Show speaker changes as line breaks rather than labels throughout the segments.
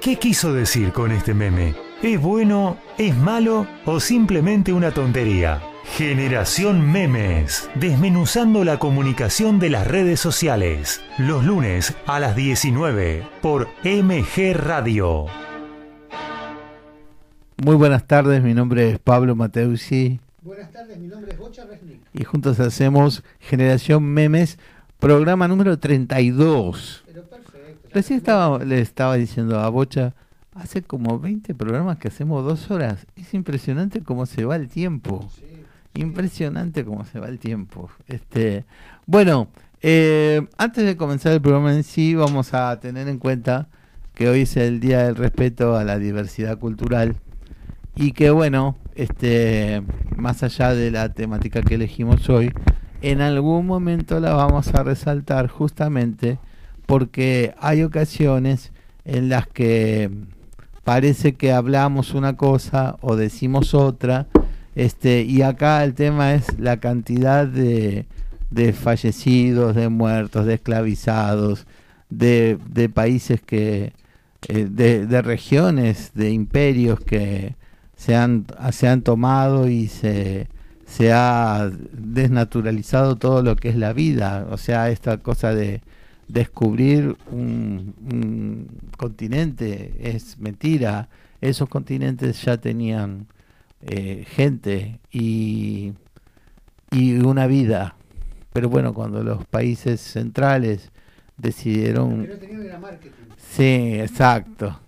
¿Qué quiso decir con este meme? ¿Es bueno, es malo o simplemente una tontería? Generación Memes, desmenuzando la comunicación de las redes sociales, los lunes a las 19 por MG Radio.
Muy buenas tardes, mi nombre es Pablo Mateusi.
Buenas tardes, mi nombre es Bocha Resnick.
Y juntos hacemos Generación Memes, programa número 32. Recién estaba, le estaba diciendo a Bocha, hace como 20 programas que hacemos dos horas. Es impresionante cómo se va el tiempo. Impresionante cómo se va el tiempo. Este, bueno, eh, antes de comenzar el programa en sí, vamos a tener en cuenta que hoy es el Día del Respeto a la Diversidad Cultural y que bueno, este, más allá de la temática que elegimos hoy, en algún momento la vamos a resaltar justamente porque hay ocasiones en las que parece que hablamos una cosa o decimos otra este, y acá el tema es la cantidad de, de fallecidos, de muertos, de esclavizados, de, de países que, eh, de, de regiones, de imperios que se han, se han tomado y se, se ha desnaturalizado todo lo que es la vida. O sea, esta cosa de descubrir un, un continente es mentira. Esos continentes ya tenían eh, gente y, y una vida. Pero bueno, cuando los países centrales decidieron...
Pero tenía era marketing.
Sí, exacto.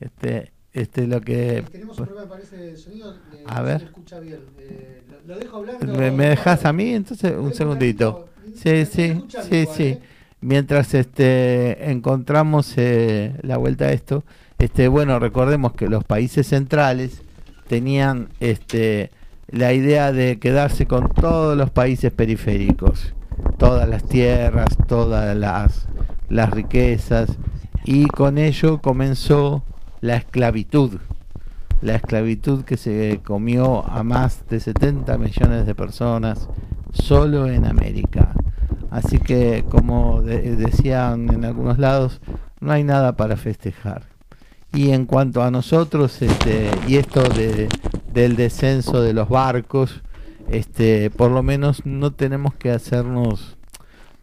Este, este es lo que...
Tenemos un problema, parece, de sonido. eh,
A
no
ver.
Se escucha bien. Eh, lo, lo dejo hablando.
¿Me, me dejas a mí? Entonces, un segundito. Sí, sí, sí, sí. Mientras este encontramos eh, la vuelta a esto, este bueno, recordemos que los países centrales tenían este la idea de quedarse con todos los países periféricos, todas las tierras, todas las las riquezas y con ello comenzó la esclavitud. La esclavitud que se comió a más de 70 millones de personas solo en América. Así que, como de- decían en algunos lados, no hay nada para festejar. Y en cuanto a nosotros, este, y esto de, del descenso de los barcos, este, por lo menos no tenemos que hacernos,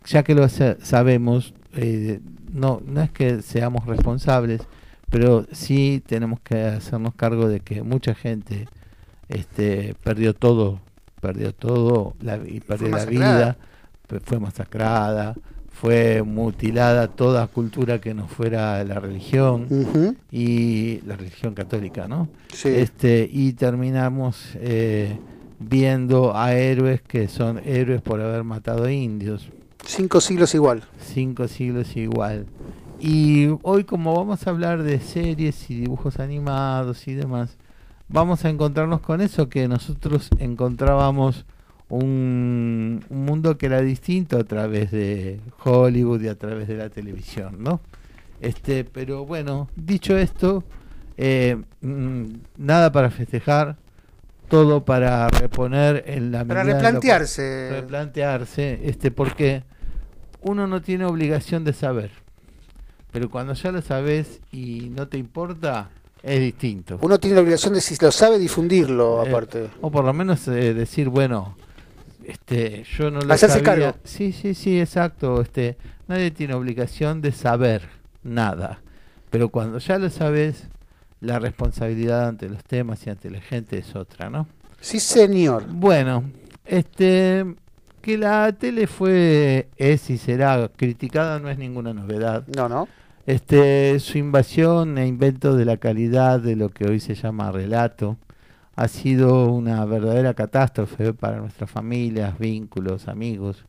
ya que lo sa- sabemos, eh, no, no es que seamos responsables, pero sí tenemos que hacernos cargo de que mucha gente este, perdió todo, perdió todo la, y perdió la vida, fue masacrada, fue mutilada toda cultura que no fuera la religión y la religión católica, ¿no?
Sí.
Este y terminamos eh, viendo a héroes que son héroes por haber matado indios,
Cinco siglos igual.
cinco siglos igual. Y hoy como vamos a hablar de series y dibujos animados y demás, vamos a encontrarnos con eso que nosotros encontrábamos un, un mundo que era distinto a través de Hollywood y a través de la televisión, ¿no? Este, pero bueno, dicho esto, eh, mm, nada para festejar, todo para reponer en la
Para
lo-
replantearse.
replantearse, este, porque uno no tiene obligación de saber, pero cuando ya lo sabes y no te importa, es distinto.
Uno tiene la obligación de, si lo sabe, difundirlo,
Eh,
aparte.
o por lo menos eh, decir, bueno, este, yo no lo
Hacerse
sabía.
cargo.
Sí, sí, sí, exacto. Este, nadie tiene obligación de saber nada, pero cuando ya lo sabes, la responsabilidad ante los temas y ante la gente es otra, ¿no?
Sí, señor.
Bueno, este que la tele fue es y será criticada no es ninguna novedad.
No, no.
Este su invasión e invento de la calidad de lo que hoy se llama relato ha sido una verdadera catástrofe para nuestras familias, vínculos, amigos.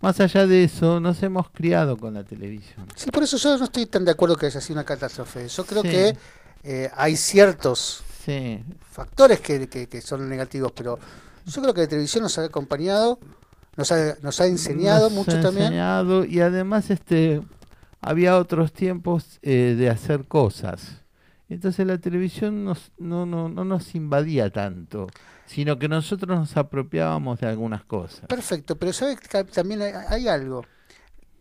Más allá de eso, nos hemos criado con la televisión.
Sí, por eso yo no estoy tan de acuerdo que haya sido una catástrofe. Yo creo
Sí.
que eh, hay ciertos
Sí,
factores que, que- que son negativos, pero yo creo que la televisión nos ha acompañado, nos ha, nos ha enseñado
nos
mucho
ha
también.
enseñado, y además este había otros tiempos eh, de hacer cosas. Entonces la televisión nos, no, no, no nos invadía tanto, sino que nosotros nos apropiábamos de algunas cosas.
Perfecto, pero ¿sabes que también hay, hay algo?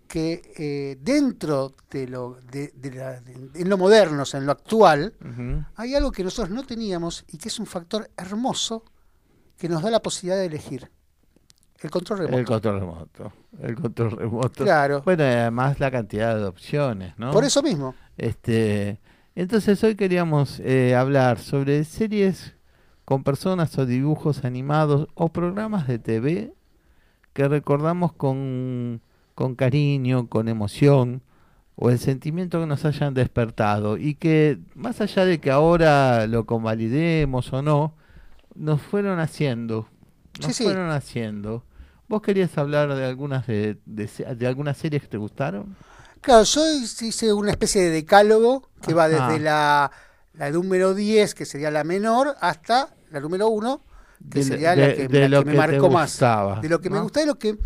que eh, dentro de lo, de, de la- de- en lo moderno, o sea, en lo actual, hay algo que nosotros no teníamos y que es un factor hermoso que nos da la posibilidad de elegir. El control remoto.
El control remoto. El control remoto.
Claro.
Bueno, además la cantidad de opciones, ¿no?
Por eso mismo.
Este, entonces hoy queríamos eh, hablar sobre series con personas o dibujos animados o programas de TV que recordamos con, con cariño, con emoción o el sentimiento que nos hayan despertado y que más allá de que ahora lo convalidemos o no, nos fueron haciendo, nos
Sí, sí.
fueron haciendo. ¿Vos querías hablar de algunas de, de algunas series que te gustaron?
Claro, yo hice una especie de decálogo que va desde la, la número 10, que sería la menor, hasta la número 1, que
De-
sería
de-
la que,
de
la
lo
que me
que
marcó más.
gustaba,
De lo que me gustaba y lo que,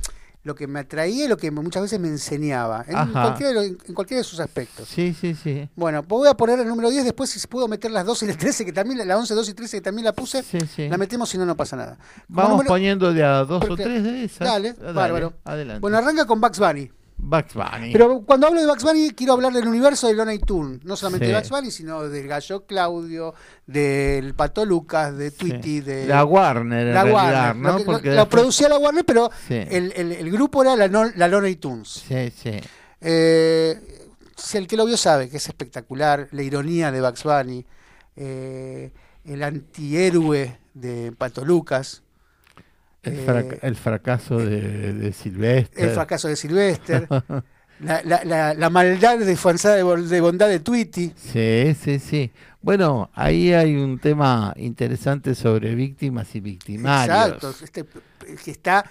lo que me atraía y lo que me- muchas veces me enseñaba, en cualquiera, en cualquiera de sus aspectos.
Sí, sí, sí.
Bueno, pues voy a poner el número 10, después si puedo meter las 12 y las 13, que también, la 11, 12 y 13, que también la puse,
Sí, sí.
la metemos si no, no pasa nada. Como
Vamos
número-
poniendo de a dos o tres de esas.
Dale, bárbaro.
Adelante.
Bueno, arranca con Bugs Bunny.
Bugs Bunny.
Pero cuando hablo de Bugs Bunny quiero hablar del universo de Looney Tunes, no solamente
Sí.
de Bugs Bunny, sino del gallo Claudio, del pato Lucas, de
Sí.
Tweety, de
La Warner, en
la
realidad,
Warner.
¿no?
Lo que- lo-
Porque
lo producía la Warner, pero
Sí.
el, el- el grupo era la, la Looney Tunes.
Sí, sí.
Eh, si el que lo vio sabe que es espectacular, la ironía de Bugs Bunny, eh, el antihéroe de Pato Lucas,
El,
Eh,
el fracaso de, de Sylvester.
el fracaso de Sylvester, la, la- la- la maldad disfrazada de, bondad de Tweety.
Sí, sí, sí. Bueno, ahí hay un tema interesante sobre víctimas y victimarios.
Exacto, este, que está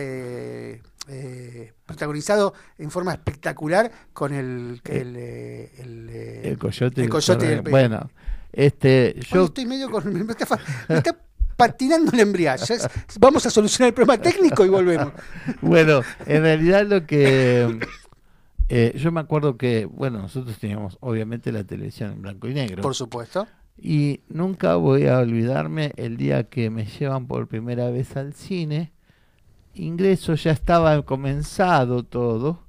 eh, eh, protagonizado en forma espectacular con el el, eh, el, eh,
El coyote.
el coyote y el pe-
Bueno, este, yo
estoy medio con me está, fa- me está patinando el embriague. Ya es- Vamos a solucionar el problema técnico y volvemos.
Bueno, en realidad lo que eh, yo me acuerdo que, bueno, nosotros teníamos obviamente la televisión en blanco y negro.
Por supuesto.
Y nunca voy a olvidarme el día que me llevan por primera vez al cine. Ingreso, ya estaba comenzado todo.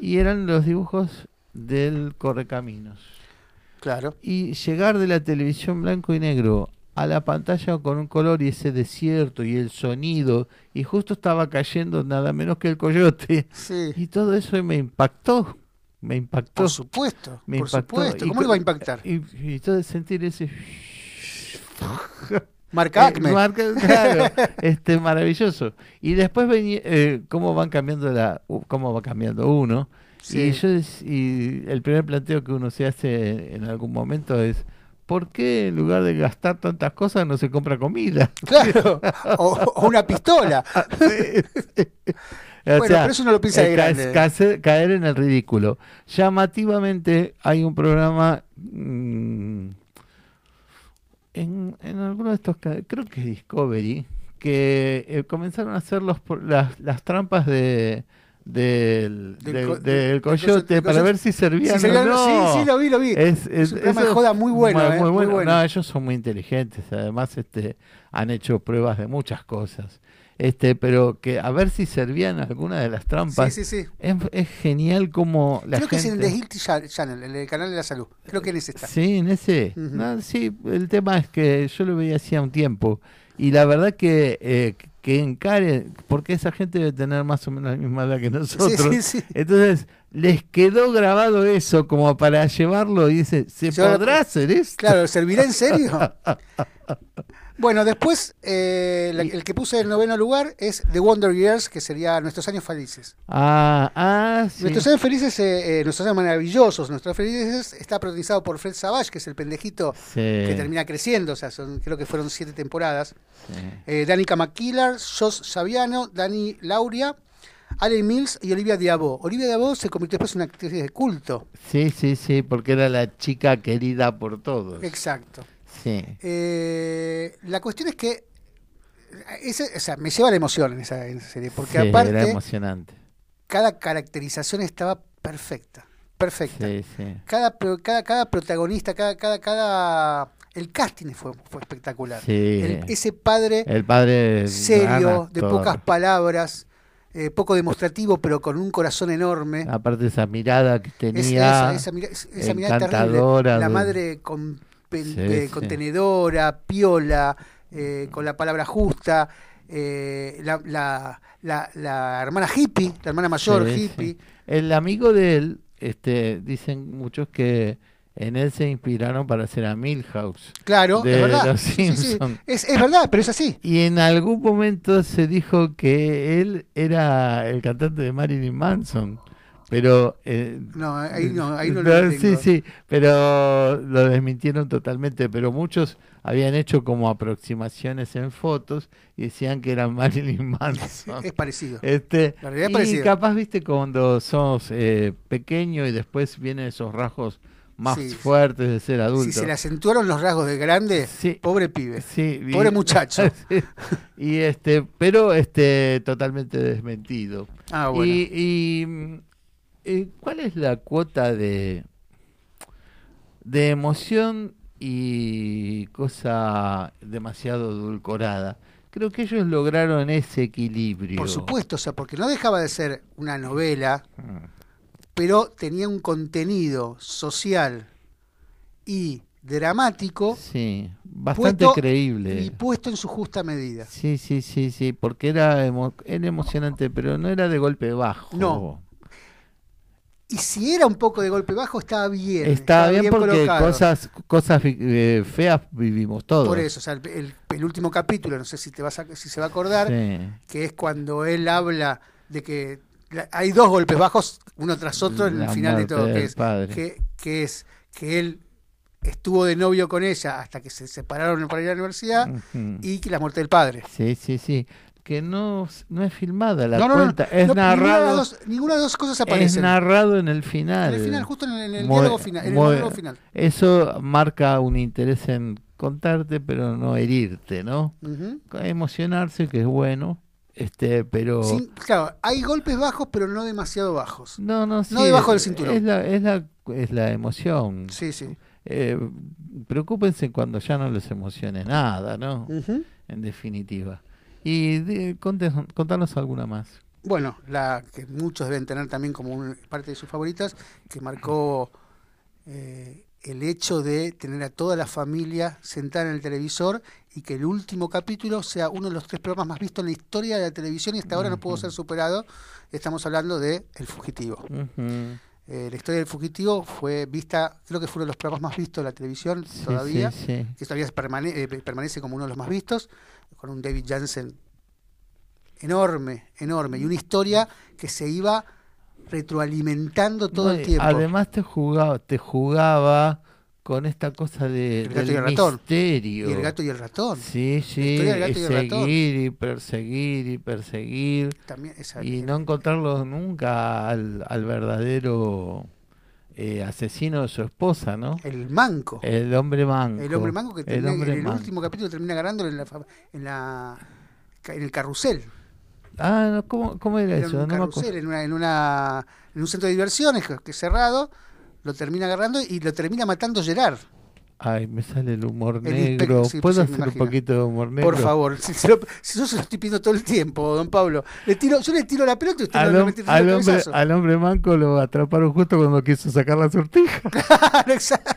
Y eran los dibujos del Correcaminos.
Claro.
Y llegar de la televisión blanco y negro a la pantalla con un color y ese desierto y el sonido. Y justo estaba cayendo nada menos que el coyote.
Sí.
Y todo eso me impactó. Me impactó.
Por supuesto.
me
por
impactó.
supuesto.
Y
¿Cómo le va a impactar?
Y, y todo sentir ese...
Marca
Eh,
Acme.
marca- claro, este maravilloso. Y después venía eh, cómo van cambiando la cómo va cambiando uno.
Sí.
Y yo y el primer planteo que uno se hace en algún momento es ¿por qué en lugar de gastar tantas cosas no se compra comida?
Claro. O, o una pistola.
O
Bueno, pero eso uno lo piensa de grande.
caer en el ridículo. Llamativamente hay un programa mm, en, en alguno de estos, creo que es Discovery, que eh, comenzaron a hacer los, las, las trampas de del,
Del
del-
co-
del
del
coyote para ver si servían o no.
sí, sí, lo vi, lo vi.
Es,
Es un programa de
eso-
joda muy bueno,
muy,
eh,
muy
muy
bueno.
bueno.
No, ellos son muy inteligentes, además este han hecho pruebas de muchas cosas. Este, pero que a ver si servían alguna de las trampas.
Sí, sí, sí.
Es, es genial como la
Creo que es en. The Guilty Cha- Channel, en el canal de la salud. Creo que en ese está.
Sí, en ese. No, sí, el tema es que yo lo veía hacía un tiempo. Y la verdad que, eh, que encare, porque esa gente debe tener más o menos la misma edad que nosotros.
Sí, sí, sí.
Entonces, les quedó grabado eso como para llevarlo y dice, ¿se
Yo-
podrá hacer esto?
Claro, ¿servirá en serio? Bueno, después eh, la- el que puse en noveno lugar es The Wonder Years, que sería Nuestros Años Felices.
Ah, ah, sí.
Nuestros Años Felices, eh, eh, Nuestros Años Maravillosos, Nuestros Felices, está protagonizado por Fred Savage, que es el pendejito
Sí,
que termina creciendo, o sea, son, creo que fueron siete temporadas.
sí.
Eh, Danica McKillar, Josh Saviano, Dani Lauria, Allen Mills y Olivia Diabo. Olivia Diabo se convirtió después en una actriz de culto.
Sí, sí, sí, porque era la chica querida por todos.
Exacto.
Sí.
Eh, la cuestión es que ese- o sea, me lleva la emoción en esa, en esa serie, porque
Sí, era
aparte
emocionante.
cada caracterización estaba perfecta, perfecta.
Sí, sí.
Cada, cada, cada protagonista, cada, cada, cada, el casting fue, fue espectacular. El- ese padre
El padre
serio, de pocas palabras, eh, poco demostrativo, pero con un corazón enorme.
Aparte de esa mirada que
Es-
tenía.
esa, esa mira- esa mirada terrible. La madre con,
Sí,
eh,
sí.
contenedora, piola, eh, con la palabra justa. eh, la, la, la, la hermana hippie, la hermana mayor
Sí,
hippie.
sí. El amigo de él, este, dicen muchos que en él se inspiraron para hacer a Milhouse.
Claro,
De
es verdad.
los
Sí, sí. Es, es verdad, pero es así.
Y en algún momento se dijo que él era el cantante de Marilyn Manson. Pero. eh,
No, ahí no, ahí no lo.
Sí, sí, pero lo desmintieron totalmente. Pero muchos habían hecho como aproximaciones en fotos y decían que era Marilyn Manson.
Es parecido.
Este,
La realidad es
y
parecida.
capaz, viste, cuando sos eh, pequeño y después vienen esos rasgos más
Sí.
fuertes de ser adulto.
Si se le acentuaron los rasgos de grande,
Sí.
pobre pibe.
Sí, y-
Pobre muchacho.
Sí. y este, pero este totalmente desmentido.
Ah, bueno.
Y, y, eh, ¿cuál es la cuota de de emoción y cosa demasiado edulcorada? Creo que ellos lograron ese equilibrio.
Por supuesto, o sea, porque no dejaba de ser una novela,
Mm.
pero tenía un contenido social y dramático
Sí, bastante
Puesto
creíble.
y puesto en su justa medida.
Sí, sí, sí, sí, porque era, emo- era emocionante, pero no era de golpe bajo.
No, Y si era un poco de golpe bajo, estaba bien.
Está bien, porque
colocado.
cosas cosas eh, feas vivimos todos.
Por eso, o sea, el, el- el último capítulo, no sé si te vas a, si se va a acordar,
Sí.
que es cuando él habla de que la- hay dos golpes bajos uno tras otro en el final de todo, que es, que, que es que él estuvo de novio con ella hasta que se separaron para ir a la universidad y que la muerte del padre.
Sí, sí, sí. Que no, no es filmada la
no, no, no,
cuenta, es
no, Ninguna de,
narrado.
dos, ninguna de las dos cosas
Es
aparecen.
narrado en el final.
en el final, justo en el, en el
Muy-
diálogo final. En el final.
Eso marca un interés en contarte, pero no herirte, ¿no?
Ujú.
Emocionarse, que es bueno, este, pero
Sin- claro, hay golpes bajos, pero no demasiado bajos.
no, no, sí,
no debajo del
es-
cinturón.
Es la, es la, es la emoción.
Sí, sí.
Eh, preocúpense cuando ya no les emocione nada, ¿no?
Ujú.
En definitiva. Y de- contanos alguna más.
Bueno, la que muchos deben tener también como un- parte de sus favoritas, que marcó eh, el hecho de tener a toda la familia sentada en el televisor y que el último capítulo sea uno de los tres programas más vistos en la historia de la televisión y hasta ahora no pudo ser superado. Estamos hablando de El Fugitivo. Eh, la historia del Fugitivo fue vista, creo que fue uno de los programas más vistos de la televisión
Sí,
todavía,
sí, sí.
que todavía permane- eh, permanece como uno de los más vistos, con un David Jansen enorme, enorme, y una historia que se iba retroalimentando todo
No,
el tiempo.
Además te jugaba, te jugaba con esta cosa de,
El gato y
del
ratón.
misterio.
y el gato y el ratón.
Sí, sí,
del gato
y
y
seguir perseguir y perseguir
También esa-
y no encontrarlo nunca al, al verdadero eh, asesino de su esposa, ¿no?
el manco.
El hombre manco.
El hombre manco que
El
termina-
hombre
en el
manco.
último capítulo termina agarrándolo en la, en la en el carrusel.
Ah, no, ¿cómo, cómo era
Era
eso?
un
No me acuerdo.
carrusel en, una, en, una, en un centro de diversiones que, que cerrado, lo termina agarrando y lo termina matando Gerard.
Ay, me sale el humor
El
negro.
sí,
¿Puedo
sí,
hacer un poquito de humor negro?
Por favor, si, se lo- si yo se lo estoy pidiendo todo el tiempo, don Pablo. Le tiro, yo le tiro la pelota y usted
Al, hom-
el
al hombre, al hombre manco lo atraparon justo cuando quiso sacar la sortija.
Claro, exacto.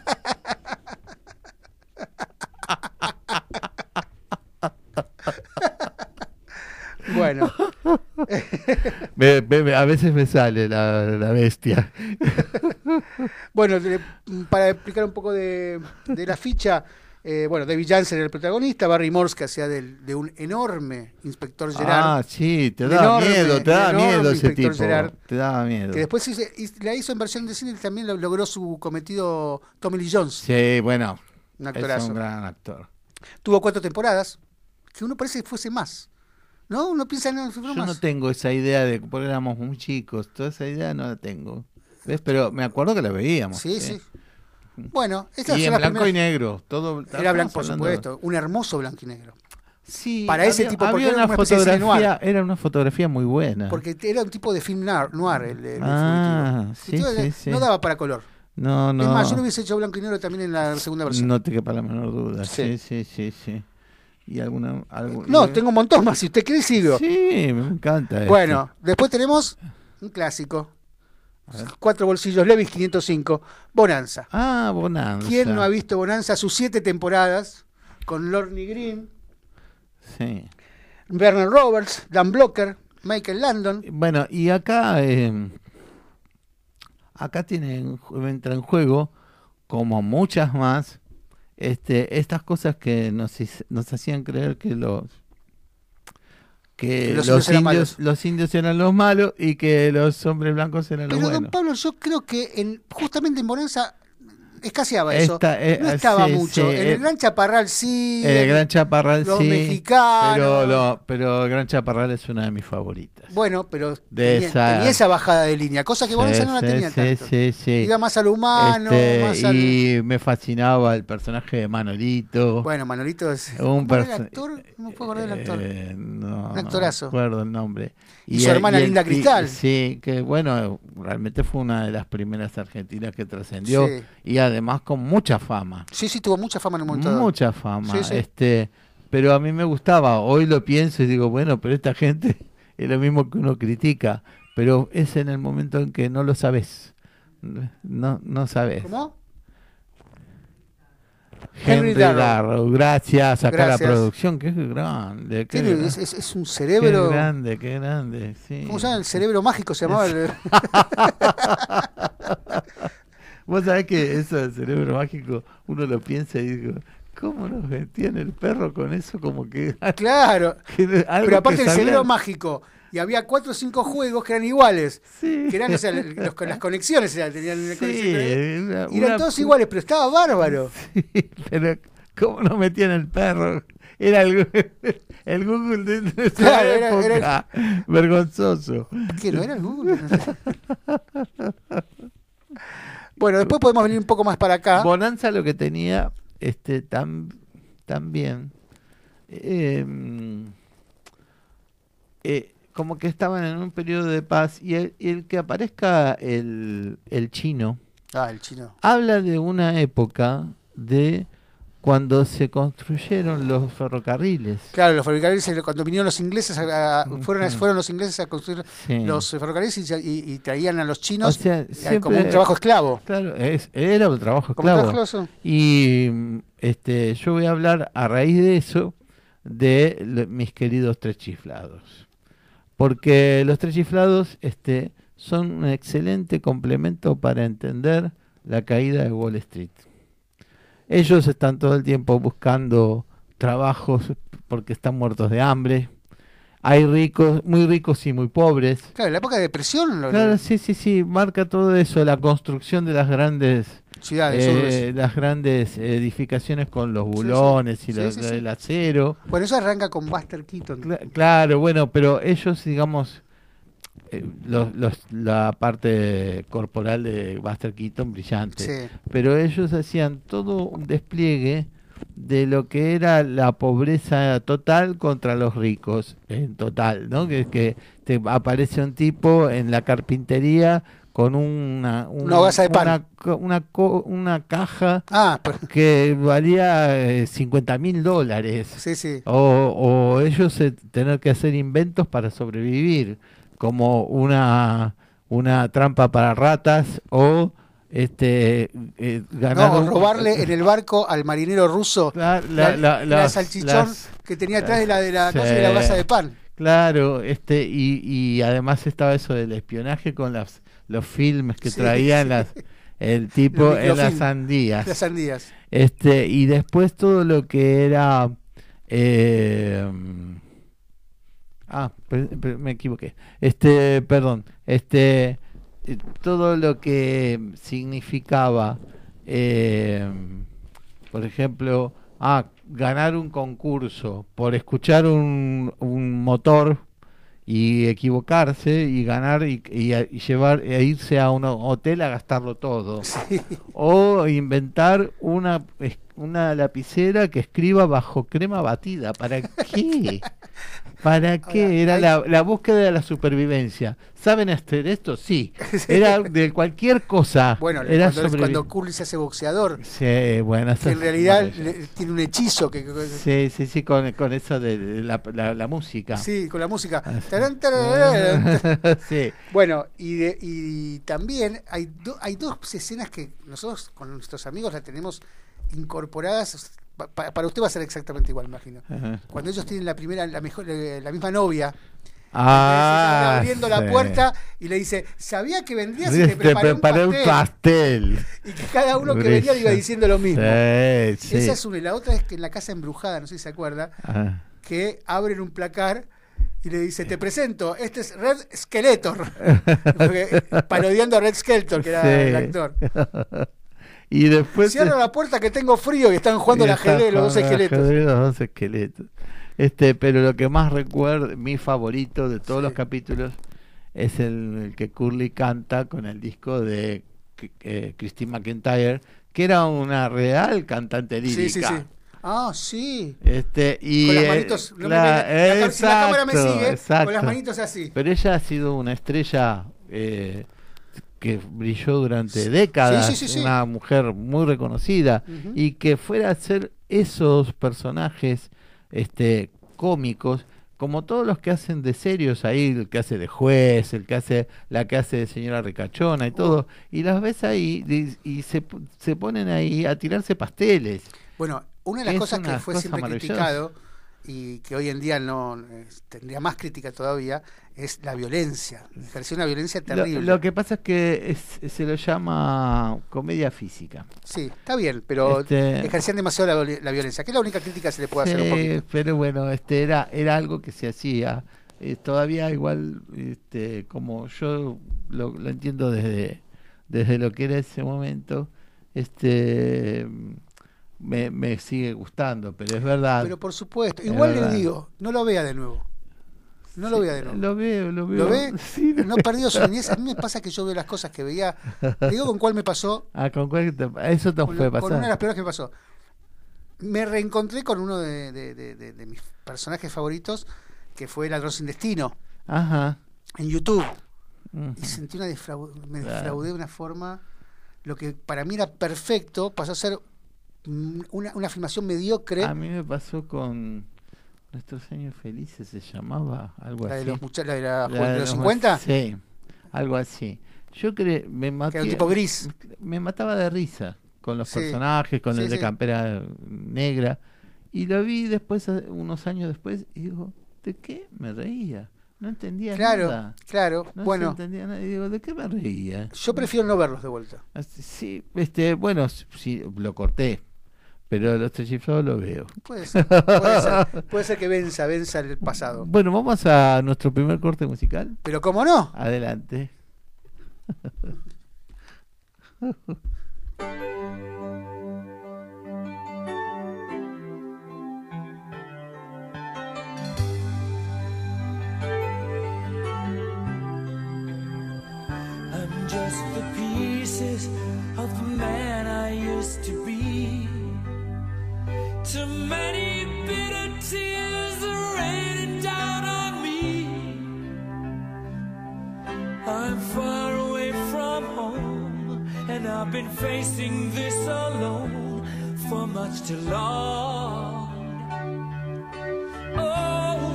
bueno,
Me- me- me- a veces me sale la, la bestia.
bueno, de- para explicar un poco de, de la ficha, eh, bueno, David Jansen era el protagonista, Barry Morse que hacía del- de un enorme inspector Gerard,
Ah, sí, te daba
enorme,
miedo, te
enorme
miedo ese tipo.
Gerard.
Te daba miedo.
que después la hizo en versión de cine y también lo- logró su cometido Tommy Lee Jones,
Sí, bueno,
un
es
actorazo.
un gran actor.
Tuvo cuatro temporadas, que uno parece que fuese más. ¿No? Uno piensa en
Yo
más.
no tengo esa idea de porque éramos muy chicos, toda esa idea no la tengo. ¿Ves? Pero me acuerdo que la veíamos.
Sí, sí. Bueno, estas
Y en blanco y negro. Todo,
Era blanco, por supuesto. Un hermoso blanco y negro.
Sí,
Para ese
había-
tipo, porque
había
era
una
una de cine
fotografía, era una fotografía muy buena.
Porque era un tipo de film noir, noir el, el
Ah, sí,
Entonces,
sí.
No daba para color.
no, no.
Es más, yo lo hubiese hecho blanco y negro también en la segunda versión.
No te quepa la menor duda.
Sí.
Sí, sí, sí, y alguna algún-
No, tengo un montón más. Si usted quiere, sigo.
Sí, me encanta. esto.
Bueno, después tenemos un clásico. Cuatro bolsillos, Levis 505, Bonanza.
Ah, Bonanza.
¿Quién no ha visto Bonanza sus siete temporadas? Con Lorne Green,
Sí.
Bernard Roberts, Dan Blocker, Michael Landon.
Bueno, y acá eh, acá tienen entra en juego como muchas más este estas cosas que nos, nos hacían creer que los que
los
los,
indios
los indios eran los malos y que los hombres blancos eran los
Pero don
buenos.
Pablo, yo creo que en, justamente en Bonanza escaseaba eso.
Esta, eh,
no estaba
sí,
mucho.
sí,
en
eh,
el Gran Chaparral sí.
El Gran Chaparral
los
sí,
mexicanos.
pero lo- pero el Gran Chaparral es una de mis favoritas.
Bueno, pero
De
tenía,
esa-
tenía esa bajada de línea, cosa que Bonanza no la tenía
sí,
tanto.
sí, sí.
Iba más al humano,
Este,
más al...
Y me fascinaba el personaje de Manolito.
Bueno, Manolito es...
un
¿Cómo era el
perso-
actor? No puedo acordar del actor.
Eh, no,
Un actorazo.
No recuerdo el nombre.
Y su hermana Linda
y-
Cristal.
sí, que bueno, realmente fue una de las primeras argentinas que trascendió
Sí.
y además con mucha fama.
Sí, sí, tuvo mucha fama en un momento.
Mucha fama.
Sí, sí.
Este, pero a mí me gustaba. Hoy lo pienso y digo, bueno, pero esta gente es lo mismo que uno critica, pero es en el momento en que no lo sabes. No, no sabes.
¿Cómo?
Henry,
Henry Darrow.
Darrow. Gracias acá
Gracias.
la producción, qué grande, qué,
Tiene-
gra-
es, es- es un
qué
cerebro...
grande, qué grande, sí.
¿Cómo se llama? El cerebro mágico se llamaba. el-
Vos sabés que eso del cerebro mágico, uno lo piensa y digo, ¿cómo nos metían el perro con eso? Como que,
Claro.
que
Pero aparte el cerebro mágico. Y había cuatro o cinco juegos que eran iguales.
Sí.
Que eran o sea, los- las conexiones. sea, tenían una
Sí,
conexión.
era
Y eran
una
todos iguales, pero estaba bárbaro.
Sí, pero ¿cómo nos metían el perro? Era el, el Google de nuestra
Claro, era- era-
Vergonzoso.
¿Qué no era el Google? No sé. Bueno, después podemos venir un poco más para acá.
Bonanza lo que tenía este tan también eh, eh, como que estaban en un periodo de paz y el, y el que aparezca el, el chino
Ah, el chino.
habla de una época de cuando se construyeron los ferrocarriles.
Claro, los ferrocarriles, cuando vinieron los ingleses, a- a- fueron, fueron los ingleses a construir
Sí.
los ferrocarriles y, y- y traían a los
o
chinos
sea,
eh,
siempre,
como un trabajo esclavo.
Claro, es, era un trabajo esclavo. Y mm, este, yo voy a hablar a raíz de eso de mis queridos tres chiflados. Porque los tres chiflados este, son un excelente complemento para entender la caída de Wall Street. Ellos están todo el tiempo buscando trabajos porque están muertos de hambre. Hay ricos, muy ricos y muy pobres.
Claro, la época de depresión, lo-
Claro, sí, sí, sí, marca todo eso, la construcción de las grandes
ciudades,
eh, las grandes edificaciones con los bulones y
sí, sí.
el acero.
Bueno, eso arranca con Buster Keaton.
Cla- claro, bueno, pero ellos, digamos, eh, los, los- la parte corporal de Buster Keaton brillante,
Sí.
pero ellos hacían todo un despliegue de lo que era la pobreza total contra los ricos, en total, ¿no? Que, que te aparece un tipo en la carpintería con una, un-
Una hogaza de pan.
una una caja
Ah, pero-
que valía 50 mil dólares.
sí, sí.
O, o ellos eh, tener que hacer inventos para sobrevivir, como una, una trampa para ratas o este eh, ganar
No,
un-
robarle en el barco al marinero ruso
la,
la, salchichón
las-
que tenía atrás de la de la,
Sí.
cosa de la de pan.
Claro, este y, y además estaba eso del espionaje con las los filmes que
Sí,
traían
sí.
las el tipo en las sandías.
Las sandías.
Este, y después todo lo que era. eh, ah, me equivoqué. Este, perdón. Este, eh, todo lo que significaba, eh, por ejemplo, ah, ganar un concurso por escuchar un, un motor y equivocarse y ganar y, y a- y llevar e irse a un hotel a gastarlo todo
Sí.
o inventar una una lapicera que escriba bajo crema batida. ¿Para qué? ¿Para qué?
Ahora,
Era
hay-
la, la búsqueda de la supervivencia. ¿Saben hacer esto? Sí. Era de cualquier cosa.
Bueno,
era
cuando, cuando Curly se hace boxeador,
Sí, bueno.
que en realidad le- tiene un hechizo que, que-
Sí, sí, sí, con, con eso de la, la, la música.
sí, con la música.
Ah, sí.
Tarán, tarararán.
sí.
Bueno, y, de- y también hay, do- hay dos escenas que nosotros con nuestros amigos la tenemos incorporadas. Pa- pa- para usted va a ser exactamente igual, imagino.
Ajá.
Cuando ellos tienen la primera, la mejor, eh, la misma novia,
Ah,
abriendo
sí.
la puerta y le dice, sabía que vendrías y
Te
te preparé, un pastel.
pastel.
Y que cada uno que venía le iba diciendo lo mismo.
Sí, sí.
Esa es una. La otra es que en la casa embrujada, no sé si se acuerda, que abren un placar y le dice, te presento, este es Red Skeletor. Porque- Parodiando a Red Skeletor, que era el actor.
y después
Cierra la puerta que tengo frío y están jugando
está
ajedrez los dos esqueletos.
ajedrez los dos esqueletos. Este, pero lo que más recuerdo, mi favorito de todos
Sí.
los capítulos, es el, el que Curly canta con el disco de eh, Christine McIntyre, que era una real cantante lírica.
Sí, sí, sí. Ah, sí.
Este, y,
Con las
eh,
manitos. la, si la cámara me
exacto,
sigue, con
exacto.
las manitos así.
Pero ella ha sido una estrella eh, que brilló durante décadas,
Sí, sí, sí, sí.
una mujer muy reconocida, y que fuera a ser esos personajes este, cómicos, como todos los que hacen de serios ahí, el que hace de juez, el que hace, la que hace de señora ricachona y todo, y las ves ahí y, y se, se ponen ahí a tirarse pasteles.
Bueno, una de las
Es
cosas que fue
cosa
siempre criticado y que hoy en día no tendría más crítica todavía es la violencia. Ejerció una violencia terrible.
lo que pasa es que es- se lo llama comedia física.
Sí, está bien, pero
Este-
ejercían demasiado la, vi- la violencia, que es la única crítica que se le puede hacer un poquito.
pero bueno, este era era algo que se hacía. Eh, todavía igual, este, como yo lo, lo entiendo desde desde lo que era ese momento, este me, me sigue gustando, pero es verdad.
Pero por supuesto,
Es
igual le digo, no lo vea de nuevo. No lo vea de nuevo.
Lo veo, lo veo.
¿Lo ve?
Sí, lo
No
veo.
perdió su niñez. A mí me pasa que yo veo las cosas que veía. Le digo con cuál me pasó.
Ah, ¿con cuál te- eso te
Con,
puede
con una de las
pasar.
peores que me pasó. Me reencontré con uno de, de- de- de- de mis personajes favoritos, que fue el ladrón sin destino,
Ajá.
en YouTube. Y sentí una defrau- me defraudé de una forma. Lo que para mí era perfecto pasó a ser una, una filmación mediocre.
A mí me pasó con Nuestros años felices se llamaba, algo
la de
así.
los, mucha- la de la
La
de
de
los
los
50.
Sí, algo así. Yo creo, me maté,
tipo gris.
me mataba de risa con los
Sí,
personajes, con
sí,
el de
sí.
campera negra. Y lo vi después, eh, unos años después, y digo, ¿de qué me reía? No entendía
Claro,
nada.
claro.
No
bueno,
entendía nada. Y digo, ¿de qué me reía?
yo prefiero no verlos de vuelta.
Así- Sí, este, bueno, sí, lo corté, pero los chiflados lo veo.
Puede ser, puede ser, puede ser que venza, venza el pasado.
Bueno, vamos a nuestro primer corte musical.
Pero como no,
Adelante.
I'm just the pieces of the man I used to be. Too many bitter tears are raining down on me. I'm far away from home, and I've been facing this alone for much too long. Oh,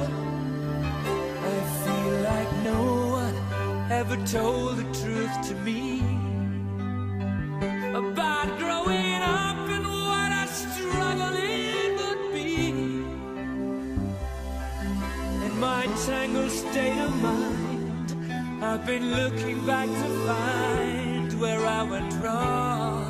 I feel like no one ever told the truth to me In my tangled state of mind, I've been looking back to find where I went wrong.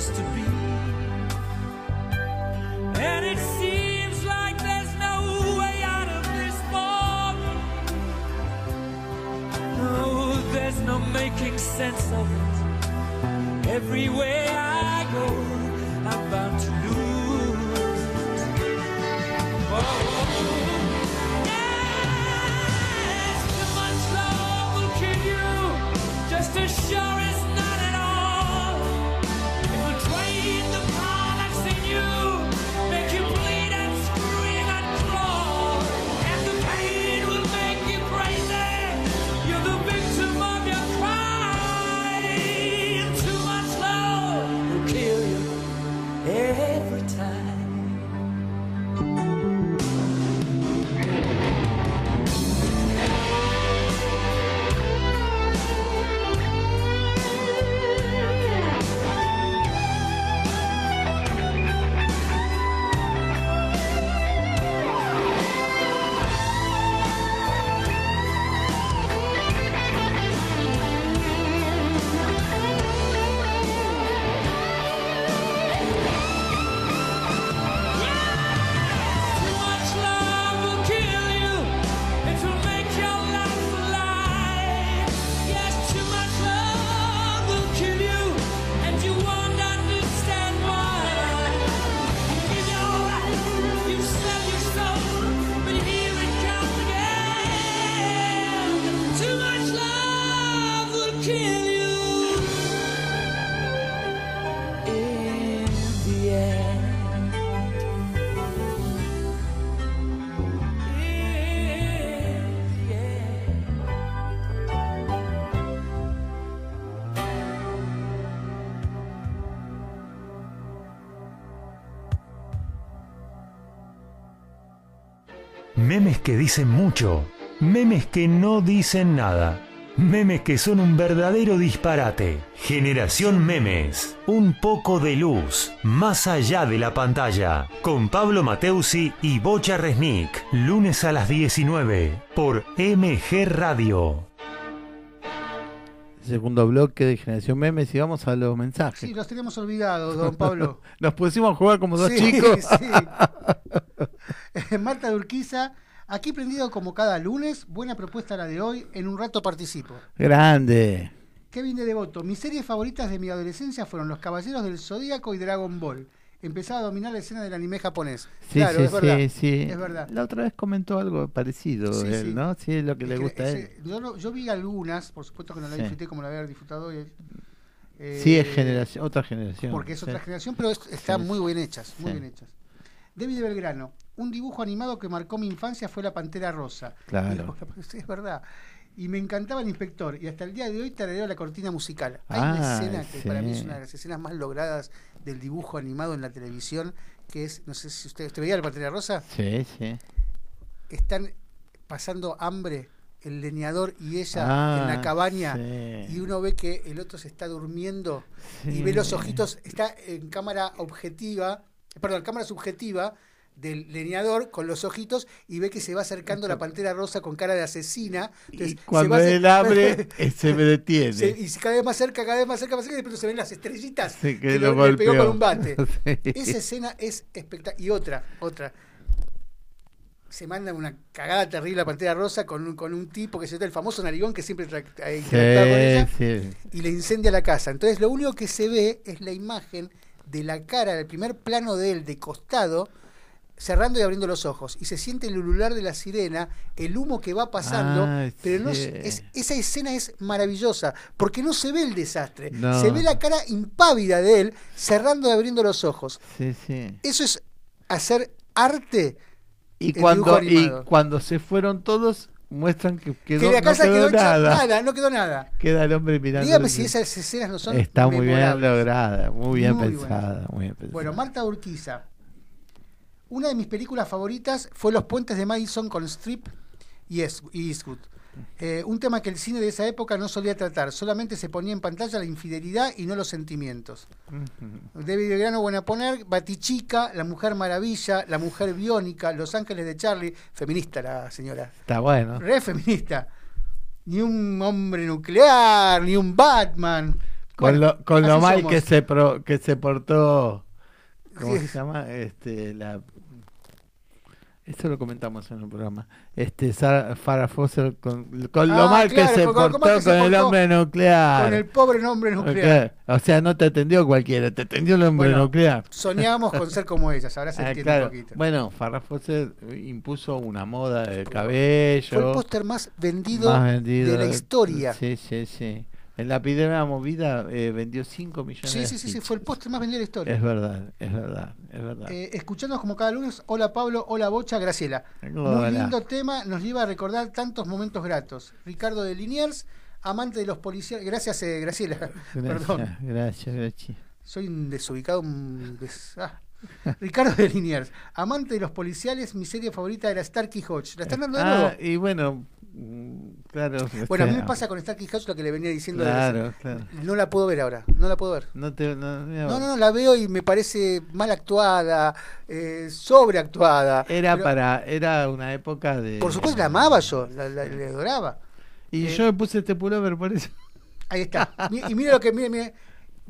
Supposed to be. And it seems like there's no way out of this fog. No, there's no making sense of it. Everywhere I go, I'm bound to lose. Oh, will you, just as sure
Memes que dicen mucho, memes que no dicen nada, memes que son un verdadero disparate. Generación Memes, un poco de luz, más allá de la pantalla, con Pablo Mateusi y Bocha Resnick, lunes a las 19, por MG Radio.
Segundo bloque de Generación Memes y vamos a los mensajes.
Sí, los teníamos olvidados, don Pablo.
Nos pusimos a jugar como dos
Sí,
chicos.
sí. Eh, Marta de Urquiza, aquí prendido como cada lunes, buena propuesta la de hoy, en un rato participo.
Grande.
Kevin de Devoto, mis series favoritas de mi adolescencia fueron Los Caballeros del Zodíaco y Dragon Ball. Empezaba a dominar la escena del anime japonés.
Sí,
claro,
sí,
es verdad.
sí, sí.
Es verdad.
La otra vez comentó algo parecido,
Sí,
él. ¿no? Sí, es lo que le
que
gusta a él.
yo, vi algunas, por supuesto que no la disfruté como la había disfrutado eh,
Sí, es generación, otra generación.
Porque es otra generación, pero es- están
Sí.
muy bien hechas, muy bien hechas. David Belgrano, un dibujo animado que marcó mi infancia fue La Pantera Rosa.
Claro.
Y- es verdad. Y me encantaba el inspector. Y hasta el día de hoy tarareo la cortina musical. Hay una
Ah,
escena que para mí es una de las escenas más logradas del dibujo animado en la televisión, que es, no sé si usted, ¿usted veía La Pantera Rosa?
Sí, sí.
Están pasando hambre el leñador y ella
Ah,
en la cabaña
sí.
y uno ve que el otro se está durmiendo y ve los ojitos, está en cámara objetiva, perdón, cámara subjetiva del leñador con los ojitos y ve que se va acercando la pantera rosa con cara de asesina. Entonces,
Y
se
cuando
va acer-
él abre, eh, se me detiene.
se- y cada vez más cerca, cada vez más cerca, más cerca, y de pronto se ven las estrellitas
Sí, que
que
lo
lo- le pegó con un bate.
Sí.
Esa escena es espectacular. Y otra, otra. Se manda una cagada terrible la pantera rosa con un, con un tipo que se el famoso narigón que siempre eh, interactuaba con ella
Sí, sí.
y le incendia la casa. Entonces lo único que se ve es la imagen de la cara, del primer plano de él de costado, cerrando y abriendo los ojos. Y se siente el ulular de la sirena, el humo que va pasando,
Ah,
pero no es, esa escena es maravillosa, porque no se ve el desastre,
No.
se ve la cara impávida de él cerrando y abriendo los ojos.
Sí, sí.
Eso es hacer arte.
Y cuando, y cuando se fueron todos, muestran que quedó,
que la casa
no
quedó,
quedó, nada.
nada, no quedó nada.
Queda el hombre mirando.
Dígame si esas escenas no son
Está muy bien lograda, muy bien
Muy
pensada, muy bien pensada.
Bueno, Marta Urquiza. Una de mis películas favoritas fue Los Puentes de Madison con Strip y Eastwood. Eh, un tema que el cine de esa época no solía tratar, solamente se ponía en pantalla la infidelidad y no los sentimientos. David Belgrano, buena poner, Batichica, La Mujer Maravilla, La Mujer Biónica, Los Ángeles de Charlie, feminista la señora,
Está bueno.
re feminista. Ni un hombre nuclear, ni un Batman.
Con
Bueno,
lo, con lo
así
mal
somos.
que se pro- que se portó ¿cómo
Sí.
se llama? Este la esto lo comentamos en un programa. Este Sara- Farrah Fawcett con, con lo
Ah,
mal
claro,
que se
con
portó
se
con el
portó
hombre nuclear.
Con el pobre nombre nuclear.
O sea, no te atendió cualquiera, te atendió el hombre
Bueno,
nuclear.
Soñábamos con ser como ellas, ahora se
Ah,
entiende
claro.
un poquito.
Bueno, Farrah Fawcett impuso una moda de
Fue el
cabello
póster más vendido,
más vendido
de la historia.
Sí, sí, sí. En la primera movida eh, vendió 5 millones
Sí,
de
sí, sí, sí, fue el póster más vendido de la historia.
Es verdad, es verdad, es verdad.
Eh, escuchándonos como cada lunes, hola Pablo, hola Bocha, Graciela. Muy
Hola.
lindo tema, nos lleva a recordar tantos momentos gratos. Ricardo de Liniers, amante de los policías. Gracias, eh, Graciela. Perdón,
Gracias, gracias, gracias.
soy un desubicado. un des- ah. Ricardo de Liniers, amante de los policiales, mi serie favorita era Starkey Hodge. ¿La están dando de nuevo?
Ah, y bueno, claro.
bueno, a mí me
este,
pasa con Starkey Hodge lo que le venía diciendo. de
Claro.
No la puedo ver ahora, no la puedo ver.
No te, no, mira,
No, la veo y me parece mal actuada, eh, sobreactuada.
Era
Pero,
para, era una época de.
Por supuesto, la amaba yo, la, adoraba.
Y
eh,
yo me puse este pullover por eso.
Ahí está. Y mire lo que, mire, mire.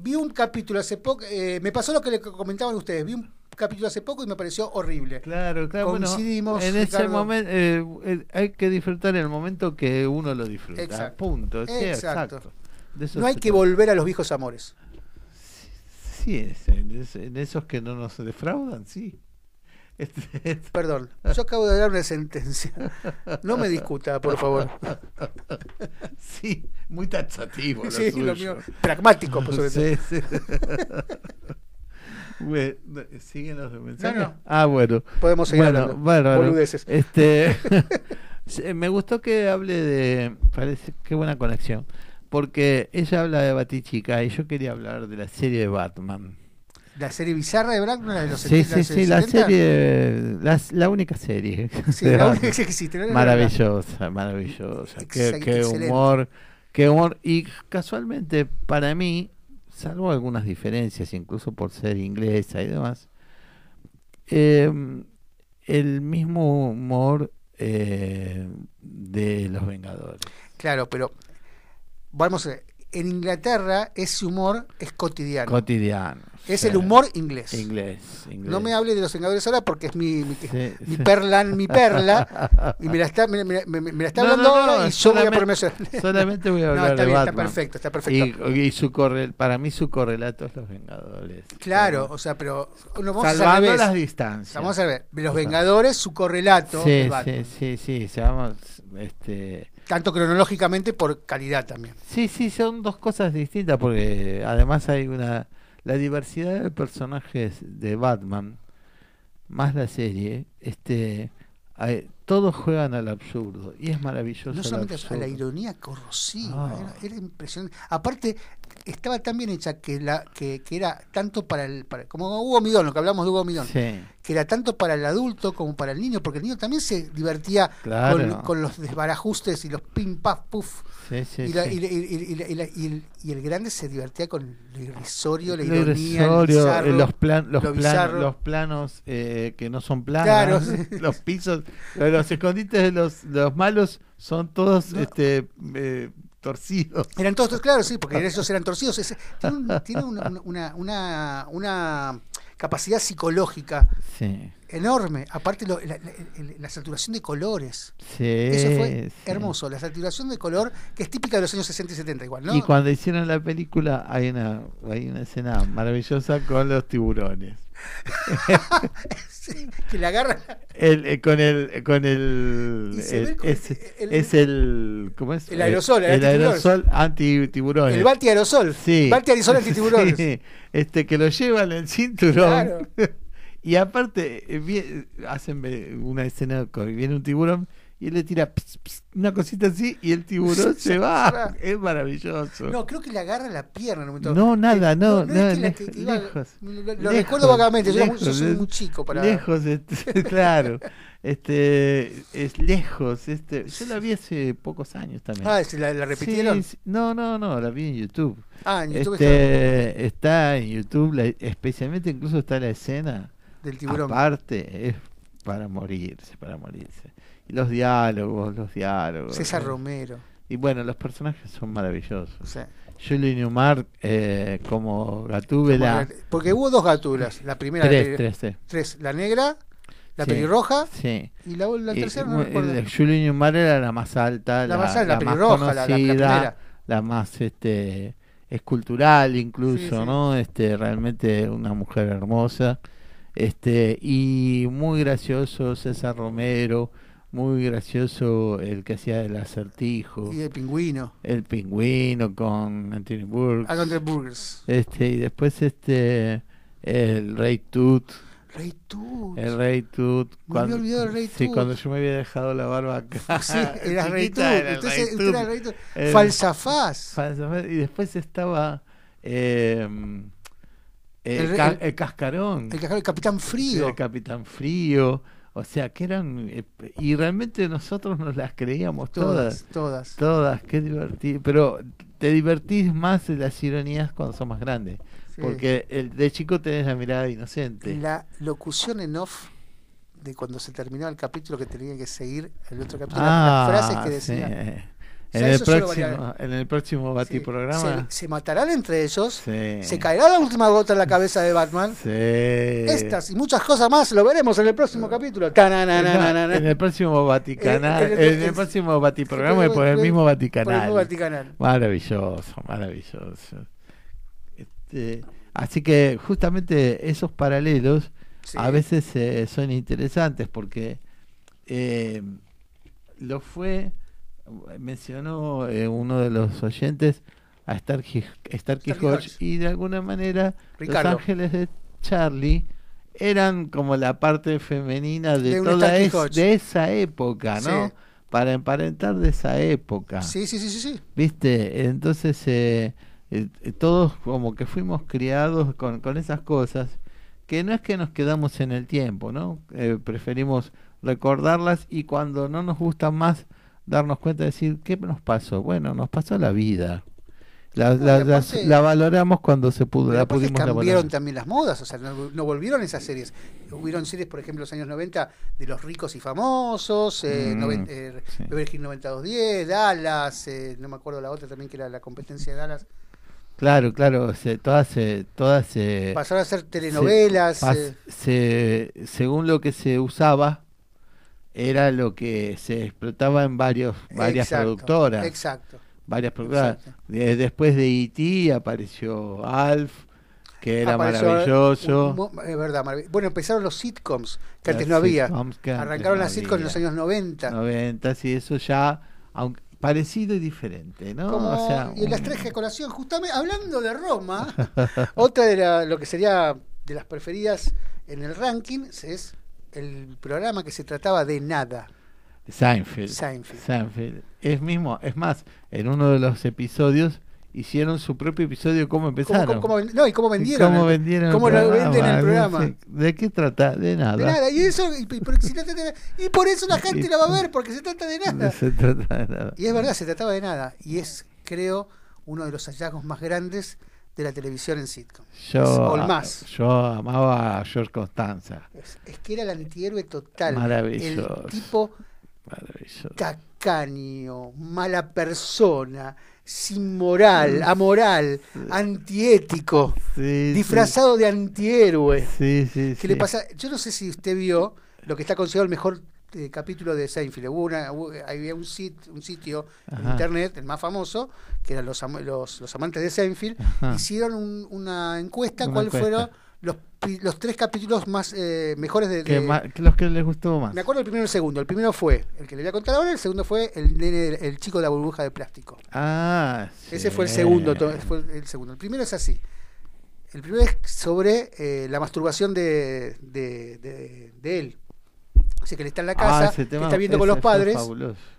Vi un capítulo hace poco, eh, me pasó lo que le comentaban ustedes, vi un capítulo hace poco y me pareció horrible.
Claro, claro. Bueno,
Coincidimos,
en ese momento eh, eh, hay que disfrutar en el momento que uno lo disfruta.
Exacto.
Punto. Sí,
Exacto. No hay que volver a los viejos amores.
Sí, es- en, es- en esos que no nos defraudan, sí. Este,
Perdón, yo acabo de dar una sentencia. No me discuta, por favor.
sí, muy taxativo. Lo
Sí, lo
suyo.
mío. Pragmático, por sobre todo.
Sí, Bueno, ¿Siguen los mensajes?
No, no.
Ah, bueno.
Podemos seguir
bueno,
hablando.
bárbaro.
Boludeces.
Este, me gustó que hable de, parece qué buena conexión, porque ella habla de Batichica y yo quería hablar de la serie de Batman.
La serie bizarra de Black, la de los
Sí,
70,
sí, sí, la
70.
serie, la, la única serie.
Sí, la
Batman.
única que existe. ¿no?
Maravillosa, maravillosa. Qué,
Exacto,
qué humor, qué humor. Y casualmente, para mí, salvo algunas diferencias, incluso por ser inglesa y demás, eh, el mismo humor eh, de los Vengadores.
Claro, pero vamos ver. En Inglaterra ese humor es cotidiano.
Cotidiano.
es
sí.
el humor inglés.
Inglés, inglés.
No me hable de los Vengadores ahora porque es mi, mi,
Sí,
mi
sí.
perla, mi perla, y me la está, me, me- me- me la está
No,
hablando
no, no,
ahora y yo voy a ponerme a.
Solamente voy a
No,
hablar
está
de
bien, está
Batman.
perfecto, está perfecto.
Y, y su corre, para mí su correlato es los Vengadores.
Claro, o sea, pero vamos a
Salvando
revés.
las distancias.
Vamos a ver, los Vengadores, su correlato,
Sí,
es
sí, sí, sí, seamos, este,
tanto cronológicamente por calidad también.
sí, sí, son dos cosas distintas porque además hay una, la diversidad de personajes de Batman, más la serie, este, hay- todos juegan al absurdo y es maravilloso.
No solamente a la ironía corrosiva,
Ah.
era, era impresionante. Aparte, estaba tan bien hecha que la que, que era tanto para el para, como Hugo Midón, lo que hablamos de Hugo Midón,
Sí,
que era tanto para el adulto como para el niño, porque el niño también se divertía
Claro.
con, con los desbarajustes y los pim paf puf. y, el, grande se divertía con lo irrisorio, la ironía,
irrisorio,
el bizarro,
eh, los, plan- los,
lo
plan-
bizarro.
los planos eh, que no son planos,
Claro.
los pisos, los escondites de los, los malos son todos
No.
este, eh, torcidos.
Eran todos, claro, sí, porque ellos eran torcidos. Es- tiene un- tiene una, una, una, una capacidad psicológica
Sí,
enorme. Aparte, lo- la, la- el- la saturación de colores.
sí.
Eso fue
sí.
hermoso. La saturación de color, que es típica de los años 60 y 70 igual, ¿no?
Y cuando hicieron la película hay una, hay una escena maravillosa con los tiburones.
Sí, que le agarra.
El, eh, con el con el,
con-
es,
el-
es el ¿cómo es?
el aerosol, el
aerosol anti tiburones
El Balti Aerosol.
Sí.
Balti Aerosol antitiburones.
Sí, este que lo llevan en el cinturón.
Claro.
y aparte eh, hacen ve- una escena con viene un tiburón y él le tira ps, ps, una cosita así y el tiburón se va. Es maravilloso.
No, creo que le agarra la pierna en un momento.
No, nada,
Eh,
no, no,
que- iba-
lejos.
Lo,
Lejos,
recuerdo vagamente, yo, muy- yo
lejos,
soy muy chico para.
Lejos, este, claro. Este es lejos, este, yo la vi hace pocos años también.
Ah, ¿se ¿la, la repitieron?
Sí, no, no, no, la vi en YouTube.
Ah, en YouTube está
Este, está en YouTube, la- especialmente incluso está la escena.
del tiburón.
Aparte, es para morirse, para morirse. Y los diálogos, los diálogos.
César
¿no?
Romero.
Y bueno, los personajes son maravillosos. Julie Newmar eh, como Gatúbela.
porque hubo dos gatulas. La primera,
Tres,
la,
tres, tres.
tres, la negra, la
Sí.
pelirroja
Sí.
y la, la
Y,
tercera no
mu-
recuerdo.
Julie Newmar era la más alta,
La
la,
más alta, la pelirroja, la- la- primera.
más este escultural incluso,
Sí, sí.
¿no? Este realmente una mujer hermosa. Este y muy gracioso César Romero, muy gracioso el que hacía el acertijo,
Y el pingüino.
el pingüino con Anthony Burke.
Alondra Burgers.
Este y después este el Rey Tut,
Rey Tut.
el Rey Tut.
Me había olvidado del Rey
sí,
Tut.
cuando yo me había dejado la barba acá.
Sí, era Rey Tut.
el
Usted, era. Rey Tut. Falsafaz.
Falsa- Y después estaba eh, el,
El el-
el cascarón,
El, el Capitán Frío.
el capitán frío. O sea, que eran. eh, y realmente nosotros nos las creíamos todas.
Todas, todas.
Todas, qué divertido. Pero te divertís más de las ironías cuando sos más grande.
Sí.
Porque el, de chico tenés la mirada inocente.
La locución en off de cuando se terminó el capítulo que tenía que seguir el otro capítulo,
Ah,
las frases que
sí. En el, próximo,
valía.
en el próximo
Sí,
Batiprograma.
se, se matarán entre ellos,
Sí.
se caerá la última gota en la cabeza de Batman.
Sí.
Estas y muchas cosas más lo veremos en el próximo capítulo.
En el próximo Vaticanal,
En- en
en
el-
próximo Batiprograma y por el mismo
Por el
Vaticanal. Maravilloso, maravilloso. Este, así que justamente esos paralelos
Sí.
a veces eh, son interesantes porque eh, lo fue, mencionó eh, uno de los oyentes a Starkey, Starkey
Starkey
Hodge
Hodge.
y de alguna manera
Ricardo.
los ángeles de Charlie eran como la parte femenina de, toda es- de esa época, ¿no?
Sí.
Para emparentar de esa época.
Sí, sí, sí, sí, sí.
¿Viste? Entonces, eh, eh, eh, todos como que fuimos criados con, con esas cosas, que no es que nos quedamos en el tiempo, ¿no? Eh, preferimos recordarlas y cuando no nos gustan más, darnos cuenta de decir, ¿qué nos pasó? Bueno, nos pasó la vida. La,
No,
la-
y
las-
aparte-
la valoramos cuando se pudo, la pudimos
cambiaron
valorar.
también las modas, o sea, no, no volvieron esas series. Hubieron series, por ejemplo, en los años 90 de los ricos y famosos, eh,
Mm,
noven- eh,
sí.
Beverly Hills 9210, Dallas, eh, no me acuerdo la otra también que era la competencia de Dallas.
Claro, claro, se, todas, se, todas se,
Pasaron a ser telenovelas.
Se, pas-
eh,
se- según lo que se usaba, era lo que se explotaba en varios, varias
exacto,
productoras.
Exacto.
varias productoras.
exacto.
De- después de E.T. apareció Alf, que era
Apareció
maravilloso.
un- un- es verdad, marav- bueno, empezaron los sitcoms, que antes no había. Arrancaron
no
las sitcoms en los años 90.
90, y eso ya, aunque parecido y diferente, ¿no?
Como-
O sea,
y las traje a colación, justamente hablando de Roma, otra de la- lo que sería de las preferidas en el ranking es el programa que se trataba de nada.
Seinfeld.
Seinfeld.
Seinfeld. Es mismo, es más, en uno de los episodios hicieron su propio episodio cómo
¿Cómo,
empezaron.
cómo- cómo no, y cómo vendieron.
¿Cómo vendieron
cómo
el
lo
programa?
venden el
No
programa.
¿De qué trata? De nada.
De nada. Y eso, y, y por, si no te- y por eso la gente la va a ver, porque se trata de nada.
se trata de nada.
Y es verdad, se trataba de nada. Y es, creo, uno de los hallazgos más grandes de la televisión en sitcom.
Yo,
o más.
yo amaba a George Constanza.
Es, es que era el antihéroe total.
Maravilloso.
El tipo
Maravilloso.
tacaño, mala persona, sin moral, amoral, antiético,
Sí,
disfrazado de antihéroe.
Sí, sí,
¿Qué le pasa? Yo no sé si usted vio lo que está considerado el mejor eh, capítulo de Seinfeld. Hubo una, hubo- había un, sit- un sitio en internet, el más famoso, que eran los, los, los amantes de Seinfeld,
Ajá.
hicieron un- una encuesta
Una
cuál
encuesta.
fueron los, los tres capítulos más eh, mejores de, de-
los que les gustó más.
Me acuerdo el primero y el segundo. El primero fue el que le voy a contar ahora, el segundo fue el nene, el chico de la burbuja de plástico.
Ah,
Ese fue el segundo, fue el segundo. El primero es así. El primero es sobre eh, la masturbación de, de, de- de él. Sea, que él está en la
Ah,
casa, que está viviendo con los padres,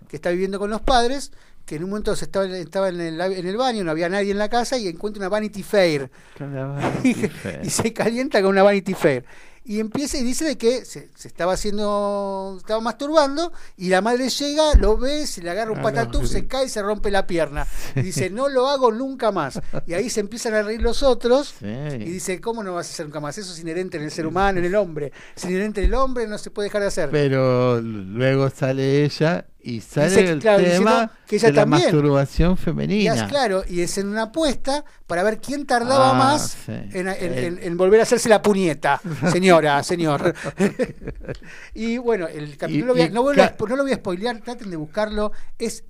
que está viviendo con los padres, que en un momento se estaba, estaba en, el, en el baño, no había nadie en la casa y encuentra una Fair.
Vanity Fair.
y se calienta con una Vanity Fair. Y empieza y dice de que se, se estaba haciendo, estaba masturbando y la madre llega, lo ve, se le agarra un
Ah, no, sí.
se cae y se rompe la pierna. Y dice, no lo hago nunca más. Y ahí se empiezan a reír los otros.
Sí.
Y dice, ¿cómo no vas a hacer nunca más? Eso es inherente en el ser humano, en el hombre. Es inherente en el hombre, no se puede dejar de hacer.
Pero luego sale ella y sale
que,
el
claro,
tema
diciendo que ella
de la
también.
masturbación
Y
femenina.
es claro, y es en una apuesta para ver quién tardaba
Ah,
más
sí.
en, en- en- en volver a hacerse la puñeta, señora, señor. y bueno, el capítulo,
Y-
voy a-
y
no lo voy a spoilear, traten de buscarlo, es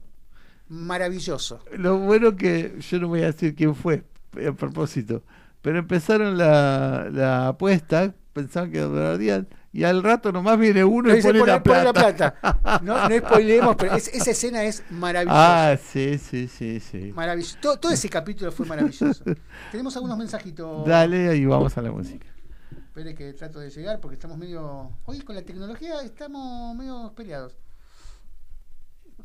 maravilloso.
Lo bueno que yo no voy a decir quién fue eh, a propósito, pero empezaron la, la apuesta, pensaban que durarían y al rato nomás viene uno y
Dice,
pone,
"Poné-
la, plata.
la plata. No, no spoileemos, pero es- esa escena es maravillosa.
Ah, sí, sí, sí, sí.
Maravilloso. Todo, todo ese capítulo fue maravilloso. Tenemos algunos mensajitos.
Dale y vamos a la música.
Espere que trato de llegar porque estamos medio. Hoy con la tecnología estamos medio peleados.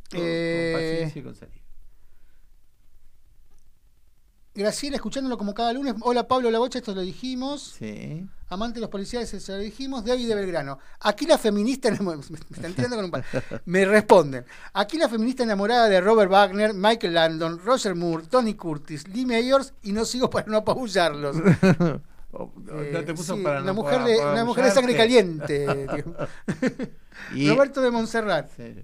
Con-
Eh,
con paciencia y con salida.
Graciela, escuchándolo como cada lunes. Hola Pablo La Bocha, esto lo dijimos.
Sí.
Amante de los policías, eso lo dijimos. David de Belgrano. Aquí la feminista. Me están tirando con un pa- Me responden. Aquí la feminista enamorada de Robert Wagner, Michael Landon, Roger Moore, Tony Curtis, Lee Mayors y no sigo para no apabullarlos.
Oh,
Eh,
no te puso
sí,
para
una,
no
mujer de, una mujer de sangre caliente.
Y-
Roberto de Montserrat.
Sí.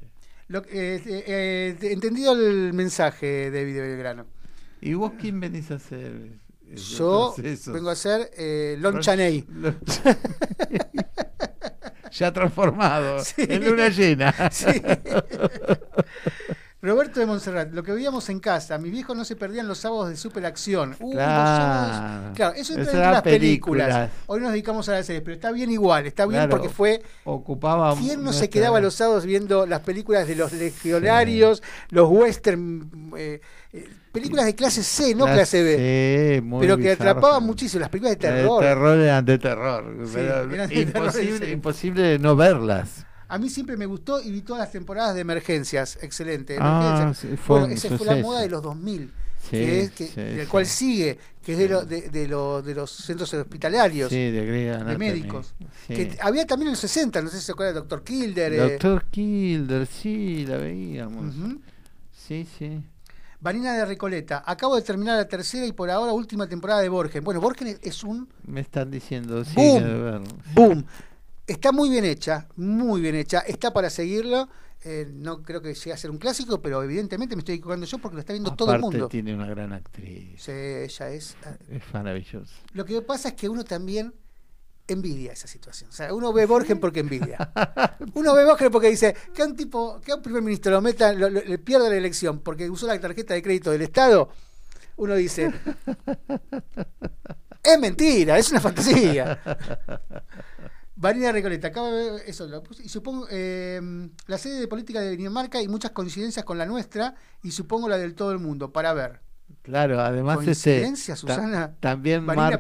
Lo que- eh, eh, eh, entendido el mensaje, David de Belgrano.
¿Y vos quién venís a hacer?
Yo vengo a ser eh, Lon Chaney.
Ya transformado
Sí.
en luna llena.
Sí. Roberto de Montserrat, lo que veíamos en casa, mis viejos no se perdían los sábados de superacción. Uh, los
Claro.
sábados- claro, eso entra
eran
las películas.
películas.
Hoy nos dedicamos a las series, pero está bien igual, está bien
Claro.
porque fue
Ocupaba.
¿Quién no se quedaba los sábados viendo las películas de los legionarios, los western, eh, eh, películas de clase C, no clase B,
Sí, muy
pero que
bizarras.
atrapaban muchísimo, las películas de terror.
De terror eran de terror.
Sí,
pero
eran de terror,
imposible, no verlas.
A mí siempre me gustó y vi todas las temporadas de emergencias, excelente.
Ah, sí, fue
bueno, esa fue la moda de los 2000,
Sí,
que es que,
sí,
del
sí.
cual sigue, que es de, lo- de, de lo- de los centros hospitalarios,
de
médicos. Que había también en los 60, no sé si se acuerdan, Doctor Kilder. eh,
Doctor Kilder, sí, la veíamos. Sí, sí.
Vanina de Recoleta, acabo de terminar la tercera y por ahora última temporada de Borgen. Bueno, Borgen es un
Me están diciendo, sí,
Boom.
que de verlo.
boom. Está muy bien hecha, muy bien hecha. Está para seguirlo. Eh, no creo que llegue a ser un clásico, pero evidentemente me estoy equivocando yo porque lo está viendo todo el mundo.
tiene una gran actriz.
Sí, ella es.
Es maravilloso.
Lo que pasa es que uno también envidia esa situación. O sea, uno ve Borgen porque envidia. Uno ve Borgen porque dice que a un tipo, que a un primer ministro lo metan, lo- lo- le pierda la elección porque usó la tarjeta de crédito del Estado. Uno dice, es mentira, es una fantasía. Vanina Recoleta, acaba de ver eso, lo puse, y supongo eh, la sede de política de Dinamarca y muchas coincidencias con la nuestra y supongo la del todo el mundo, para ver.
Claro, además ese
¿Coincidencia,
ta-
Susana?
también
Vanina,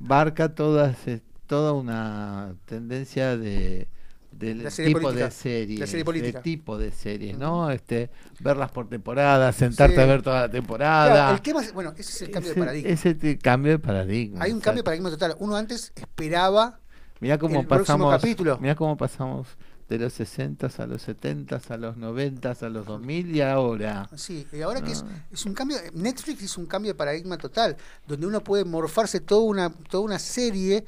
marca, todas, eh, toda una tendencia de del tipo
política,
de series, de tipo de series, ¿no? Este, verlas por temporada, sentarte
Sí.
a ver toda la temporada.
Claro, el tema es, bueno, ese es el cambio
Ese-
de paradigma.
Ese cambio de paradigma.
Hay un cambio de paradigma total. Uno antes esperaba
Mirá cómo
el
pasamos,
capítulo.
mirá cómo pasamos de los 60 a los 70 a los 90 a los 2000 y ahora.
Sí, y ahora que es,
No.
es un cambio, Netflix es un cambio de paradigma total, donde uno puede morfarse toda una, toda una serie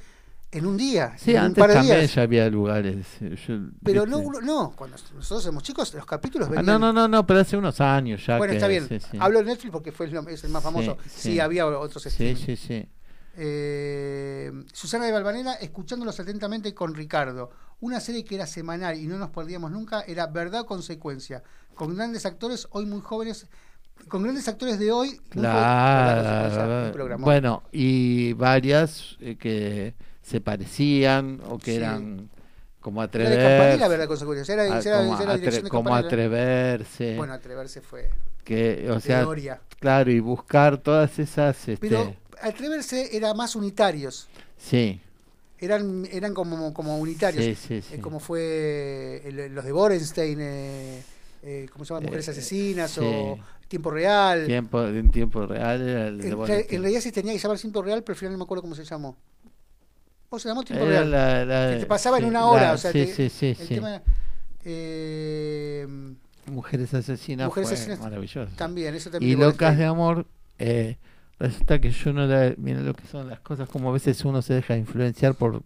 en un día,
Sí,
en un
antes
par de
también
días.
ya había lugares. eh, yo,
Pero no, no, cuando nosotros éramos chicos, los capítulos
Ah,
venían.
no, no, no, no, pero hace unos años ya.
bueno,
que-
está bien.
sí, sí.
Hablo de Netflix porque fue el, es el más famoso.
Sí,
Sí,
sí.
había otros
Sí,
streaming.
sí, sí.
Eh, Susana de Valvanera, escuchándolos atentamente con Ricardo. Una serie que era semanal y no nos perdíamos nunca era Verdad o Consecuencia. Con grandes actores, hoy muy jóvenes. Con grandes actores de hoy. jóvenes.
Claro. Bueno, y varias eh, que se parecían o que
Sí.
eran como
Era de
atreverse.
Campanella, ¿verdad? Consecuencia. Era, era-
como,
era la
atre-
dirección de
como atreverse.
Bueno, atreverse fue
que, o sea,
teoría.
claro, y buscar todas esas. Este,
Pero atreverse era más unitarios.
sí,
Eran, eran como, como unitarios.
sí, sí. sí.
Eh, como fue el- los de Borenstein, eh, eh, ¿cómo se llama? Mujeres
Eh,
Asesinas o Tiempo Real.
Tiempo, en tiempo real era el de
En, en realidad se tenía que llamar Tiempo Real, pero al final no me acuerdo cómo se llamó. ¿Cómo se llamó Tiempo
Era
Real?
la- la-
que te pasaba en una hora.
la-
o sea,
sí,
te-
sí, sí,
el tema. eh,
Mujeres asesinas
Mujeres
fue
Asesinas
maravilloso.
también, eso también.
Y locas de amor, eh, resulta que yo no la. Mira lo que son las cosas, como a veces uno se deja influenciar por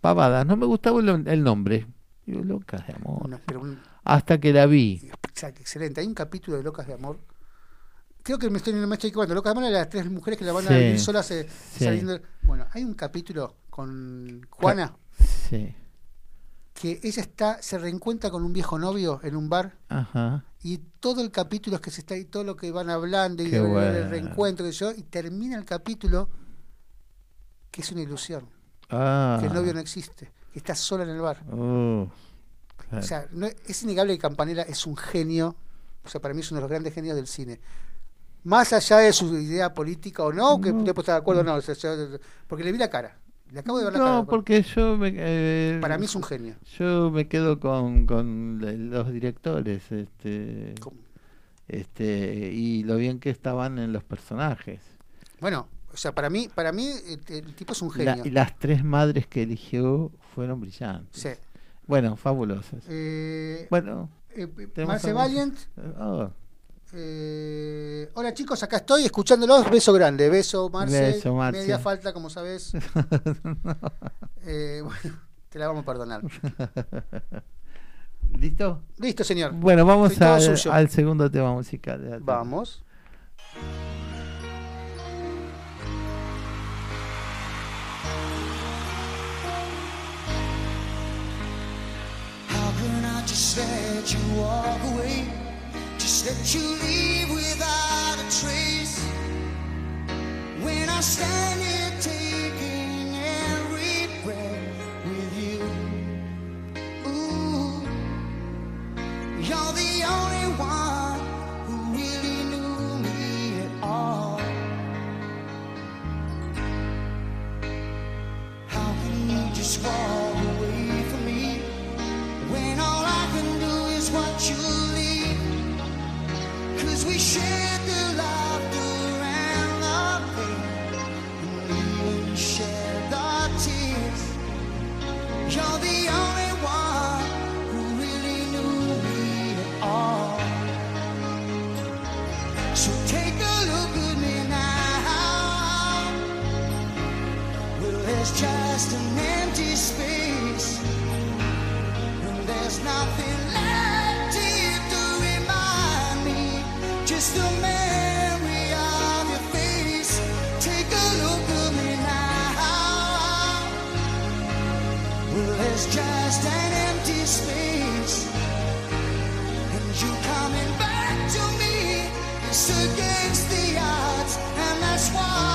pavadas. No me gustaba el, el nombre. Digo, locas de amor.
No, pero un-
hasta que la vi.
Excelente. Hay un capítulo de Locas de Amor. Creo que me estoy, no me estoy equivocando. Locas de Amor las tres mujeres que la van a
Sí.
vivir solas eh,
Sí.
saliendo. Bueno, hay un capítulo con Juana
Sí.
que ella está, se reencuentra con un viejo novio en un bar
Ajá.
Y todo el capítulo es que se está y todo lo que van hablando y el,
bueno.
el reencuentro y yo y termina el capítulo que es una ilusión,
Ah.
que el novio no existe, que está sola en el bar.
Uh, claro.
O sea, no- es innegable que Campanella es un genio, o sea, para mí es uno de los grandes genios del cine. Más allá de su idea política o no, que
No.
usted puede estar de acuerdo o no, porque le vi la cara, le acabo de ver la cara.
no, porque yo me, eh,
Para mí es un genio.
yo me quedo con, con los directores, este,
Como-
este, y lo bien que estaban en los personajes.
Bueno, o sea, para mí, para mí el, el tipo es un
La-
genio.
y las tres madres que eligió fueron brillantes.
Sí.
Bueno, fabulosas.
Eh,
Bueno,
eh, Marce Valiant.
oh,
eh, hola chicos, acá estoy escuchándolos. Beso grande, beso Marce.
Beso, Marce.
Media falta, como sabes. Eh, bueno, te la vamos a perdonar.
¿Listo?
Listo, señor.
Bueno, vamos al, segundo tema musical.
Vamos.
How can I just let you walk away? Just let you leave without a trace. When I stand here taking every breath with you. Ooh, you're the only one who really knew me at all. How can you just walk just an empty space. And there's nothing against the odds, and that's what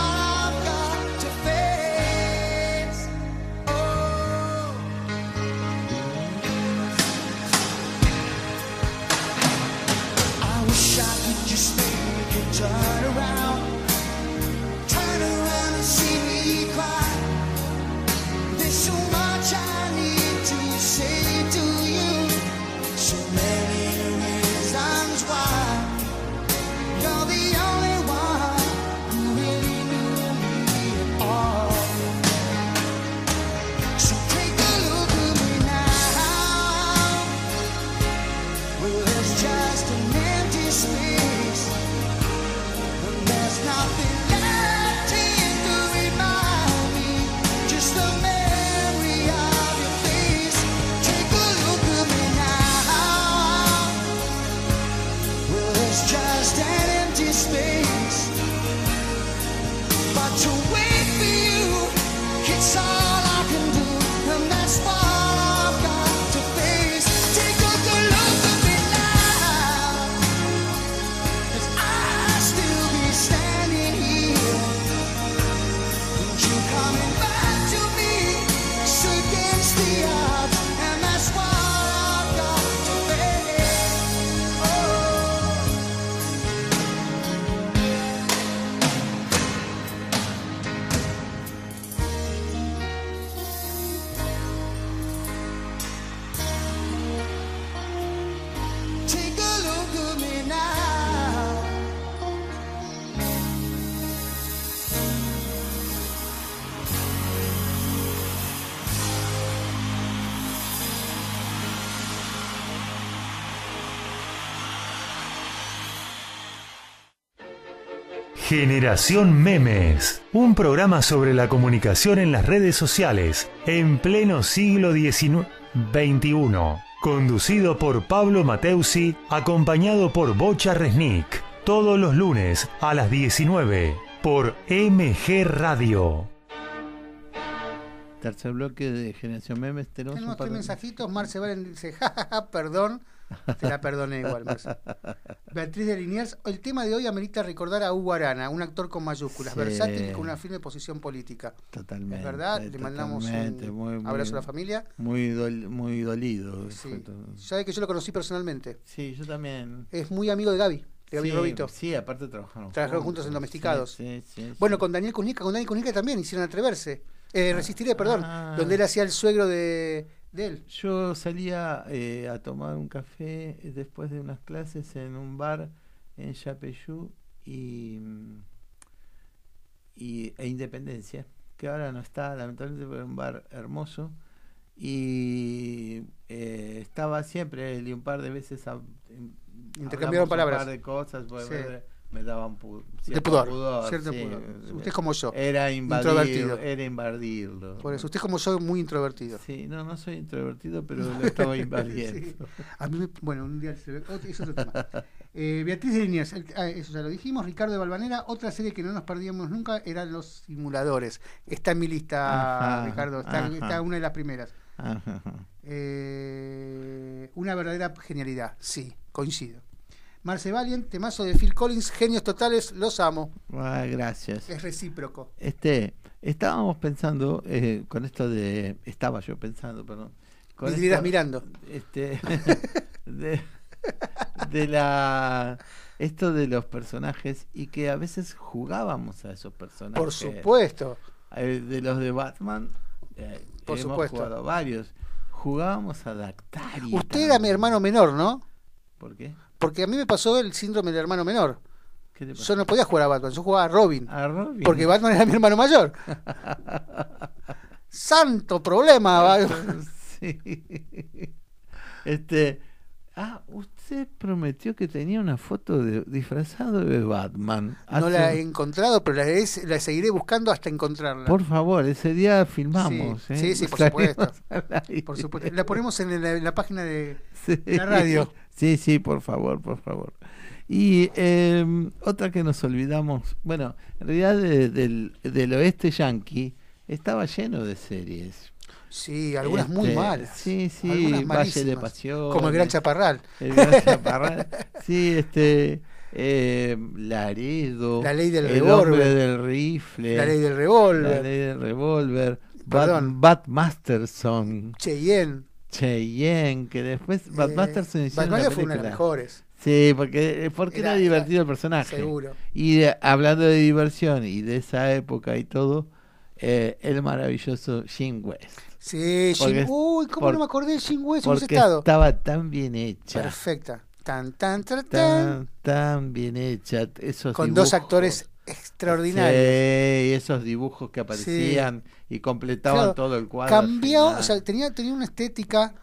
Generación Memes, un programa sobre la comunicación en las redes sociales en pleno siglo XIX XXI, Conducido por Pablo Mateusi, acompañado por Bocha Resnick. Todos los lunes a las 19 por MG Radio.
Tercer bloque de Generación Memes. Tenemos,
Tenemos
un par
tres
de-
mensajitos. Marce Valen dice, jajaja, perdón. Te la perdoné igual, Marce. Beatriz de Liniers, el tema de hoy amerita recordar a Hugo Arana, un actor con mayúsculas,
Sí.
versátil y con una firme posición política.
Totalmente.
Es verdad, le mandamos un
muy, muy-
abrazo a la familia.
Muy, dol- muy dolido.
Sí. Sabe que yo lo conocí personalmente.
Sí, yo también.
Es muy amigo de Gaby, de Gaby
sí,
Robito.
Sí, aparte trabajaron
Trabajaron juntos en Domesticados.
Sí, sí,
Bueno, con Daniel Kunika, con Daniel Kunika también hicieron Atreverse. Eh, Resistiré, perdón.
Ah.
Donde él hacía el suegro de, de él.
Yo salía eh, a tomar un café eh, después de unas clases en un bar en Yapeyú y, mm, y e Independencia, que ahora no está, lamentablemente, pero un bar hermoso. Y eh, estaba siempre y un par de veces a- em,
Intercambiaron palabras.
Un par de cosas,
Sí.
Me daban pu-
De
cierto
pudor. cierto
sí.
pudor. Usted es como yo.
Era invadir,
introvertido.
era invadirlo.
Por eso, usted es como yo, muy introvertido.
Sí, no, no soy introvertido, pero lo estaba invadiendo.
Sí. A mí me- bueno, un día se ve- otro- es otro tema. Eh, Beatriz de Liniers, el- ah, eso ya lo dijimos. Ricardo de Balvanera, otra serie que no nos perdíamos nunca eran Los Simuladores. Está en mi lista,
Ajá,
Ricardo, está, está una de las primeras.
Ajá.
Eh, una verdadera genialidad, sí, coincido. Marce Valiant, temazo de Phil Collins, genios totales, los amo.
Ah, gracias.
Es recíproco.
Este, estábamos pensando eh, con esto de, estaba yo pensando, perdón. Con esto,
mirando.
Este, de, de la, esto de los personajes y que a veces jugábamos a esos personajes.
Por supuesto.
Eh, de los de Batman, eh,
Por
hemos
supuesto.
jugado varios. Jugábamos a Dactari.
Usted era mi hermano menor, ¿no?
¿Por qué?
Porque a mí me pasó el síndrome del hermano menor.
¿Qué te
Yo no podía jugar a Batman, yo jugaba a Robin.
A Robin.
Porque Batman era mi hermano mayor. Santo problema. va-
Sí. Este. Ah, usted prometió que tenía una foto de disfrazado de Batman.
No la he encontrado, pero la, he- la seguiré buscando hasta encontrarla.
Por favor, ese día filmamos.
Sí,
¿eh?
sí, sí, por supuesto. Por. La ponemos en la, en la página de...
Sí.
la radio.
Sí, sí, por favor, por favor. Y eh, otra que nos olvidamos, bueno, en realidad de- del, del oeste yanqui estaba lleno de series.
Sí, algunas muy
Este,
malas.
Sí, sí, Valle de. Pasión.
Como el Gran Chaparral.
El Gran Chaparral. Sí, este. Eh, Laredo.
La ley del
El
revólver.
hombre del rifle.
La ley del
La
revólver.
ley del revólver.
Perdón.
Bat, Bat Masterson.
Cheyenne.
Cheyenne, que después Bat
eh,
Masterson hicieron
Batman
la
fue una de las mejores.
Sí, porque, porque era,
Era-
divertido el personaje.
Seguro.
Y de- hablando de diversión y de esa época y todo, eh, el maravilloso Jim West.
Sí,
Porque
Jim- Uy, ¿cómo
por-
no me acordé de Jim West?
Porque
estado.
estaba tan bien hecha.
Perfecta. Tan, tan, tan, tan.
Tan, tan bien hecha. Esos
Con dos actores extraordinarios.
Sí, esos dibujos que aparecían y completaban
Claro,
todo el cuadro.
Cambió, o sea, tenía, tenía una estética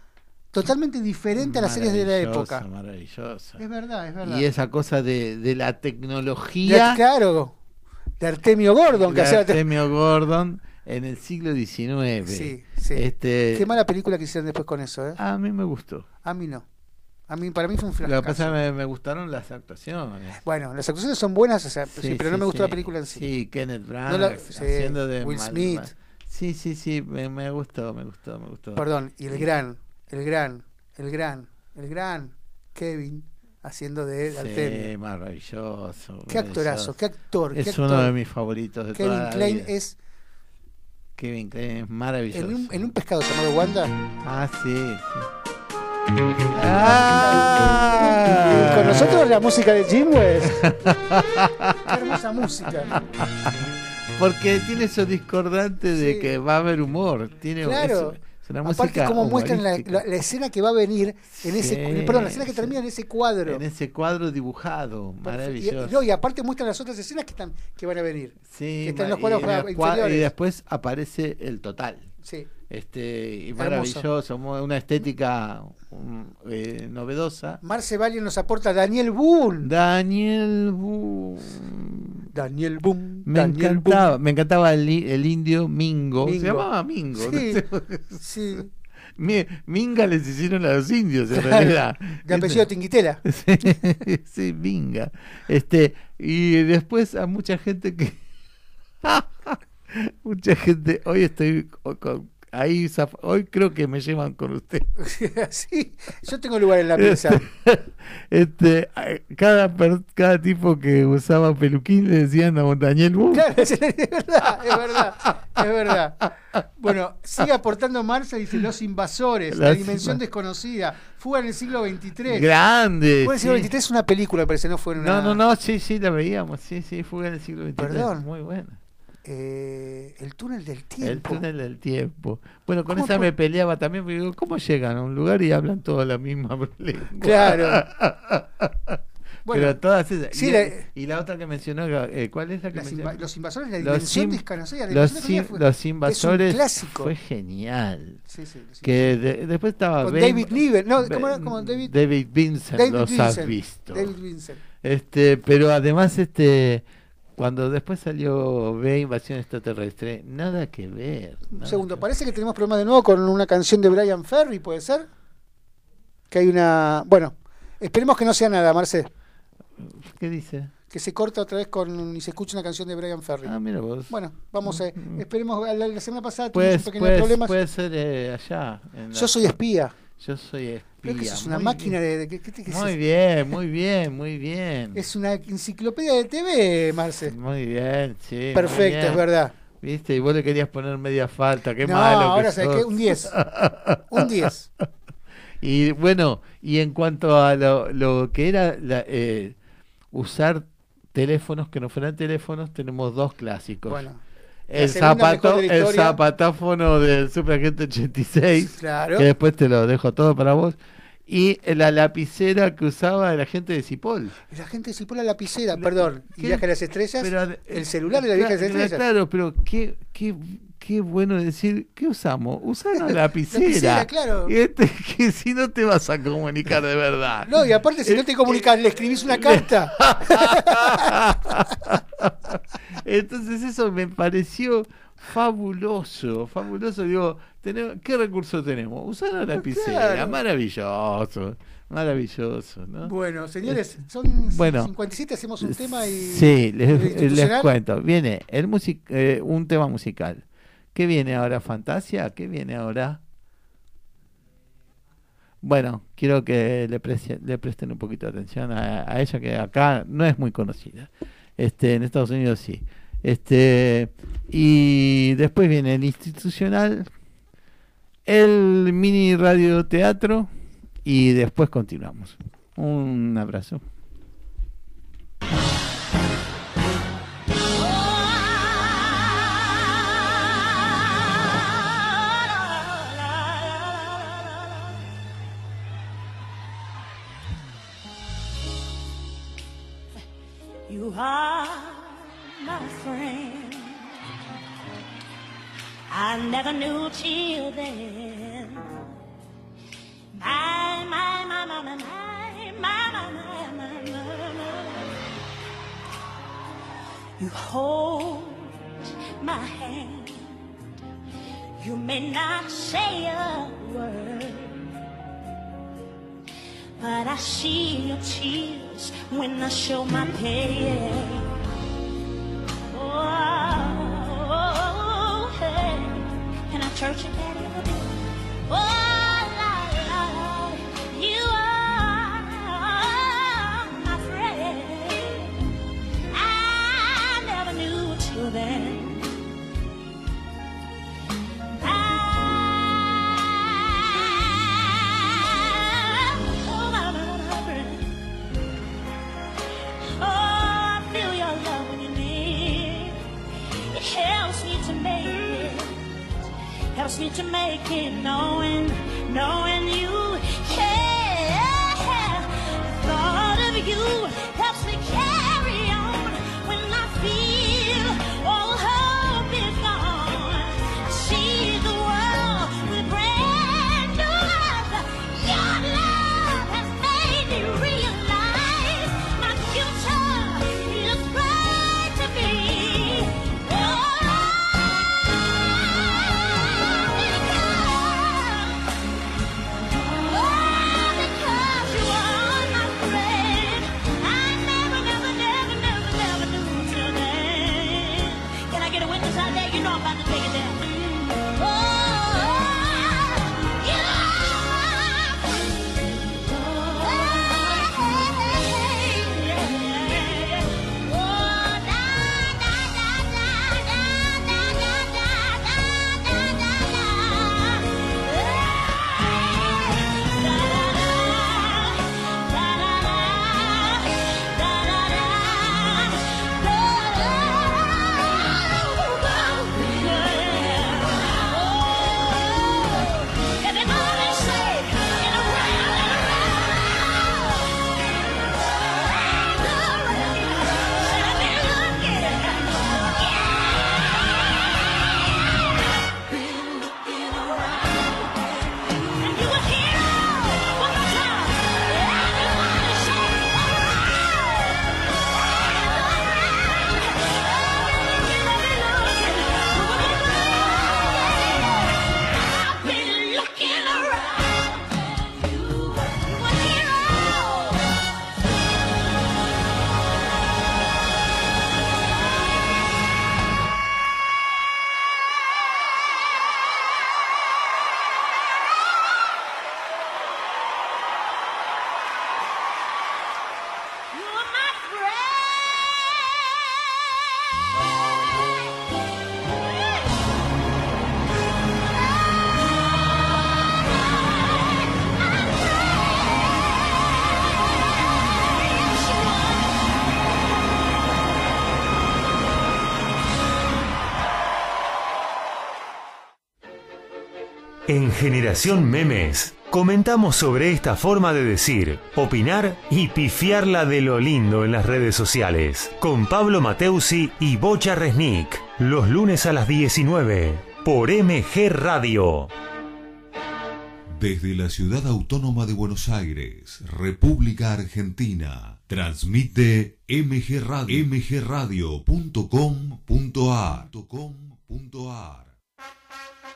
totalmente diferente a las series de la época.
Maravillosa.
Es verdad, es verdad.
Y esa cosa de, de la tecnología
claro, de Artemio Gordon, que
de
hacía la te-
Artemio Gordon en el siglo XIX.
Sí, sí.
Este,
Qué mala película que hicieron después con eso, ¿eh?
A mí me gustó.
A mí no. A mí, para mí fue un
Lo que
fracaso.
pasa es que me, me gustaron las actuaciones.
Bueno, las actuaciones son buenas, o sea, sí, pero no
sí,
me gustó
sí.
la película en sí.
Sí, Kenneth Branagh
No la- sí,
haciendo de
Will
mal-
Smith.
mal- Sí, sí, sí, me, me gustó, me gustó, me gustó.
Perdón, y el gran, el gran, el gran, el gran Kevin haciendo de
Sí,
Artemio.
maravilloso.
Qué actorazo, qué actor, qué
Es
actor.
uno de mis favoritos de toda
Kevin
la
Klein
vida.
es
Kevin Klein es maravilloso.
en un, en un pescado llamado Wanda.
Ah, sí, sí.
Y con nosotros la música de Jim West. Qué hermosa música.
Porque tiene eso discordante de
Sí.
que va a haber humor. Tiene
Claro.
es, es una
Aparte, como muestran la,
humorística.
la- la escena que va a venir en ese.
Sí,
Perdón, la escena que termina en ese cuadro.
en ese cuadro dibujado,
Y,
maravilloso.
no, y aparte muestran las otras escuadras que están que van a venir.
Sí,
que está en
ma-
los cuadros
y, y después aparece el total.
Sí.
Este, y
Hermoso.
maravilloso, mu- una estética um, eh, novedosa.
Marce Valien nos aporta Daniel Boone.
Daniel Boone.
Daniel Boone.
Me
Daniel
encantaba, me encantaba el, el indio Mingo.
Mingo.
Se llamaba Mingo.
Sí.
no.
Sí.
Mi- Minga les hicieron a los indios, en realidad.
De apellido Tinguitela.
Sí, sí, Minga. Este, y después a mucha gente que. mucha gente. Hoy estoy co- con- ahí. Hoy creo que me llevan con usted.
sí, yo tengo lugar en la mesa.
Este, cada, cada tipo que usaba peluquín le decían a Montañel "Uh,
Claro, es verdad, es verdad, es verdad. Bueno, sigue aportando Marcia, dice Los Invasores, La Dimensión Desconocida, Fuga en el siglo XXIII.
Grande.
Fuga en el siglo
sí.
XXIII es una película, parece, no fue una...
No, no, no, sí, sí, la veíamos. Sí, sí, Fuga en el siglo XXIII.
Perdón.
Muy buena.
Eh, el túnel del
El
tiempo.
túnel del tiempo. Bueno, con
¿Cómo
esa me peleaba también, porque digo, ¿cómo llegan a un lugar y hablan toda la misma lengua?
Claro. Bueno,
Pero todas esas.
sí,
y,
la-
y la otra que mencionó, eh, ¿cuál es la que mencionó?
los invasores, la
Los
dimensión
Los,
fue-
los invasores
es un clásico.
fue genial.
Sí, sí,
Que de- después estaba
Con
Ben-
David Niven, no, ¿cómo era? Como David-
David Vincent,
David
los has
Vincent,
visto.
David Vincent.
Este, pero además, este, cuando después salió Ve Invasión Extraterrestre, nada que ver.
Un segundo,
que-
parece que tenemos problemas de nuevo con una canción de Brian Ferry, ¿puede ser? Que hay una... Bueno, esperemos que no sea nada, Marce.
¿Qué dice?
Que se corta otra vez con y se escucha una canción de Brian Ferry.
Ah, mira vos.
Bueno, vamos a...
Mm.
Esperemos, la, la semana pasada tuvimos un pequeño
puede,
problema.
puede ser eh, allá. en la-
Yo soy espía.
Yo soy espía.
Creo que eso es una máquina
bien.
de... de- ¿qué- qué- qué es
Muy bien, muy bien, muy bien.
Es una enciclopedia de TV, Marce.
Muy bien, sí.
Perfecto,
bien.
es verdad.
Viste, y vos le querías poner media falta, qué
no,
malo. que
ahora sabes
sos.
qué, un 10. Un 10.
Y bueno, y en cuanto a lo, lo que era la, eh, usar teléfonos que no fueran teléfonos, tenemos dos clásicos.
Bueno,
el, zapato,
de
el zapatáfono del Superagente 86,
claro.
que después te lo dejo todo para vos, y la lapicera que usaba el agente de Cipoll.
La gente se pone la lapicera,
La-
perdón. ¿Y
¿qué?
viaje a las estrellas?
Pero,
el celular de la
Cla-
vieja de las estrellas.
Claro, pero qué, qué, qué bueno decir, ¿qué usamos? Usar la lapicera.
Lapicera, claro.
Y este, que si no te vas a comunicar de verdad.
No, y aparte, si no te comunicas, le escribís una carta.
Entonces eso me pareció fabuloso, fabuloso. Digo, tenemos, ¿qué recursos tenemos? Usar la lapicera,
Claro.
maravilloso, maravilloso, ¿no?
Bueno, señores, son
Bueno.
57, hacemos un tema y.
Sí, les,
¿el
les
institucional?
cuento. Viene el music, eh, un tema musical. ¿Qué viene ahora? ¿Fantasia? ¿Qué viene ahora? Bueno, quiero que le presten un poquito de atención a, a ella, que acá no es muy conocida. Este, en Estados Unidos sí. Este, y después viene el institucional, el mini radio teatro, y después continuamos. Un abrazo.
Are my friend. I never knew till then. My, my, my, my, my, my, my, my, my, my. You hold my hand. You may not say a word. But I see your tears when I show my pain. Oh, oh hey. Can I church it, Daddy? a little? Oh, helps me to make it, knowing, knowing you care. Thought of you
Generación Memes comentamos sobre esta forma de decir, opinar y pifiarla de lo lindo en las redes sociales. Con Pablo Mateusi y Bocha Resnick. Los lunes a las 19 por MG Radio.
Desde la ciudad autónoma de Buenos Aires, República Argentina, transmite MG Radio, mgradio.com.ar.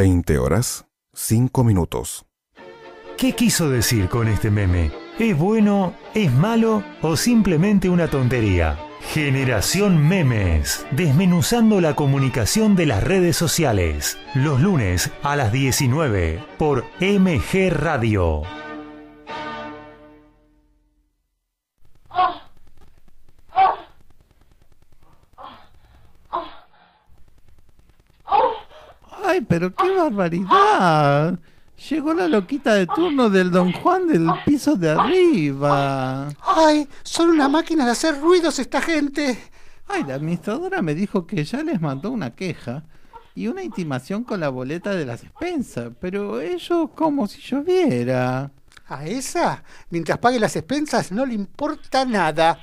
Veinte horas, cinco minutos.
¿Qué quiso decir con este meme? ¿Es bueno, es malo o simplemente una tontería? Generación Memes, desmenuzando la comunicación de las redes sociales, los lunes a las 19 por MG Radio.
Ay, pero qué barbaridad. Llegó la loquita de turno del Don Juan del piso de arriba.
¡Ay! Son una máquina de hacer ruidos esta gente.
Ay, la administradora me dijo que ya les mandó una queja y una intimación con la boleta de las expensas, pero ellos como si lloviera.
A esa, mientras pague las expensas, no le importa nada.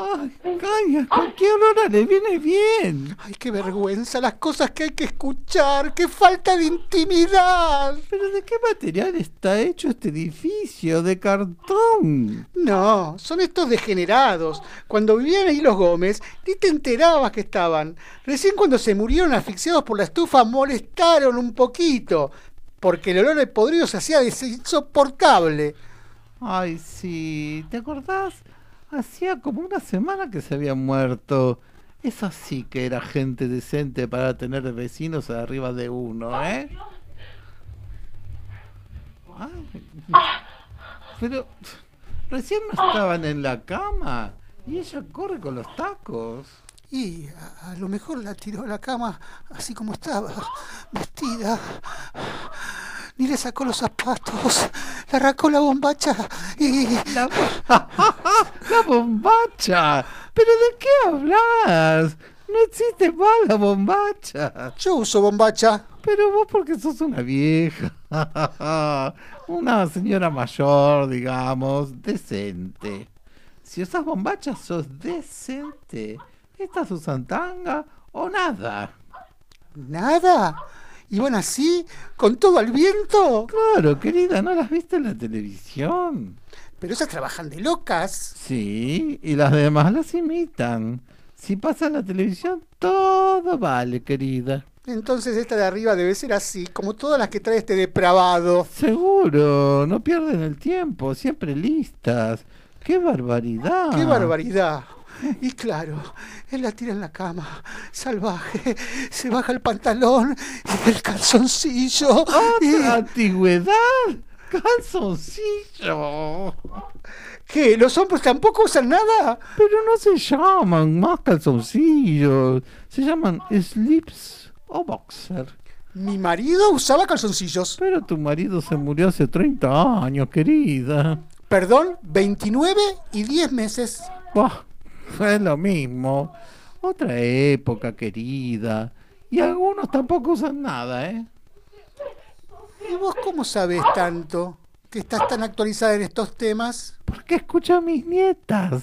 Ay, ay, a cualquier hora le viene bien.
Ay, qué vergüenza, las cosas que hay que escuchar, qué falta de intimidad.
¿Pero de qué material está hecho este edificio? ¿De cartón?
No, son estos degenerados. Cuando vivían ahí los Gómez, ni te enterabas que estaban. Recién cuando se murieron asfixiados por la estufa molestaron un poquito, porque el olor de podrido se hacía insoportable.
Ay, sí, ¿te acordás? Hacía como una semana que se había muerto. Esa sí que era gente decente para tener vecinos arriba de uno, ¿eh? Ay, pero recién no estaban en la cama y ella corre con los tacos.
Y a, a lo mejor la tiró a la cama así como estaba, vestida. Ni le sacó los zapatos, le arrancó la bombacha y...
La, la bombacha. ¿Pero de qué hablas? No existe más la bombacha.
Yo uso bombacha.
Pero vos porque sos una vieja. una señora mayor, digamos, decente. Si usas bombacha, sos decente. ¿Estás usan tanga o nada?
¿Nada? ¿Iban así? ¿Con todo al viento?
Claro, querida, ¿no las viste en la televisión?
Pero esas trabajan de locas.
Sí, y las demás las imitan. Si pasa en la televisión, todo vale, querida.
Entonces esta de arriba debe ser así, como todas las que trae este depravado.
Seguro, no pierden el tiempo, siempre listas. ¡Qué barbaridad!
¡Qué barbaridad! Y claro, él la tira en la cama, salvaje, se baja el pantalón y el calzoncillo. y-
¡Otra antigüedad! ¡Calzoncillo!
¿Qué? ¿Los hombres tampoco usan nada?
Pero no se llaman más calzoncillos, se llaman slips o boxer.
Mi marido usaba calzoncillos.
Pero tu marido se murió hace 30 años, querida.
Perdón, 29 y 10 meses.
Buah, es lo mismo. Otra época, querida. Y algunos tampoco usan nada, ¿eh?
¿Y vos cómo sabés tanto que estás tan actualizada en estos temas?
Porque escucho a mis nietas.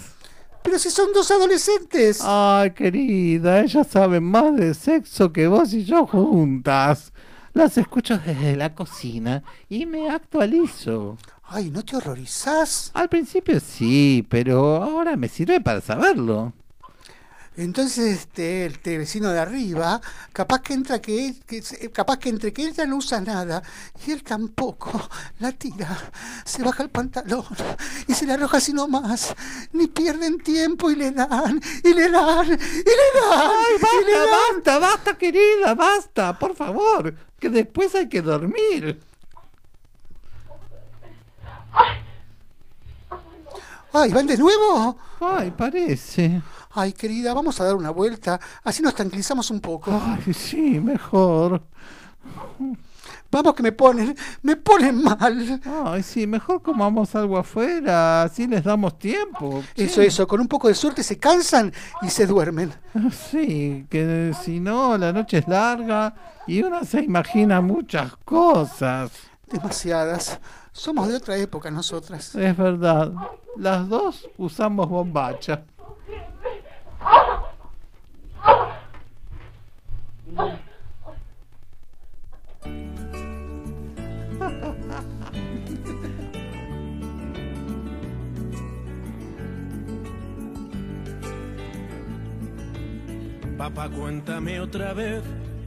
Pero si son dos adolescentes.
Ay, querida, ellas saben más de sexo que vos y yo juntas. Las escucho desde la cocina y me actualizo.
Ay, ¿no te horrorizás?
Al principio sí, pero ahora me sirve para saberlo.
Entonces este, este vecino de arriba, capaz que entra que, que capaz que entre que ella no usa nada y él tampoco, la tira, se baja el pantalón y se le arroja así nomás, ni pierden tiempo y le dan, y le dan, y le dan,
¡Ay,
y le
basta,
dan.
basta, basta, querida, basta, por favor, que después hay que dormir.
Ay, ¿van de nuevo?
Ay, parece.
Ay, querida, vamos a dar una vuelta, así nos tranquilizamos un poco.
Ay, sí, mejor.
Vamos que me ponen, me ponen mal.
Ay, sí, mejor comamos algo afuera, así les damos tiempo.
Eso,
Sí.
eso, con un poco de suerte se cansan y se duermen.
Sí, que si no, la noche es larga y uno se imagina muchas cosas.
Demasiadas. Somos de otra época nosotras.
Es verdad, las dos usamos bombacha.
Papá, cuéntame otra vez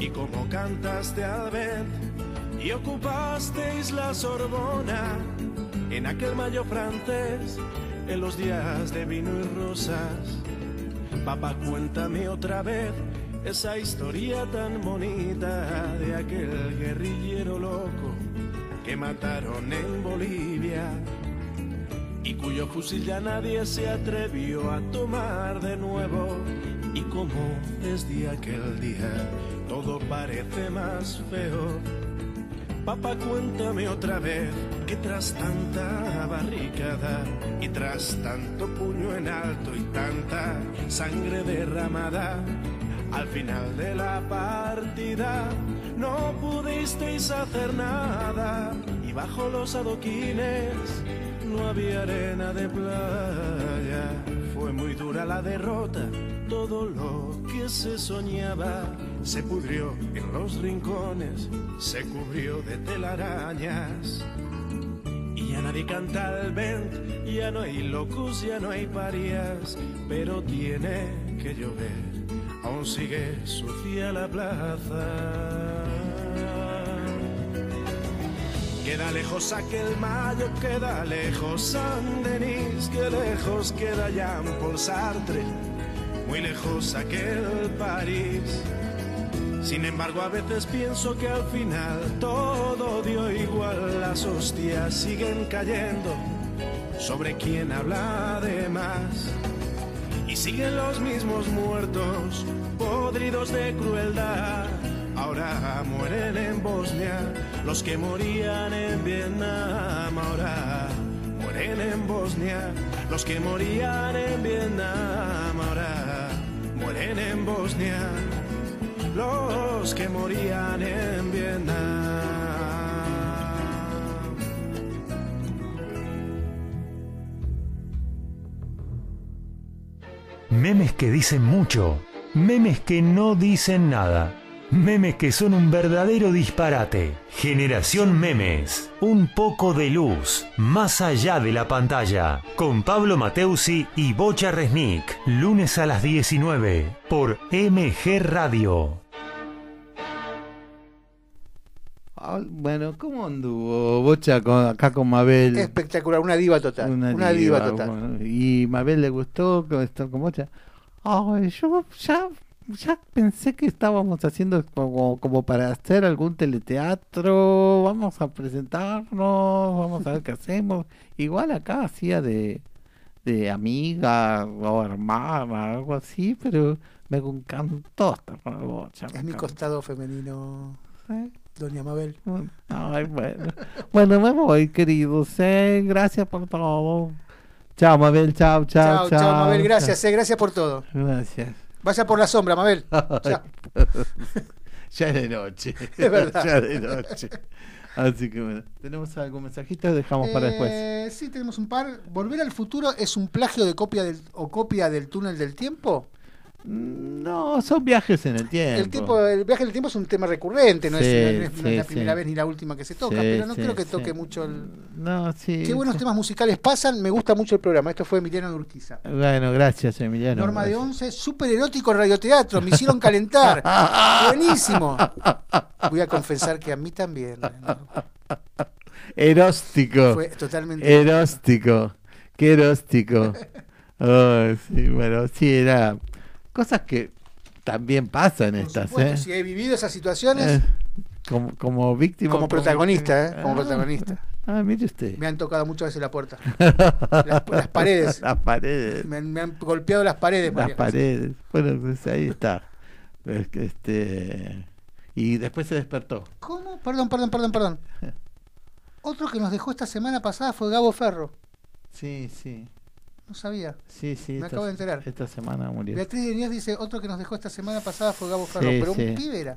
y cómo cantaste al vent y ocupasteis la Sorbona en aquel mayo francés, en los días de vino y rosas. Papá, cuéntame otra vez esa historia tan bonita de aquel guerrillero loco que mataron en Bolivia y cuyo fusil ya nadie se atrevió a tomar de nuevo. Y como desde aquel día todo parece más feo. Papá, cuéntame otra vez que tras tanta barricada y tras tanto puño en alto y tanta sangre derramada, al final de la partida no pudisteis hacer nada y bajo los adoquines no había arena de playa. Fue muy dura la derrota, todo lo que se soñaba se pudrió en los rincones, se cubrió de telarañas. Y ya nadie canta el vent, ya no hay locos, ya no hay parias, pero tiene que llover, aún sigue sucia la plaza. Queda lejos aquel mayo, queda lejos San Denis, que lejos queda Jean Paul Sartre, muy lejos aquel París. Sin embargo, a veces pienso que al final todo dio igual, las hostias siguen cayendo sobre quien habla de más. Y siguen los mismos muertos, podridos de crueldad. Ahora mueren en Bosnia los que morían en Vietnam. Ahora mueren en Bosnia los que morían en Vietnam. Ahora mueren en Bosnia los que morían en Vietnam.
Memes que dicen mucho, memes que no dicen nada, memes que son un verdadero disparate. Generación Memes, un poco de luz, más allá de la pantalla, con Pablo Mateusi y Bocha Resnick, lunes a las 19, por MG Radio.
Bueno, ¿cómo anduvo Bocha con- acá con Mabel?
Espectacular, una diva total. Una, diva, total.
bueno, ¿Y Mabel le gustó con esto con Bocha? Ay, yo ya, ya pensé que estábamos haciendo como, como para hacer algún teleteatro, vamos a presentarnos, vamos a ver qué hacemos. Igual acá hacía de, de amiga o hermana, algo así, pero me encantó estar con Bocha.
Es mi costado femenino,
¿Eh?
Doña Mabel.
Ay, bueno. Bueno, me voy, queridos. ¿eh? Gracias por todo. Chao, Mabel. Chao, chao,
Chao,
chao.
chao, Mabel. Gracias, eh, gracias por todo.
Gracias.
Vaya por la sombra, Mabel. Chao.
ya es de noche.
Es verdad.
ya es de noche. Así que bueno. ¿Tenemos algún mensajito? Dejamos para después.
Eh, sí, tenemos un par. ¿Volver al futuro es un plagio de copia del, o copia del túnel del tiempo?
No, son viajes en el tiempo.
El, el viaje del tiempo es un tema recurrente, no,
Sí,
es, no es- no es
sí,
la primera
sí.
vez ni la última que se toca, pero no creo que toque mucho el...
No, sí.
Qué buenos temas musicales pasan, me gusta mucho el programa. Esto fue Emiliano de Urquiza.
Bueno, gracias, Emiliano.
Norma de
Gracias.
11, súper erótico radioteatro, me hicieron calentar. Buenísimo. Voy a confesar que a mí también.
Eróstico.
Fue totalmente.
Eróstico. Qué eróstico. Sí, bueno, sí, era. Cosas que también pasan
Por
estas,
supuesto,
¿eh?
si he vivido esas situaciones,
Eh, como, como víctima.
como protagonista, ¿eh? Como
Ah,
protagonista.
Ah, mire usted.
Me han tocado muchas veces la puerta. Las, las paredes.
Las paredes.
Me han, me han golpeado las paredes.
Las paredes. Bueno, pues ahí está. Es que este. Y después se despertó.
¿Cómo? Perdón, perdón, perdón, perdón. Otro que nos dejó esta semana pasada fue Gabo Ferro.
Sí, sí.
No sabía.
Sí, sí.
Me
esta-
acabo de enterar.
Esta semana murió.
Beatriz Denías dice, otro que nos dejó esta semana pasada fue Gabo Ferro,
Sí,
pero
sí.
un pibe era.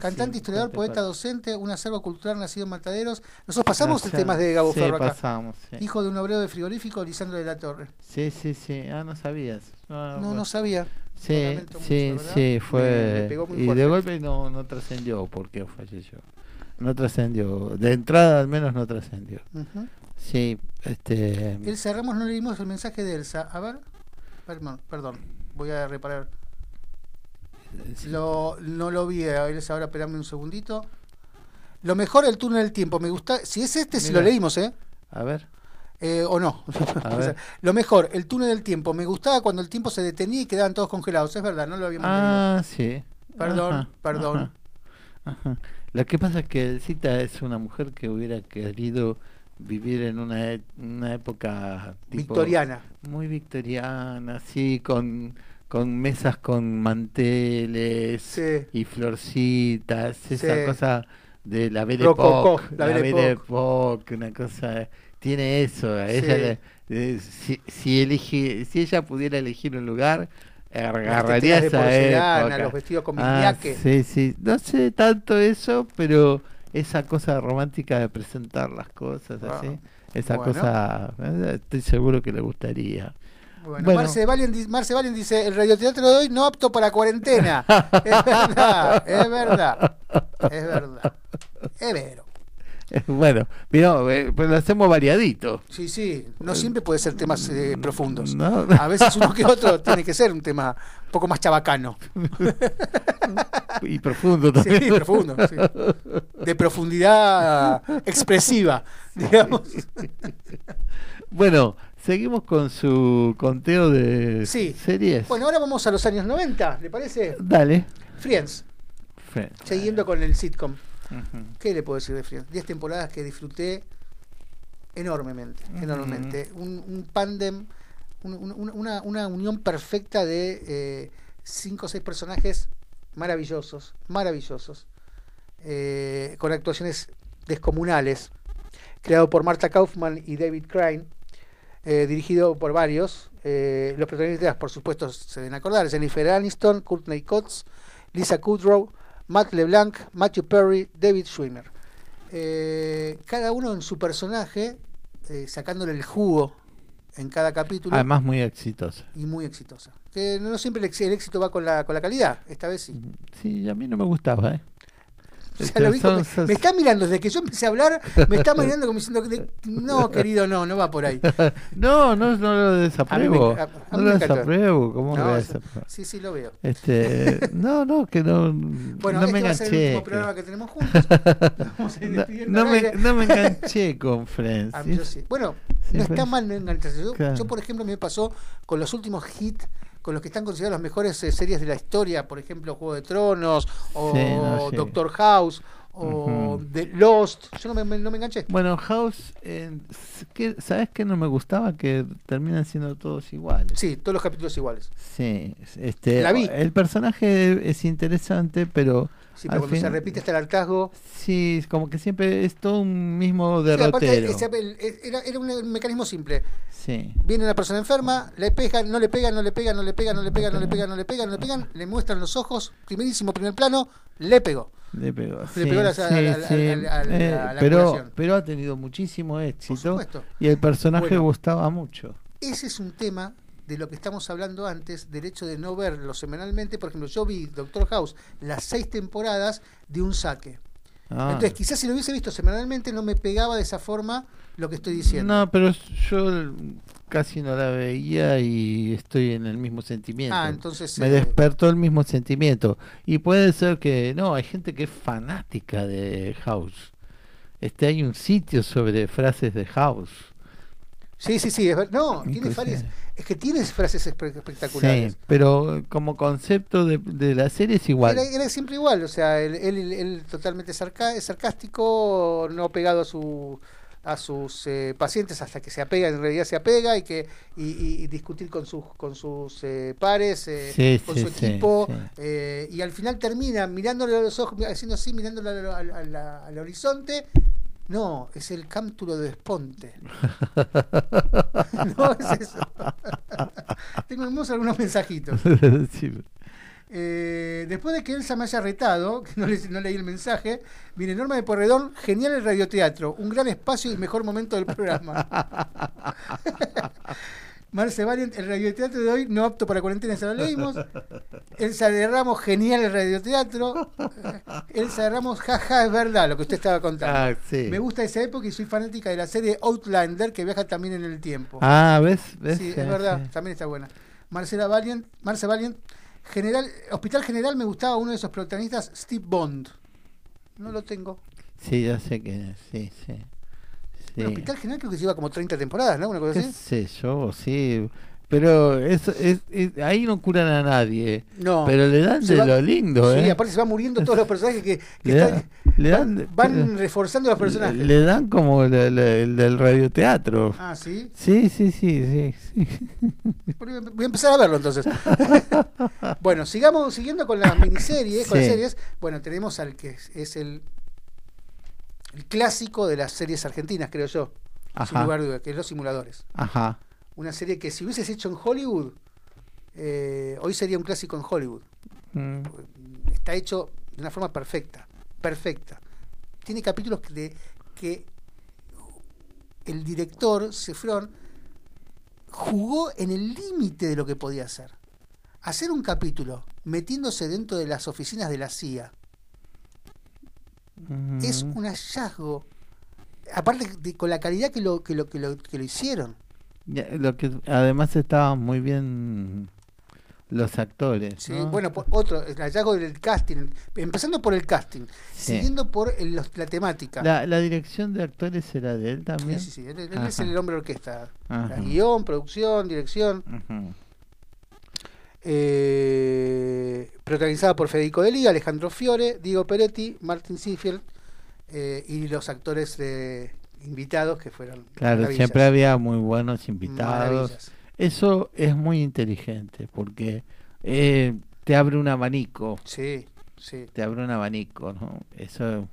Cantante,
Sí,
historiador, poeta, docente, un acervo cultural nacido en Mataderos. Nosotros pasamos el tema de Gabo Ferro acá.
pasamos.
Hijo de un obrero de frigorífico, Lisandro de la Torre.
Sí, sí, sí. Ah, no sabías. No,
No, sabía.
Sí,
mucho,
sí, sí,
Me-
fue.
me
y
fuerte.
de golpe no, no trascendió porque falleció. No trascendió. De entrada al menos no trascendió.
Ujú.
Sí, este.
Elsa Ramos, no leímos el mensaje de Elsa. A ver. Perdón, perdón. Voy a reparar. Lo, no lo vi a Elsa, ahora esperame un segundito. Lo mejor el túnel del tiempo. Me gusta. Si es este, si lo leímos, ¿eh?
A ver.
Eh, o no.
A ver.
lo mejor, el túnel del tiempo. Me gustaba cuando el tiempo se detenía y quedaban todos congelados. Es verdad, no lo habíamos
Ah, sí.
Perdón,
Ajá,
perdón.
ajá, ajá. Lo que pasa es que Cita es una mujer que hubiera querido vivir en una, e- una época tipo-
Victoriana.
muy victoriana, así con con mesas con manteles
Sí.
y florcitas, esa
Sí.
cosa de la Belle Époque,
la
la
Belle Époque.
Una cosa tiene eso,
Sí.
ella le- eh, si, si elige si ella pudiera elegir un lugar agarraría
de
esa
porcelana,
época.
los vestidos con
Ah, sí, sí, no sé tanto eso, pero esa cosa romántica de presentar las cosas
Ah,
así, esa
bueno.
cosa, eh, estoy seguro que le gustaría.
Bueno,
Bueno.
Marce, Valen, Marce Valen dice, el radioteatro de hoy no apto para cuarentena. es verdad, es verdad, es verdad. Es vero.
Bueno, pero, eh, pero lo hacemos variadito.
Sí, sí, no siempre puede ser temas eh, profundos.
No.
A veces uno que otro tiene que ser un tema un poco más chabacano.
Y profundo
Sí,
también.
profundo. sí. De profundidad expresiva, digamos.
Bueno, seguimos con su conteo de
Sí.
series.
Bueno, ahora vamos a los años 90, ¿le parece?
Dale.
Friends,
Fe-
siguiendo con el sitcom. ¿Qué le puedo decir de Friends? Diez temporadas que disfruté enormemente, enormemente. Un, un pandem, un- un- una, una unión perfecta de eh, cinco o seis personajes maravillosos, maravillosos, eh, con actuaciones descomunales, creado por Marta Kaufman y David Crane, eh, dirigido por varios. los protagonistas, por supuesto, se deben acordar, Jennifer Aniston, Courtney Cox, Lisa Kudrow, Matt LeBlanc, Matthew Perry, David Schwimmer. Eh, cada uno en su personaje, eh, sacándole el jugo en cada capítulo
Además muy exitosa.
y muy exitosa. Que no siempre el, éxito va con la, con la calidad, esta vez sí.
Sí, a mí no me gustaba, ¿eh?
Ya lo me está mirando desde que yo empecé a hablar, me está mirando como diciendo, que- no, querido, no, no va por ahí.
No, no, no lo desapruebo.
A mí me- a- a
no lo desapruebo. ¿Cómo
No,
lo desapruebo?
sí, sí, lo veo.
Este, no, no, que no,
Bueno,
no
este
me
va a ser el
enganché.
último programa que tenemos juntos. Vamos a ir
no, me,
aire.
no me enganché con Friends.
Ah, sí. Bueno,
Sí,
no está mal no engancharse. Yo,
Claro.
yo, por ejemplo, me pasó con los últimos hits, con los que están considerados las mejores eh, series de la historia, por ejemplo, Juego de Tronos, o
Sí, no, sí.
Doctor House, o. The Lost. Yo no me, me- no me enganché.
Bueno, House, eh, ¿qué- ¿sabes qué no me gustaba? Que terminan siendo todos iguales.
Sí, todos los capítulos iguales.
Sí, este,
La vi.
el personaje es interesante, pero
Sí, pero cuando se repite hasta el hartazgo.
sí, como que siempre es todo un mismo
Sí, aparte,
derrotero.
el- era, era un mecanismo simple.
Sí,
Viene una persona enferma, le pegan, no le pegan, no le pegan, no le pegan, no le pegan, no le pegan, no le pegan, no le pegan, le muestran los ojos, primerísimo primer plano, le pegó.
le pegó.
Le
sí,
pegó la-
sí,
a a-
sí,
a-
eh, pero, pero ha tenido muchísimo éxito
supuesto.
y el personaje
Bueno.
gustaba mucho.
Ese es un tema de lo que estamos hablando antes, del hecho de no verlo semanalmente. Por ejemplo, yo vi Doctor House las seis temporadas de un saque.
Ah.
Entonces, quizás si lo hubiese visto semanalmente no me pegaba de esa forma lo que estoy diciendo.
No, pero yo casi no la veía y estoy en el mismo sentimiento.
Ah, entonces,
Me
eh,
despertó el mismo sentimiento. Y puede ser que, no, hay gente que es fanática de House. Este, hay un sitio sobre frases de House.
Sí, sí, sí. Es, ver- no, tiene varias. Es que tiene frases espe- espectaculares.
Sí, pero como concepto de, de la serie es igual.
Era, era siempre igual, o sea, él, él- él totalmente sarca- sarcástico, no pegado a su a sus eh, pacientes hasta que se apega, en realidad se apega y que y, y- y discutir con sus con sus eh, pares, eh,
Sí,
con
sí,
su equipo
sí.
eh, y al final termina mirándole a los ojos, haciendo así, mirándole al, al- al- al horizonte. No, es el cámtulo de Esponte. no es eso. Tenemos algunos mensajitos. Eh, después de que Elsa me haya retado, que no, le- no leí el mensaje, viene Norma de Porredón, genial el radioteatro, un gran espacio y mejor momento del programa. Marce Valiant, el radioteatro de hoy no apto para cuarentena, ya lo leímos. Elsa de Ramos, genial el radioteatro. Elsa de Ramos, jaja, es verdad lo que usted estaba contando.
Ah, sí.
Me gusta esa época y soy fanática de la serie Outlander que viaja también en el tiempo.
Ah, ¿ves? ¿Ves?
Sí,
Sí,
es verdad,
sí.
también está buena. Marcela Valiant, Marce Valiant, General, Hospital General me gustaba uno de esos protagonistas, Steve Bond. No lo tengo.
Sí, ya sé que sí, sí. Sí.
Bueno, Hospital General creo que lleva como 30 temporadas, ¿no? Una cosa
¿Qué
así.
sé yo? Sí. Pero es, es- es- ahí no curan a nadie.
No.
Pero le dan
Se
de
va-
lo lindo,
Sí,
¿eh?
aparte se van muriendo todos los personajes que, que
Le,
están-
le dan,
van reforzando los personajes.
le dan como el, el- el del radioteatro.
Ah, sí.
Sí, sí, sí, sí. sí.
Voy a empezar a verlo entonces. bueno, sigamos siguiendo con las miniseries, con las
Sí.
series. Bueno, tenemos al que es, el, el clásico de las series argentinas, creo yo. Sin
Ajá.
lugar a duda, que es Los Simuladores.
Ajá.
Una serie que si hubieses hecho en Hollywood, eh, hoy sería un clásico en Hollywood.
Mm.
Está hecho de una forma perfecta, perfecta. Tiene capítulos de- que el director, Cefrón, jugó en el límite de lo que podía hacer. Hacer un capítulo metiéndose dentro de las oficinas de la CIA Es un hallazgo. Aparte de, con la calidad que lo, que lo, que lo, que lo hicieron.
Ya, Lo que además estaban muy bien los actores.
Sí,
¿no?
Bueno, por- otro, el hallazgo del casting, empezando por el casting,
Sí.
siguiendo por el- los- la temática.
la, la dirección de actores era de él también.
Sí, sí, sí, Él, él es
Ajá.
el hombre orquesta.
Ajá.
La guion, producción, dirección.
Ujú.
Eh, protagonizada por Federico de Liga, Alejandro Fiore, Diego Peretti, Martin Seafield eh, y los actores de invitados que fueron.
Claro,
maravillas.
siempre había muy buenos invitados.
Maravillas.
Eso es muy inteligente porque eh, te abre un abanico.
Sí, sí.
Te abre un abanico, ¿no? Eso es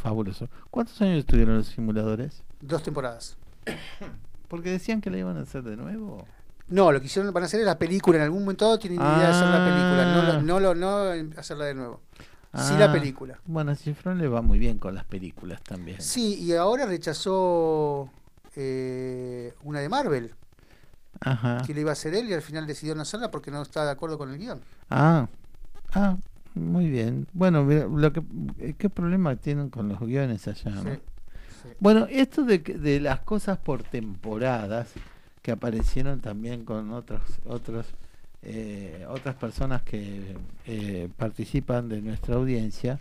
fabuloso. ¿Cuántos años estuvieron los simuladores?
Dos temporadas.
Porque decían que la iban a hacer de nuevo.
No, lo que hicieron van a hacer es la película. En algún momento tienen idea de hacer la película. No,
Ah.
lo- no, lo- no hacerla de nuevo. Sí, la
Ah,
película.
Bueno, a Cifrón le va muy bien con las películas también.
Sí, y ahora rechazó eh, una de Marvel,
Ajá.
que le iba a hacer él y al final decidió no hacerla porque no estaba de acuerdo con el guion.
Ah, ah, muy bien. Bueno, mira, lo que, eh, ¿qué problema tienen con los guiones allá? no?
Sí, sí.
Bueno, esto de, de las cosas por temporadas que aparecieron también con otros otros eh, otras personas que eh, participan de nuestra audiencia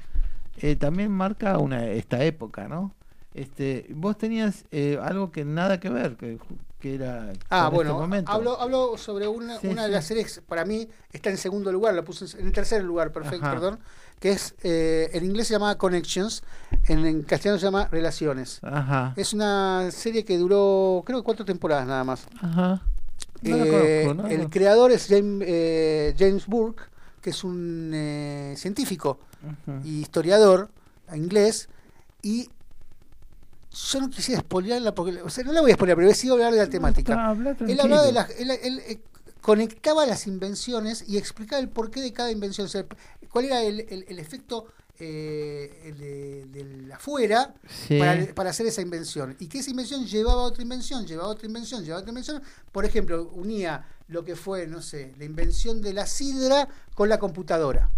eh, también marca una esta época, ¿no? Este, vos tenías eh, algo que nada que ver, que, que era
Ah,
este
bueno,
momento.
hablo, hablo sobre una,
Sí,
una de las series, para mí está en segundo lugar, la puse en el tercer lugar, perfecto,
Ajá.
perdón, que es, eh, en inglés se llama Connections, en, en castellano se llama Relaciones.
Ajá.
Es una serie que duró, creo que cuatro temporadas nada más.
Ajá. No la
Eh,
conozco, ¿no?
el creador es James, eh, James Burke, que es un eh, científico y historiador inglés, y yo no quisiera spoilearla porque, o sea, no la voy a spoilear, pero he sido hablar de la temática.
Está, habla
Él hablaba de las, él, él, conectaba las invenciones y explicaba el porqué de cada invención, o sea, cuál era el, el- el efecto eh, el de, del afuera
Sí.
para, para hacer esa invención y que esa invención llevaba a otra invención, llevaba a otra invención, llevaba a otra invención. Por ejemplo, unía lo que fue, no sé, la invención de la sidra con la computadora.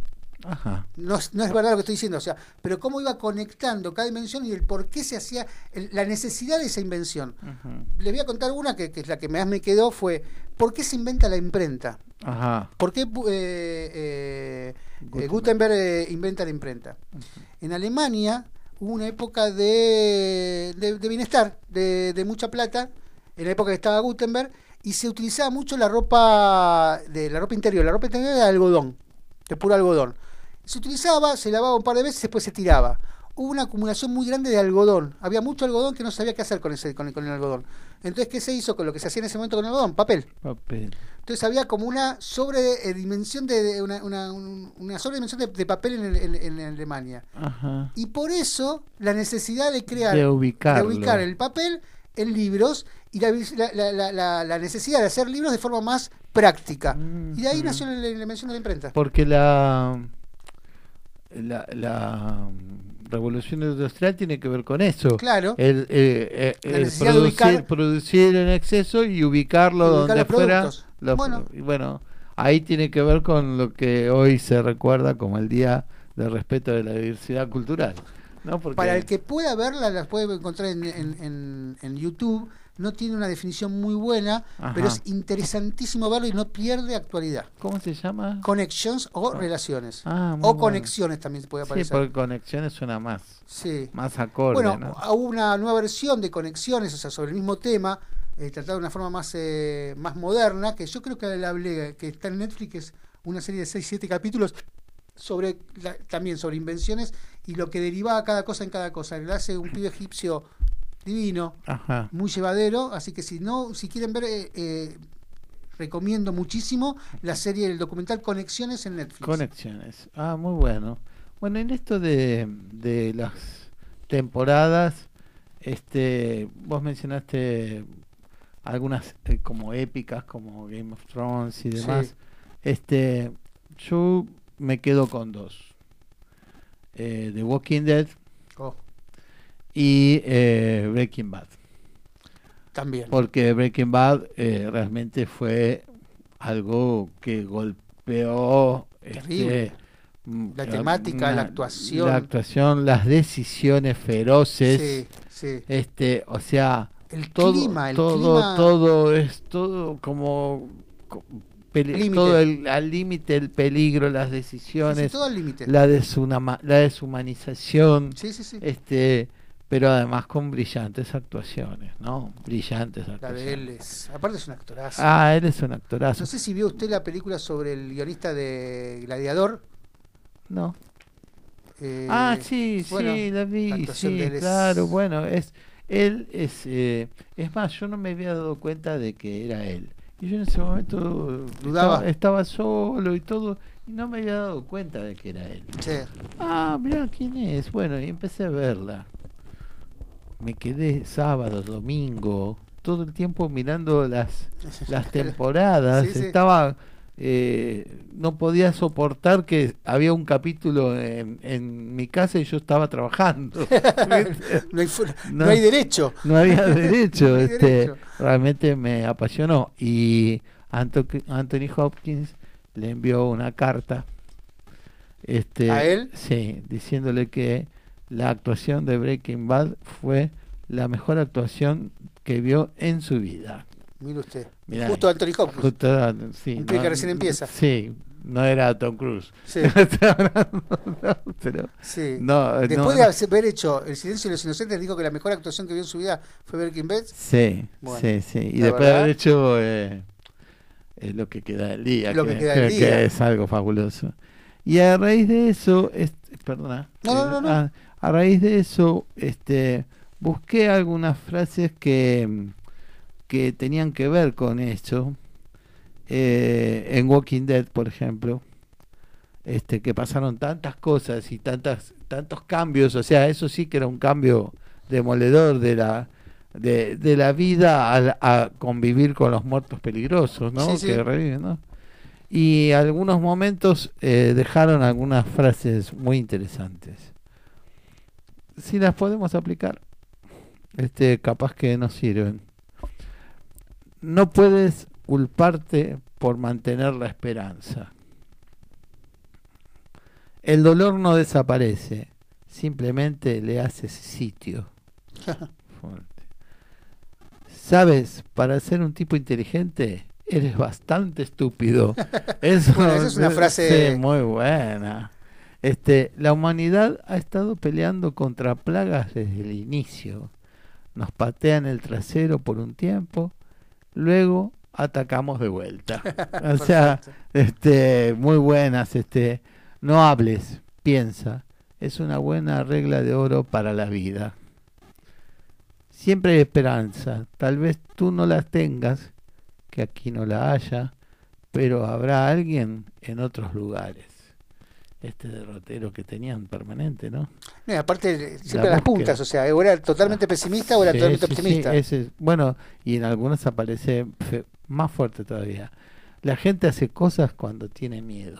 Ajá.
No, es- no es verdad lo que estoy diciendo, o sea, pero cómo iba conectando cada invención y el por qué se hacía, el- la necesidad de esa invención.
Ujú.
Les voy a contar una que, que es la que más me quedó, fue ¿por qué se inventa la imprenta?
Ajá.
¿Por qué eh, eh, eh,
Gutenberg.
Gutenberg eh, inventa la imprenta? En Alemania hubo una época de, de, de bienestar, de, de mucha plata, en la época que estaba Gutenberg, y se utilizaba mucho la ropa de la ropa interior, la ropa interior era de algodón, de puro algodón. Se utilizaba, se lavaba un par de veces, después se tiraba. Hubo una acumulación muy grande de algodón. Había mucho algodón que no sabía qué hacer con ese, con el, con el algodón. Entonces, ¿qué se hizo con lo que se hacía en ese momento con el algodón? Papel.
Papel.
Entonces había como una sobredimensión de, de una, una, un- una sobredimensión de, de papel en, el- en- en Alemania.
Ajá.
Y por eso la necesidad de crear,
De ubicarlo.
ubicar el papel en libros y la, la- la- la- necesidad de hacer libros de forma más práctica. Y de ahí
Ujú.
nació la, la invención de la imprenta.
Porque la, la, la revolución industrial tiene que ver con eso.
Claro.
El, eh, eh, el producir,
ubicar-
producir en exceso y ubicarlo donde
los
fuera. los-
Bueno.
ahí tiene que ver con lo que hoy se recuerda como el Día de Respeto de la Diversidad Cultural. ¿no? Porque,
Para el que pueda verla, las puede encontrar en, en- en- en YouTube. No tiene una definición muy buena,
Ajá.
pero es interesantísimo verlo y no pierde actualidad.
¿Cómo se llama?
Connections o relaciones.
Ah,
o
bueno.
conexiones también se puede
Sí,
aparecer.
porque conexiones suena más,
Sí.
más acorde.
Bueno,
¿no?
hubo una nueva versión de Conexiones, o sea, sobre el mismo tema, eh, tratada de una forma más, eh, más moderna, que yo creo que le hablé, que está en Netflix, es una serie de 6-7 capítulos sobre la- también sobre invenciones y lo que derivaba cada cosa en cada cosa. Le hace un pibe egipcio divino,
Ajá.
muy llevadero, así que si no, si quieren ver, eh, eh, recomiendo muchísimo la serie, el documental Conexiones en Netflix.
Conexiones. Ah, muy bueno. Bueno, en esto de, de las temporadas, este, vos mencionaste algunas eh, como épicas, como Game of Thrones y demás.
Sí.
Este, yo me quedo con dos. The Walking Dead
Oh,
y eh, Breaking Bad.
también.
Porque Breaking Bad eh, realmente fue algo que golpeó
Terrible.
este, mm,
La temática, la actuación.
la actuación, las decisiones feroces,
Sí, sí.
este, o sea,
El
todo,
clima, el
todo,
clima.
todo es todo como todo el, al límite el peligro, las decisiones,
sí, todo al
la, desunama- la deshumanización,
Sí, sí, sí.
este, pero además con brillantes actuaciones, ¿no? Brillantes
La
actuaciones.
de él es. Aparte es un actorazo.
Ah, él es un actorazo.
No sé si vio usted la película sobre el guionista de Gladiador.
No.
Eh,
ah, sí,
bueno,
sí, la vi,
la
sí,
de él es-
claro, bueno, es él es eh, es más, yo no me había dado cuenta de que era él. Y yo en ese momento
Dudaba.
Estaba, estaba solo y todo y no me había dado cuenta de que era él.
Sí.
Ah, mira quién es. Bueno, y empecé a verla. Me quedé sábado, domingo, todo el tiempo mirando las las temporadas.
Sí, sí.
Estaba eh, no podía soportar que había un capítulo en, en mi casa y yo estaba trabajando.
no, hay, fu- no
No.
hay derecho.
No había derecho,
No
este,
derecho.
realmente me apasionó. Y Anto- Anthony Hopkins le envió una carta. Este,
¿A él?
Sí, diciéndole que la actuación de Breaking Bad fue la mejor actuación que vio en su vida.
Mire usted.
Mirá,
Justo Anthony Hopkins.
Justo, sí,
Un pibe que recién empieza.
Sí, no era Tom Cruise.
Sí.
No, pero-
Sí.
no,
Después
no,
de
no.
haber hecho El silencio de los inocentes, dijo que la mejor actuación que vio en su vida fue Breaking Bad.
Sí,
Bueno,
sí, sí. Y después de
verdad-
haber hecho eh, eh, lo que queda del día,
Lo
que,
que queda del día.
que es algo fabuloso. Y a raíz de eso, este, perdona,
No, no, no, no.
ah, a raíz de eso, este, busqué algunas frases que, que tenían que ver con eso. Eh, en Walking Dead, por ejemplo, este, que pasaron tantas cosas y tantas, tantos cambios, o sea, eso sí que era un cambio demoledor de la, de, de la vida a, convivir con los muertos peligrosos, ¿no?
Sí, sí.
Que reviven, ¿no? Y algunos momentos eh, dejaron algunas frases muy interesantes. Si las podemos aplicar, este, capaz que nos sirven. No puedes culparte por mantener la esperanza. El dolor no desaparece, simplemente le haces sitio. Fuerte. Sabes, para ser un tipo inteligente, eres bastante estúpido. Eso,
Bueno, es una frase-
sí, muy buena. Este, la humanidad ha estado peleando contra plagas desde el inicio. Nos patean el trasero por un tiempo, luego atacamos de vuelta. O sea, este, muy buenas, este, no hables, piensa. Es una buena regla de oro para la vida. Siempre hay esperanza. Tal vez tú no la tengas, que aquí no la haya, pero habrá alguien en otros lugares. Este derrotero que tenían permanente, ¿no?
No, y aparte, siempre
La
a las puntas, o sea, o era totalmente pesimista o era
Sí,
totalmente
sí, sí,
optimista.
ese es- bueno, y en algunas aparece fe- más fuerte todavía. La gente hace cosas cuando tiene miedo.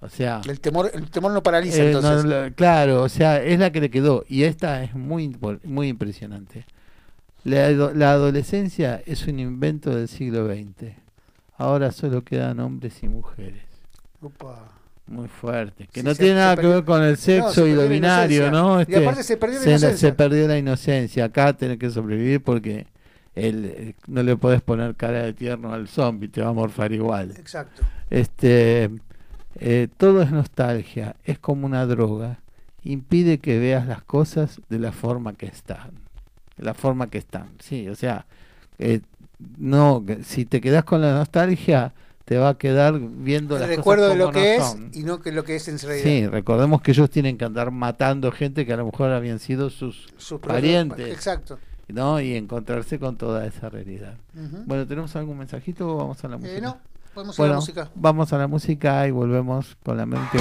O sea,
El temor, el temor no paraliza
eh, no,
entonces.
la- claro, o sea, es la que le quedó. Y esta es muy, muy impresionante. La, la adolescencia es un invento del siglo XX. Ahora solo quedan hombres y mujeres.
Upa.
Muy fuerte. Que
Sí,
no tiene nada que ver con el
No,
sexo
se
y lo binario. ¿no?
Y
Este,
aparte se perdió la
se,
inocencia.
se perdió la inocencia. Acá tenés que sobrevivir porque el, eh, no le podés poner cara de tierno al zombie, te va a morfar igual.
Exacto.
Este, eh, todo es nostalgia, es como una droga. Impide que veas las cosas de la forma que están.
la forma que están. Sí, o sea, eh, no, si te quedas con la nostalgia, te va a quedar viendo
El
las
recuerdo de
cosas
lo
como
que
no
es
son.
y no que lo que es en realidad.
Sí, recordemos que ellos tienen que andar matando gente que a lo mejor habían sido sus, parientes,
Exacto.
¿no? Y encontrarse con toda esa realidad.
Ujú.
Bueno, ¿tenemos algún mensajito o vamos a la música?
Eh, no, podemos ir a la
Bueno,
música.
vamos a la música y volvemos con la mente.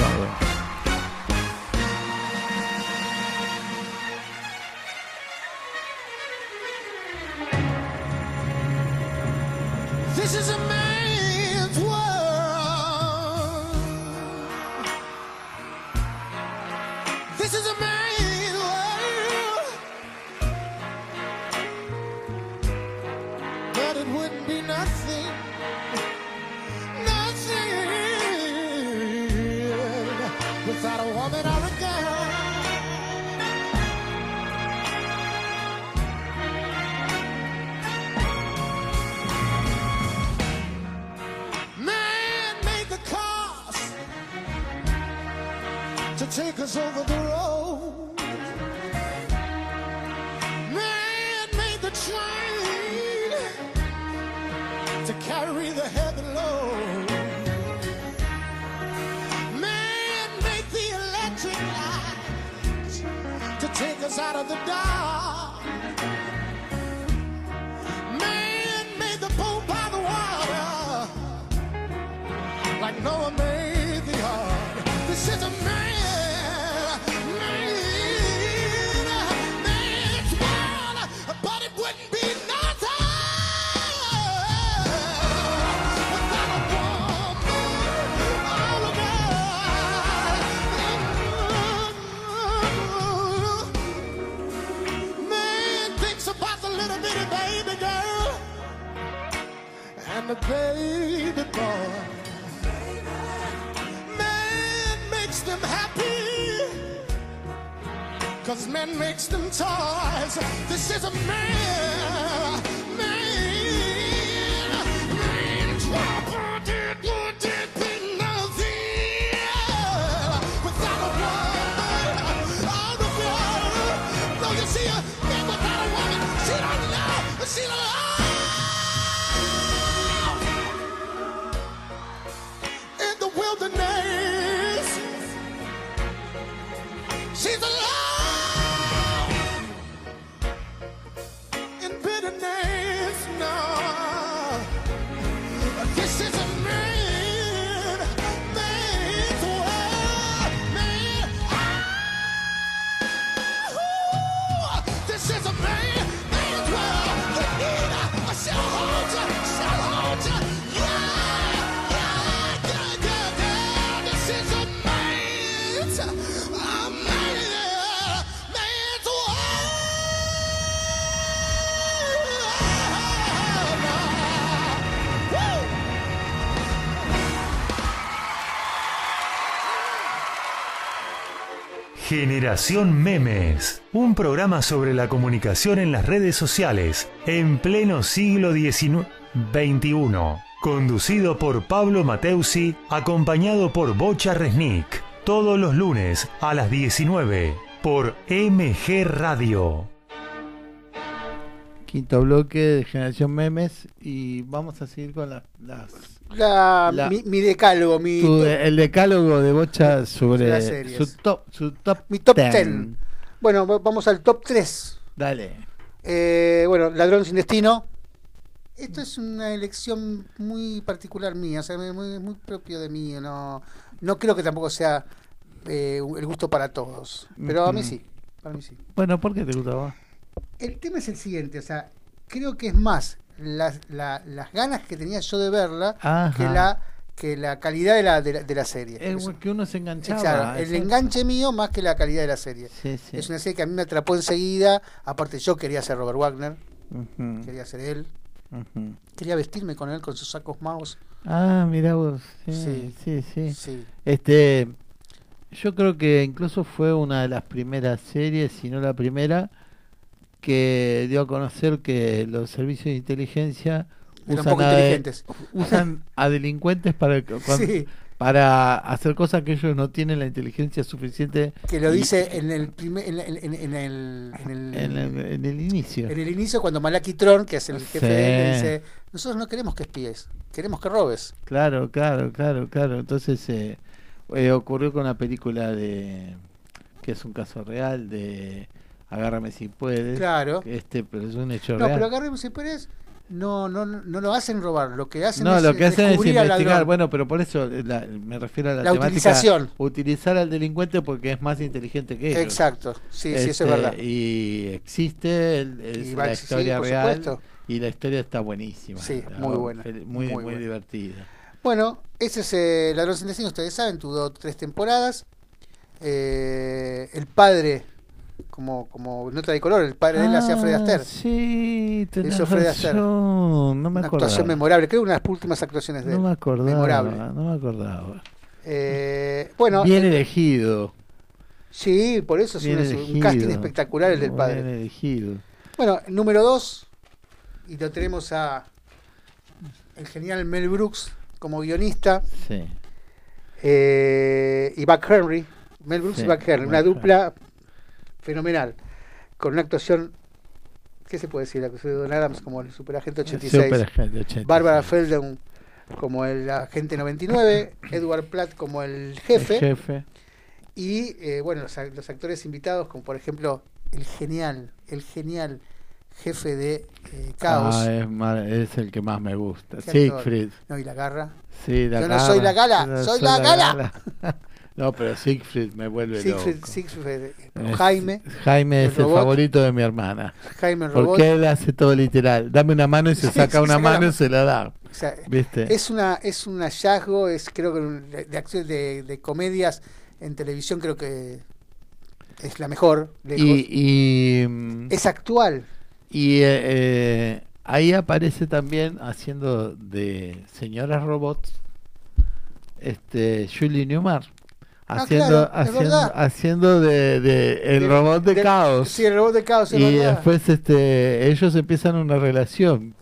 Generación Memes, un programa sobre la comunicación en las redes sociales en pleno siglo XIX XXI, conducido por Pablo Mateusi, acompañado por Bocha Resnick, todos los lunes a las 19 por MG Radio.
Quinto bloque de Generación Memes y vamos a seguir con las... las
La,
La-
mi, mi decálogo, mi,
tu- el decálogo de Bocha sobre su top, su top,
mi top
10.
10. Bueno, va- vamos al top 3.
Dale.
Eh, bueno, Ladrón sin destino. Esto es una elección muy particular mía, o sea, muy, muy propio de mí. No, no creo que tampoco sea eh, el gusto para todos, pero a mí sí. Para mí sí.
Bueno, ¿por qué te gustaba?
El tema es el siguiente, o sea, creo que es más las, la- las ganas que tenía yo de verla
Ajá.
que la que la calidad de la, de la, de la serie.
Es
Eso.
que uno se enganchaba.
El enganche mío más que la calidad de la serie.
Sí, sí.
Es una serie que a mí me atrapó enseguida. Aparte, yo quería ser Robert Wagner, quería ser él, quería vestirme con él con sus sacos mouse.
Ah, mira vos. Sí,
Sí.
sí, sí.
Sí.
Este, yo creo que incluso fue una de las primeras series, si no la primera, que dio a conocer que los servicios de inteligencia usan a,
inteligentes.
usan a delincuentes para, cuando-
Sí.
para hacer cosas que ellos no tienen la inteligencia suficiente.
Que lo
y-
dice en el primer, en, en- en- el, en el,
en inicio.
en el inicio cuando Malaki Tron, que es el jefe
Sí.
de él, dice, nosotros no queremos que espíes, queremos que robes.
Claro, claro, claro, claro. Entonces eh, eh, ocurrió con una película de que es un caso real de Agárrame si puedes.
Claro.
Este, pero es un hecho
No,
real.
pero agarremos y Pérez no, no, no lo hacen robar, lo que hacen
No,
es
lo que hacen es investigar. Bueno, pero por eso eh, la- me refiero a la,
La
temática,
utilización.
Utilizar al delincuente porque es más inteligente que ellos.
Exacto, sí, sí, eso es
Este,
verdad.
Y existe el-
Y
la historia real
supuesto.
y la historia está buenísima.
Sí, muy buena, muy
Muy, muy,
buena.
divertida.
Bueno, ese es eh, Ladrón sin destino, ustedes saben, tuvo tres temporadas. Eh, el padre, como, como nota de color, el padre de él hacía Fred
Ah,
Astaire.
Sí, tenés
Hizo Fred Astaire.
No me
Una
acordaba.
actuación memorable, creo una de las últimas actuaciones de
No
él.
me acordaba.
Memorable.
No me acordaba.
Eh, bueno,
Bien
eh,
elegido.
sí, por eso es
Bien
un, casting espectacular el del
Bien
padre.
elegido.
Bueno, número dos, y lo tenemos a el genial Mel Brooks como guionista
Sí.
eh, y Buck Henry, Mel Brooks
Sí,
y Buck Henry, una dupla fenomenal, con una actuación, ¿qué se puede decir? La actuación de Don Adams como el superagente 86,
Superagente 86.
Bárbara Feldon como el agente 99, Edward Platt como el jefe,
El jefe.
y eh, bueno, los, los actores invitados, como por ejemplo el genial, el genial jefe de eh, Caos.
Ah, es, el que más me gusta. Siegfried.
No, y la garra.
Sí, la
Yo no soy la gala, soy la gala.
gala. no, pero Siegfried me vuelve
Siegfried,
loco.
Siegfried, eh, Jaime,
Jaime es el favorito de mi hermana.
Jaime el Robot.
Porque él hace todo literal. Dame una mano y se
Sí,
saca una
saca la
mano y se la da.
O sea,
¿Viste?
es una es un hallazgo, es creo que de, acción- de, de comedias en televisión creo que es la mejor.
y, y,
es actual.
y, eh, eh, ahí aparece también haciendo de señoras robots este Julie Newmar.
Ah,
Haciendo,
claro,
haciendo, haciendo de, de el robot de caos.
Sí, el robot de caos.
y después este ellos empiezan una relación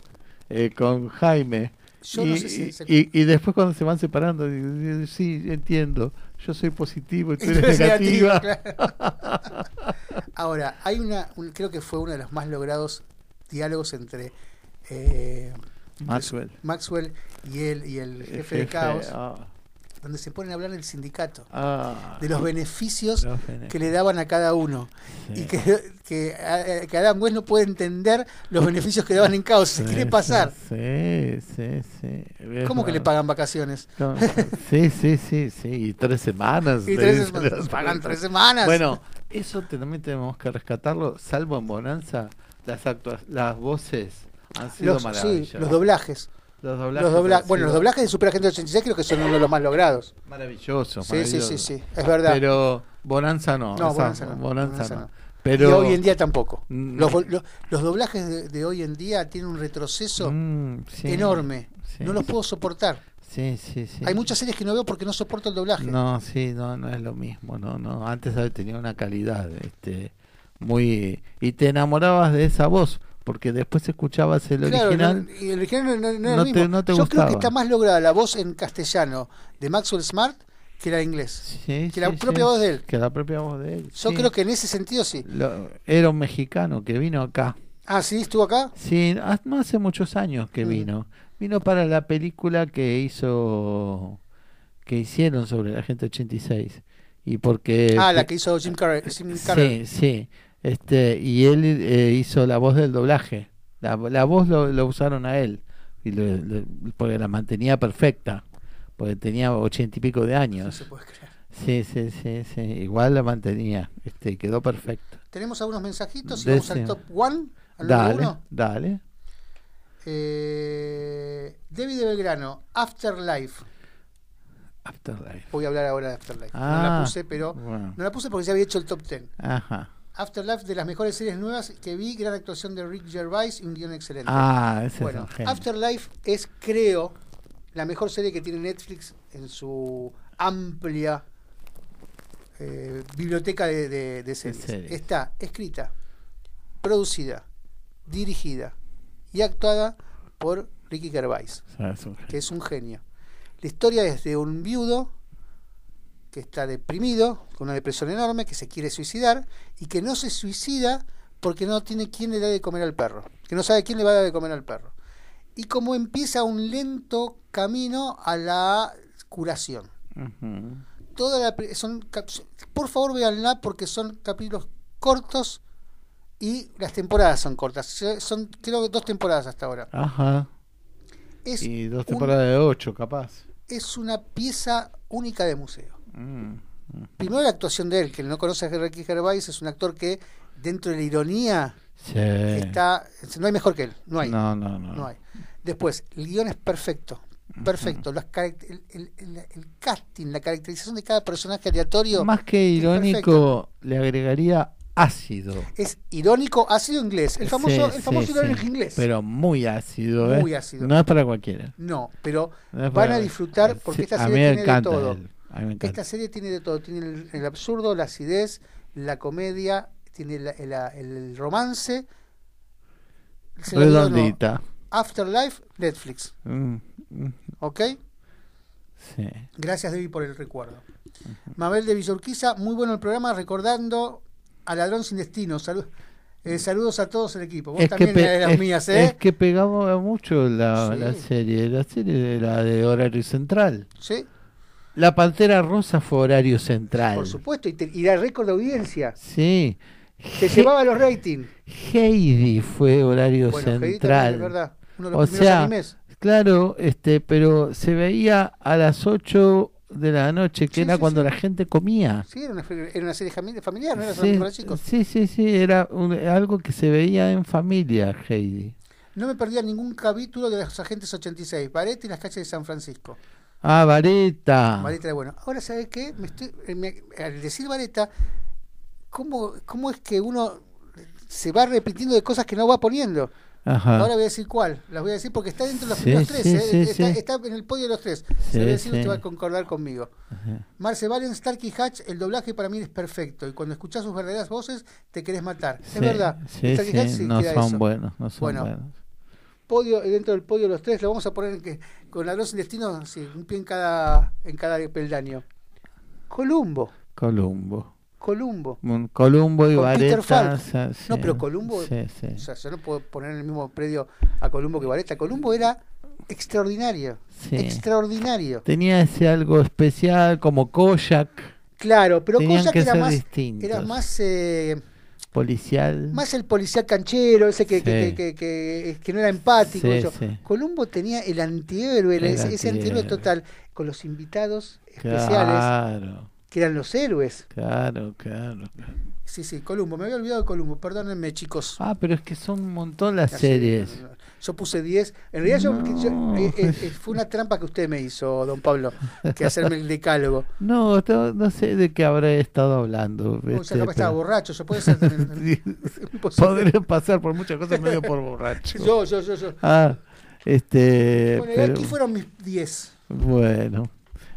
eh, con Jaime
Yo
y,
no sé si se-
y, y después cuando se van separando digo, sí entiendo yo soy positivo y tú eres negativa
claro. Ahora, hay una, un- creo que fue uno de los más logrados diálogos entre eh,
Maxwell
Maxwell y él y el
El
jefe de caos,
ah,
donde se ponen a hablar del sindicato,
ah,
de los beneficios
los bene-
que le daban a cada uno.
sí.
Y que, que, a- que Adam West no puede entender los beneficios que daban en caos, se
Sí,
quiere
sí,
pasar.
Sí, sí, sí.
¿Cómo que le pagan vacaciones?
No, Sí, sí, sí, sí. Y tres semanas.
Y tres semanas, pagan tres semanas.
Bueno, eso también tenemos que rescatarlo, salvo en Bonanza, las actua- las voces han sido
Los, sí,
maravillosas.
los doblajes.
Los doblajes.
Los dobla-
han
bueno, los doblajes de Superagente 86 creo que son uno de los más logrados.
Maravillosos.
Sí, sí, sí,
maravillosos.
sí, es verdad.
Pero Bonanza no.
No, Bonanza no,
Bonanza
Bonanza
no.
no.
Pero
y hoy en día tampoco.
Mm.
Los, los, los doblajes de, de hoy en día tienen un retroceso
Mm, sí,
enorme.
sí,
no los puedo soportar.
Sí, sí, sí.
Hay muchas series que no veo porque no soporto el doblaje.
No, sí, no, no es lo mismo, no, no. Antes tenía una calidad, este, muy y te enamorabas de esa voz, porque después escuchabas el
Claro,
original.
no- y el original no, no- no era
te-
mismo.
te
Yo creo que está más lograda la voz en castellano de Maxwell Smart que la inglés.
Sí,
que la
sí,
propia
sí,
voz de él.
Que la propia voz de él.
Yo creo que en ese sentido sí.
Lo- era un mexicano que vino acá.
Ah, sí, estuvo acá.
Sí, no hace muchos años que
Mm.
vino. Vino para la película que hizo, que hicieron sobre la gente 86 y porque
ah, la que hizo Jim Carrey. Jim Carrey.
Sí, sí. Este, y él eh, hizo la voz del doblaje. La, la voz lo, lo usaron a él. Y lo- lo- porque la mantenía perfecta. Porque tenía ochenta y pico de años.
se puede creer.
Sí, sí, sí, sí. Igual la mantenía. Este, quedó perfecto.
Tenemos algunos mensajitos y vamos al top one. Al
Dale,
uno.
dale.
Eh, David de Belgrano, Afterlife.
Afterlife.
Voy a hablar ahora de Afterlife. no
Ah,
la puse, pero
bueno.
no la puse porque ya había hecho el top 10.
Ajá.
Afterlife de las mejores series nuevas que vi, gran actuación de Rick Gervais y un guion excelente.
Ah, ese
bueno,
es un genio.
Afterlife es, creo, la mejor serie que tiene Netflix en su amplia eh, biblioteca de, de- de series.
series.
Está escrita, producida, dirigida y actuada por Ricky Gervais
es
que es un genio. La historia es de un viudo que está deprimido, con una depresión enorme, que se quiere suicidar y que no se suicida porque no tiene quien le da de comer al perro, que no sabe quién le va a dar de comer al perro. Y como empieza un lento camino a la curación.
Ujú.
Toda la, pri- son, por favor véanla porque son capítulos cortos y las temporadas son cortas. Son creo que dos temporadas hasta ahora.
Ajá.
Es,
Y dos
un-
temporadas de ocho, capaz.
es una pieza única de museo.
Mm.
Primero la actuación de él, que no conoce a Ricky Gervais, es un actor que dentro de la ironía
Sí.
está, no hay mejor que él, no hay,
No, no, no.
no hay. Después, el guion es perfecto, perfecto. Las el, el- el- el casting, la caracterización de cada personaje aleatorio
Más que irónico, le agregaría ácido.
es irónico, ácido inglés, el famoso,
Sí,
el famoso
sí,
irónico
sí.
inglés.
Pero muy ácido, ¿eh?
Muy ácido.
No es para cualquiera.
no, pero
No
van a disfrutar porque esta serie tiene de todo.
él. A mí me encanta.
Esta serie tiene de todo, tiene el, el absurdo, la acidez, la comedia, tiene la- el, el romance.
Redondita.
Afterlife, Netflix.
Mm, mm,
¿Ok?
sí.
Gracias, Debbie, por el recuerdo. Mabel de Villorquiza, muy bueno el programa, recordando a Ladrón sin Destino. Salu- eh, saludos a todos el equipo. Vos
Es que,
también de las
es-
mías, ¿eh?
es que pegaba mucho la,
Sí.
la serie. La serie de la de horario central.
Sí,
La Pantera Rosa fue horario central.
por supuesto. Y, te- y era récord de audiencia.
Sí.
Se
He-
llevaba los ratings.
Heidi fue horario
Bueno, Heidi
central.
es verdad. Uno de los
o sea,
animes.
claro, este, pero se veía a las 8 de la noche, que
Sí,
era
sí,
cuando
sí.
la gente comía.
Sí, era una, era una serie fami- familiar, no era
Sí,
solamente para chicos.
sí, sí, sí, era un- algo que se veía en familia, Heidi.
No me perdía ningún capítulo de los agentes 86, Bareta y las calles de San Francisco.
Ah, Vareta.
Vareta era bueno. Ahora, ¿sabes qué? Me estoy, eh, me- al decir Vareta, ¿cómo, ¿cómo es que uno se va repitiendo de cosas que no va poniendo?
Ajá.
Ahora voy a decir cuál. Las voy a decir porque está dentro de los
Sí,
primeros tres.
sí,
¿eh?
sí,
está,
sí.
está en el podio de los tres. Se voy a decir, usted va a concordar conmigo.
Ajá.
Marce Valen, Stark y Hatch, el doblaje para mí es perfecto. Y cuando escuchas sus verdaderas voces, te querés matar. Es verdad.
Sí no
queda
son
eso.
buenos, no son
Bueno,
buenos.
Podio dentro del podio los tres lo vamos a poner en que con la sin destino sí, un pie en cada en cada peldaño Columbo
Columbo.
Columbo
Columbo y
Con Peter
Vareta.
Falk. no pero Columbo
Sí, sí.
o sea yo no puedo poner en el mismo predio a Columbo que Vareta Columbo era extraordinario extraordinario
Tenía ese algo especial como Kojak,
claro pero
Tenían
cosa
que
era más era más eh,
policial.
más el policial canchero ese que, que,
Sí.
que, que- que no era empático
Sí,
eso.
sí.
Columbo tenía el antihéroe
El
ese, ese antihéroe total con los invitados especiales
Claro,
que eran los héroes
claro, claro.
Sí, sí, Columbo. Me había olvidado de Columbo. Perdónenme, chicos.
Ah, pero es que son un montón las series.
Yo puse 10. En realidad yo-
No.
yo- eh, eh, eh, fue una trampa que usted me hizo, don Pablo, que hacerme el decálogo.
No, no, no sé de qué habré estado hablando.
O sea,
este,
capaz estaba
pero-
borracho. Yo puede ser.
Podría pasar por muchas cosas medio por borracho.
Yo, yo, yo, yo.
Ah, este.
Bueno,
pero-
aquí fueron mis 10.
Bueno,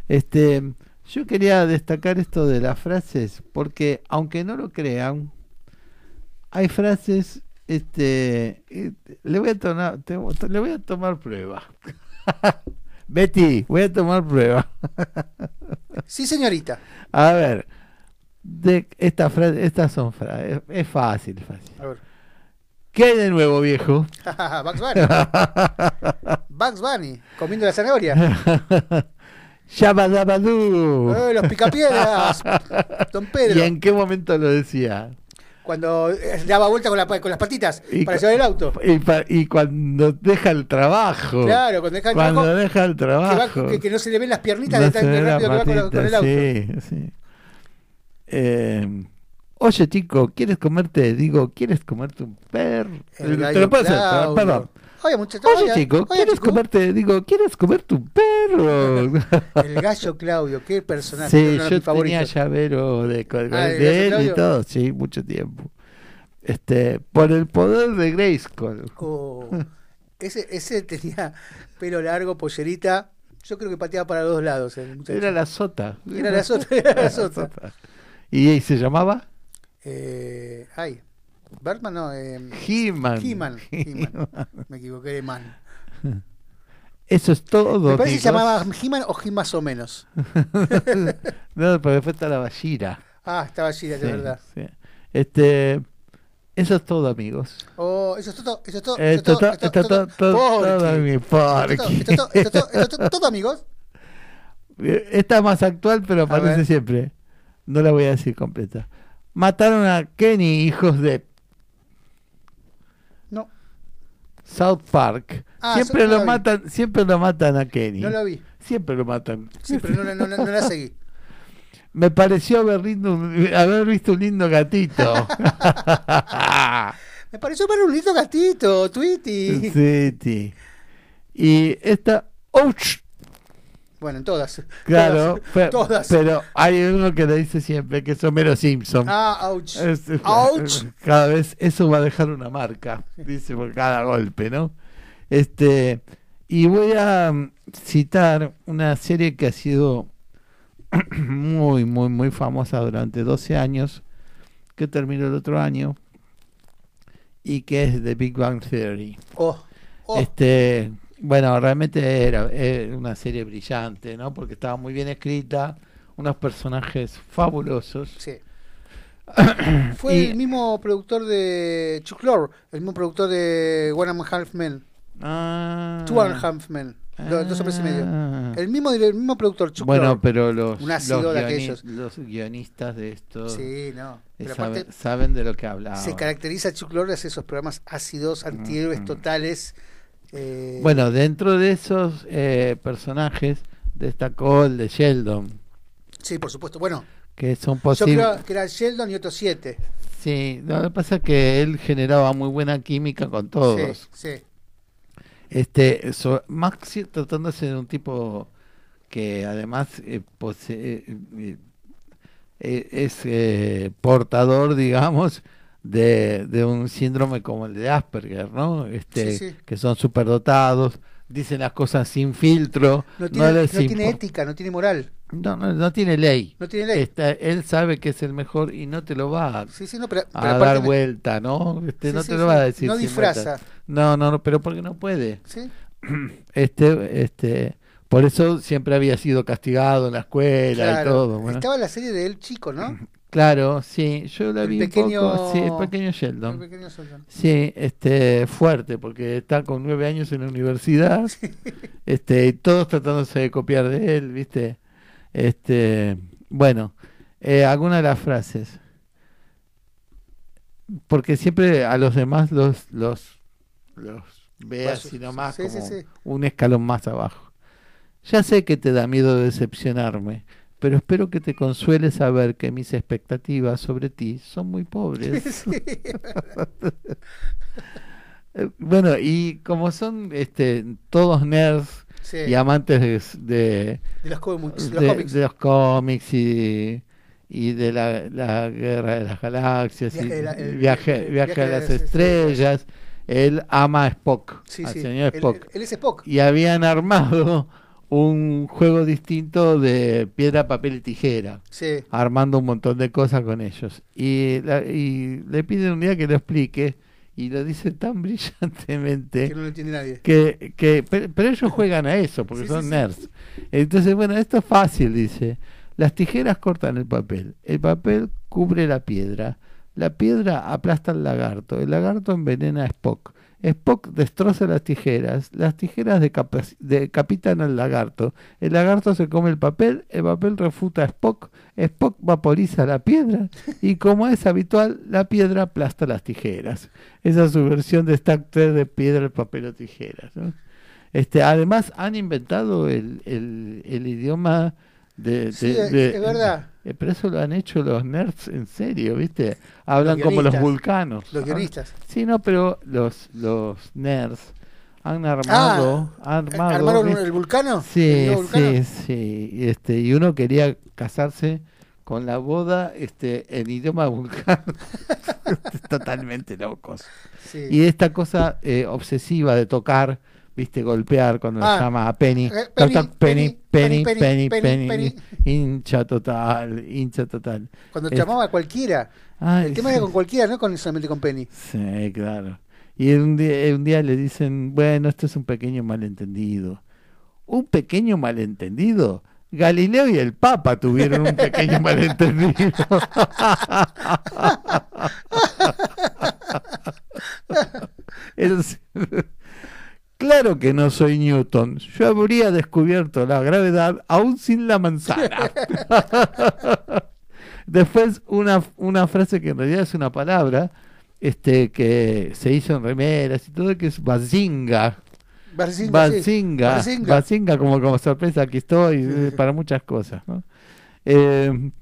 este, yo quería destacar esto de las frases, porque aunque no lo crean, hay frases, este, le voy a tomar, le voy a tomar prueba. Betty, voy a tomar prueba.
Sí, señorita.
A ver, de esta frase, estas son frases, es fácil, fácil.
A ver.
¿Qué hay de nuevo, viejo?
Bugs Bunny. Bugs Bunny, comiendo la zanahoria.
Shabadabadú.
Eh, los picapiedras. Don Pedro.
¿Y en qué momento lo decía?
Cuando eh, daba vuelta con, la- con las patitas
Y
para llevar el auto.
Y, pa- y cuando deja el trabajo.
Claro, cuando deja el
Cuando
trabajo,
deja el
Que, va-
trabajo.
que- que no se le ven las piernitas
no
de tan rápido que va con, el auto.
Sí, sí. Eh, oye, chico, ¿quieres comerte? Digo, ¿quieres comerte un perro?
El
Te lo puedo hacer, perdón.
Oye, muchacho,
Oye, chico, ¿quieres comerte? Digo, ¿quieres comerte un perro?
El gallo Claudio, qué personaje.
Sí, yo tenía
favoritos.
llavero de,
Ah, ¿el
de
gallo
él y todo, sí, mucho tiempo. Este, por el poder de Grayskull.
Oh, ese, ese tenía pelo largo, pollerita. Yo creo que pateaba para los dos lados. el muchacho.
Era la sota.
Era la sota, era la sota.
¿Y, y se llamaba?
Eh, ay, Bertman no. Eh,
He-Man.
He-Man. Me equivoqué de man.
Eso es todo.
Me parece que se llamaba He-Man o He más o menos.
no, pero después está la Bashira.
Ah, estaba allí, de
Sí,
verdad.
sí. Este, eso es todo, amigos.
Oh, eso es todo, eso es todo,
Esto
todo,
to-
esto es
esto
todo,
todo
todo, amigos.
Eh, Esta es más actual, pero aparece siempre. No la voy a decir completa. Mataron a Kenny, hijos de
No,
South Park.
Ah,
siempre lo matan, siempre lo matan a Kenny.
no la vi.
Siempre lo matan.
Sí, pero no, la- no, la- no la seguí.
Me pareció haber, lindo- haber visto un lindo gatito.
Me pareció ver un lindo gatito, Tweety.
sí. Y esta, ¡ouch!
Bueno, en todas.
Claro,
Todas.
pe-
todas.
pero hay uno que le dice siempre que es Homero Simpson.
Ah, ouch.
Es-
Ouch.
Cada vez eso va a dejar una marca, dice por cada golpe, ¿no? Este, y voy a mm, citar una serie que ha sido muy, muy, muy famosa durante 12 años, que terminó el otro año, y que es The Big Bang Theory.
Oh, oh.
Este, bueno, realmente era, era una serie brillante, ¿no? Porque estaba muy bien escrita, unos personajes fabulosos.
Sí. Fue
Y-
el mismo productor de Chuck Lorre, el mismo productor de One and a Half Men.
Ah.
Two and a Half Men. do- Dos hombres y medio.
Ah.
El mismo, el mismo productor, Chuck
bueno, pero los, los, guioni- guionistas de esto
Sí, no.
eh,
Pero aparte,
saben de lo que hablaban.
se caracteriza Chuck Lorre hacer esos programas ácidos, antihéroes
Mm.
totales. Eh,
Bueno, dentro de esos eh, personajes destacó el de Sheldon,
Sí, por supuesto. Bueno,
que son
yo
posibles.
creo que era Sheldon y otros siete.
Sí, lo que pasa es que él generaba muy buena química con todos.
Sí, sí.
Este, so- Max tratándose de un tipo que además eh, posee- eh, eh, es eh, portador, digamos, de, de un síndrome como el de Asperger, ¿no? Este,
Sí, sí.
que son superdotados, dicen las cosas sin filtro,
No tiene, no
les
tiene ética, no tiene moral.
no, no, no tiene ley.
No tiene ley.
Está- él sabe que es el mejor y no te lo va a,
Sí, sí, no, pero,
a
pero
dar vuelta, ¿no? Este,
Sí,
no te lo va a decir.
No disfraza.
No, no, no, pero porque no puede.
¿Sí?
Este, este, por eso siempre había sido castigado en la escuela
Claro.
y todo. bueno.
Estaba la serie de él chico, ¿no?
Claro, sí, yo la
El
vi
pequeño-
un poco, sí, el pequeño
El
Sheldon.
pequeño Sheldon.
Sí, este, fuerte, porque está con nueve años en la universidad, este, y todos tratándose de copiar de él, ¿viste? Este, bueno, eh, alguna de las frases, porque siempre a los demás los, los, los ve
Paso-
así nomás
sí,
como
sí.
un escalón más abajo. Ya sé que te da miedo decepcionarme, pero espero que te consuele saber que mis expectativas sobre ti son muy pobres. Eh, Bueno, y como son este, todos nerds
Sí.
y amantes de, de,
De los cómics. de los
de-
cómics.
de los cómics y, y de la, la guerra de las galaxias
Viaje
y
de la- el-
viaje,
el-
viaje a las estrellas, él ama a Spock,
Sí,
al
sí.
señor
Él-
Spock.
Él, es Spock.
Y habían armado un juego distinto de piedra, papel y tijera
Sí.
armando un montón de cosas con ellos. Y, la- y le piden un día que lo explique y lo dice tan brillantemente
Que no lo entiende nadie.
que, que pero, pero ellos juegan a eso porque
Sí,
son
sí,
nerds. Entonces, bueno, esto es fácil, dice. Las tijeras cortan el papel, el papel cubre la piedra, la piedra aplasta al lagarto, el lagarto envenena a Spock. Spock destroza las tijeras, las tijeras decapitan al lagarto, el lagarto se come el papel, el papel refuta a Spock, Spock vaporiza la piedra y como es habitual, la piedra aplasta las tijeras. Esa es su versión de Stack 3 de piedra, papel o tijeras. Este, además han inventado el idioma de, de-
Sí, es-
de-
es verdad.
eh, pero eso lo han hecho los nerds en serio, ¿viste? Hablan
Los
como los vulcanos.
Los
Ah,
guionistas.
Sí, no, pero los, los nerds han armado... han armado
Ah, ¿Armaron
¿viste?
el vulcano? ¿El
Sí,
vulcano?
sí, sí. Y, Este, y uno quería casarse con la boda este, en idioma vulcano. Totalmente locos.
Sí.
Y esta cosa eh, obsesiva de tocar, viste golpear cuando
ah,
llama a
eh, Penny.
Penny,
Penny,
Penny,
Penny,
Penny, hincha total, hincha total.
Cuando
este
llamaba a cualquiera.
Ah,
el tema era con cualquiera, no con, solamente con Penny.
Sí, claro. Y un día, un día le dicen, bueno, esto es un pequeño malentendido. ¿Un pequeño malentendido? Galileo y el Papa tuvieron un pequeño malentendido. Claro que no soy Newton. Yo habría descubierto la gravedad aún sin la manzana. Después una, una frase que en realidad es una palabra este que se hizo en remeras y todo que es bazinga.
Barzinga, sí.
Bazinga,
Barzinga.
Bazinga, como, como sorpresa aquí estoy eh, para muchas cosas. ¿no? Eh,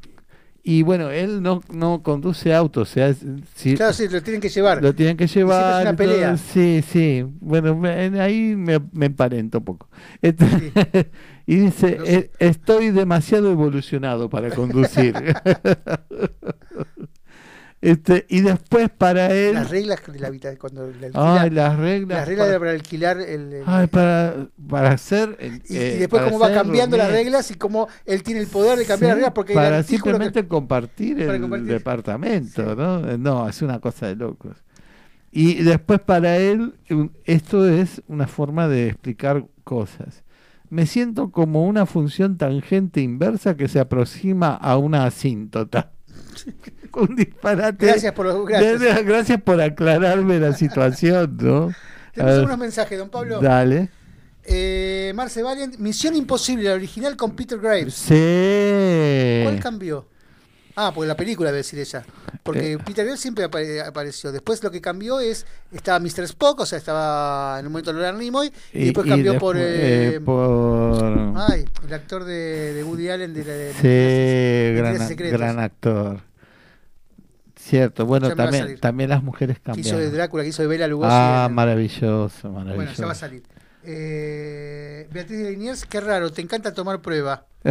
y bueno, él no, no conduce autos, o sea, si-
Claro, sí, lo tienen que llevar.
lo tienen que
siempre es
llevar.
una
todo.
pelea.
Sí, sí. Bueno, me- ahí me, me emparento un poco. Este- y dice,
Lo sé.
"E- estoy demasiado evolucionado para conducir. este Y después para él...
Las reglas de la habitación, cuando la
Ay,
alquila-
las reglas.
las reglas
para-
para alquilar el, el-
Ay, para, para hacer...
y,
eh,
y después cómo va cambiando las reglas y cómo él tiene el poder de cambiar las reglas porque el
para
que-
simplemente compartir
para
el
compartir.
departamento, ¿no? No, es una cosa de locos. Y después para él, esto es una forma de explicar cosas. Me siento como una función tangente inversa que se aproxima a una asíntota. Un disparate.
Gracias por los- gracias.
Gracias por aclararme la situación, ¿no?
Tenemos
A ver,
unos mensajes, don Pablo.
Dale.
Eh, Marce Valiant, Misión Imposible, la original con Peter Graves.
Sí.
¿Cuál cambió? Ah, pues la película debe decir ella. Porque
Eh.
Peter Graves siempre apare- apareció. Después lo que cambió es, estaba Mr. Spock, o sea, estaba en un momento Leonard Nimoy, y, después cambió
después,
eh,
eh, por...
ay, el actor de, de Woody Allen de, la- de
Sí, gran actor. Cierto, bueno,
Ya
también, también las mujeres
que hizo de. Drácula, que hizo de Bela Lugosi.
Ah,
en-
maravilloso,
bueno,
maravilloso.
ya va a salir. Eh, Beatriz de Liniers, qué raro, te encanta tomar prueba.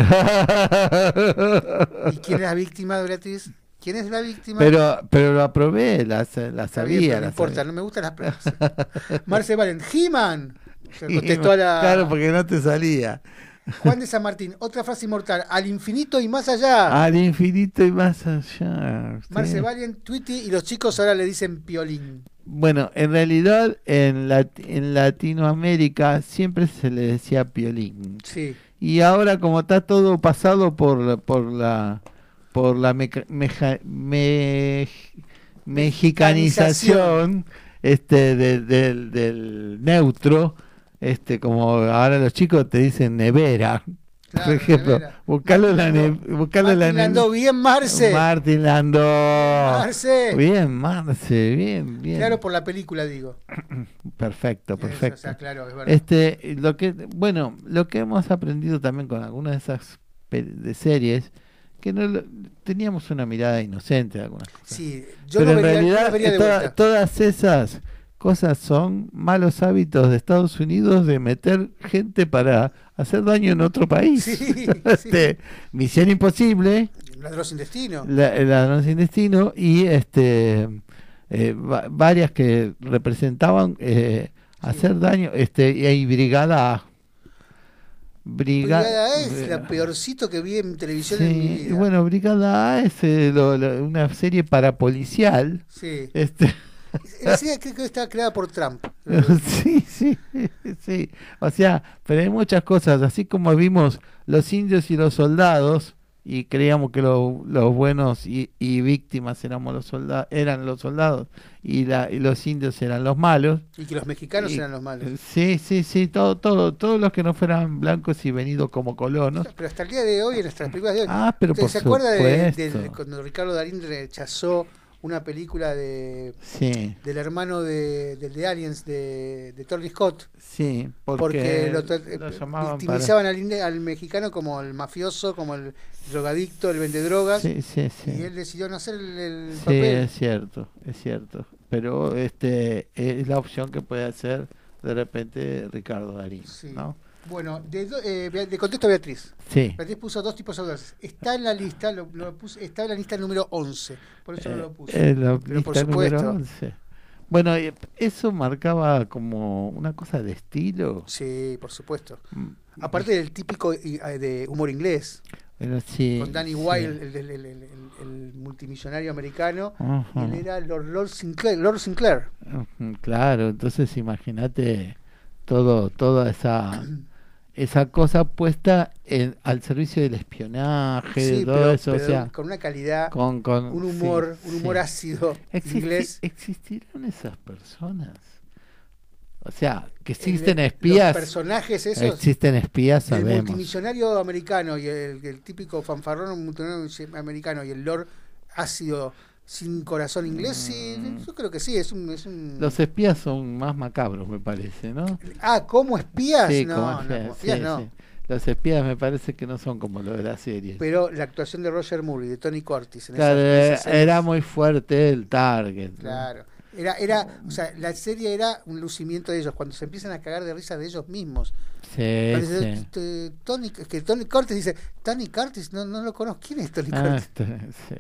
¿Y quién es la víctima, Beatriz? ¿Quién es la víctima?
pero, pero lo aprobé, la, la sabía.
no
la
importa,
sabía.
no me gustan las pruebas. Marce Valen, He-Man. Contestó a la
Claro, porque no te salía.
Juan de San Martín. Otra frase inmortal: al infinito y más allá.
Al infinito y más allá.
Marce. Valen, Tweety y los chicos ahora le dicen piolín.
Bueno, en realidad en, en Latinoamérica siempre se le decía piolín.
Sí.
Y ahora como está todo pasado por, por la por la meca- meja- me- mexicanización este de- del- del neutro, este como ahora los chicos te dicen nevera.
Claro,
por ejemplo,
nevera.
buscarlo en la ne- la
Martín Landó, bien Marce.
Martín Landó.
Marce.
Bien, Marce, bien, bien.
Claro, por la película digo.
Perfecto,
Eso,
perfecto.
o sea, claro, es verdad.
Este, lo que, bueno, lo que hemos aprendido también con algunas de esas de series, que no lo- teníamos una mirada inocente de algunas cosas.
Sí, yo
Pero
no
en
vería,
realidad
las vería de
toda-
vuelta.
todas esas cosas son malos hábitos de Estados Unidos de meter gente para hacer daño en otro país.
Sí, sí.
Este, Misión imposible,
Ladrón sin destino.
la, ladrón sin destino y este eh, va- varias que representaban eh, hacer daño este y hay brigada A. Briga-
Brigada A es
eh,
la peorcito que vi en televisión en mi
sí,
vida.
bueno brigada A es eh, lo- lo- una serie parapolicial
Sí.
este
La serie creo que está creada por Trump.
sí, sí, sí. O sea, pero hay muchas cosas, así como vimos los indios y los soldados y creíamos que lo- los buenos y, y víctimas éramos los soldados, eran los soldados y, la, y los indios eran los malos.
Y que los mexicanos
Y-
eran los malos.
Sí, sí, sí, todo, todo, todos los que no fueran blancos y venidos como colonos.
Pero hasta el día de hoy, en nuestras películas de hoy.
Ah, pero
¿Usted
por
¿Se acuerda de, de-
supuesto.
de cuando Ricardo Darín rechazó una película de
Sí,
del hermano de, del de Aliens de, de Tony Scott?
sí, porque,
Porque, lo,
lo llamaban
victimizaban al, inde- al mexicano como el mafioso, como el drogadicto, el vendedrogas.
para... Sí, sí, sí.
Y él decidió no hacer el, el
Sí,
papel.
es cierto, es cierto. Pero este es la opción que puede hacer de repente Ricardo Darín,
Sí.
¿no?
Bueno, de, eh, de contesto a Beatriz.
Sí.
Beatriz puso dos tipos de audaces. Está en la lista, lo, lo puse, está en la lista número 11. Por eso no lo puse.
Eh, la
Pero por
lista número
supuesto.
11. Bueno, y eso marcaba como una cosa de estilo.
Sí, por supuesto.
Mm,
Aparte del típico eh, de humor inglés,
Bueno, sí.
con Danny
sí.
Wilde, el, el- el- el- el multimillonario americano, y él era Lord, Lord Sinclair. Lord Sinclair.
Claro, entonces imagínate todo, toda esa esa cosa puesta en- al servicio del espionaje, de todo
pero,
eso,
pero
o sea,
con una calidad,
con, con
un humor,
sí,
un humor
sí.
ácido
Existi-
inglés.
¿Existirán esas personas? O sea, que
El-
existen
Los
espías.
personajes esos.
Existen espías,
el
sabemos.
multimillonario americano y el, el típico fanfarrón multimillonario americano y el lord ácido sin corazón inglés, sí, yo creo que sí, es un... Es un...
Mm. Los espías son más macabros, me parece, ¿no?
Ah, ¿como espías?
Sí,
no,
como
no,
espías,
como espías
sí,
no.
sí. Los espías me parece que no son como los de la serie.
Pero la actuación de Roger Moore y de Tony Curtis en
Claro,
esa-
era,
esa serie-
era muy fuerte el target. ¿no?
Claro. Era, era, o sea, la serie era un lucimiento de ellos, cuando se empiezan a cagar de risa de ellos mismos.
Sí, sí.
"T- Tony, es que Tony Curtis dice, Tony Curtis, no, no lo conozco, ¿quién es Tony
Ah,
Curtis?
sí.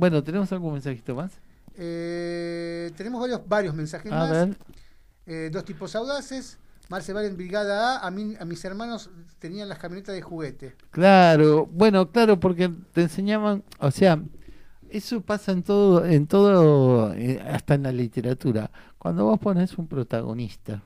Bueno, ¿tenemos algún mensajito más?
Eh, tenemos varios, varios mensajes
A
más.
ver.
Eh, dos tipos audaces. Marce en Brigada A. A, mí, a mis hermanos tenían las camionetas de juguete.
Claro, bueno, claro, porque te enseñaban, o sea, eso pasa en todo, en todo, eh, hasta en la literatura. Cuando vos pones un protagonista,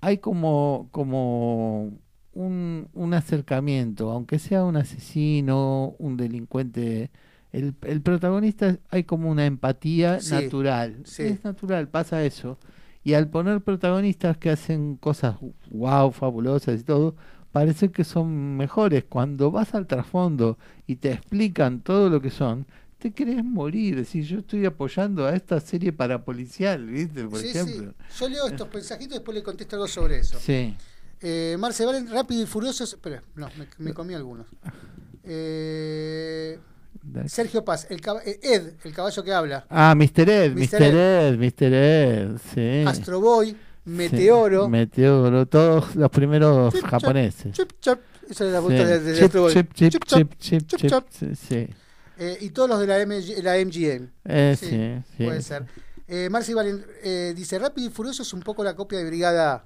hay como, como un, un acercamiento, aunque sea un asesino, un delincuente, el, el protagonista hay como una empatía
Sí,
natural.
sí.
Es natural, pasa eso. Y al poner protagonistas que hacen cosas wow, fabulosas y todo, parece que son mejores. Cuando vas al trasfondo y te explican todo lo que son, te querés morir. Decir, yo estoy apoyando a esta serie parapolicial, ¿viste? Por
Sí,
ejemplo.
sí. Yo leo estos mensajitos y después le contesto algo sobre eso.
Sí.
Eh, Marce Valen, rápido y furioso. Espera, no, me, me comí algunos. Eh, Sergio Paz, el eh, Ed, el caballo que habla.
Ah, Mr. Ed,
Mr.
Ed, Mr. Ed, sí.
Astro Boy,
Sí,
Meteoro.
Meteoro, todos los primeros
Chip,
japoneses.
Chip, chop. Esa es la
Sí.
de, de
Chip,
Astro Boy.
chip, chip,
Chip,
chip, chip,
chip,
chip, sí, sí.
Eh, y todos los de la, MG la MGM.
Eh, sí, sí.
Puede ser. Eh, Marci Valen eh, dice: Rápido y Furioso es un poco la copia de Brigada A.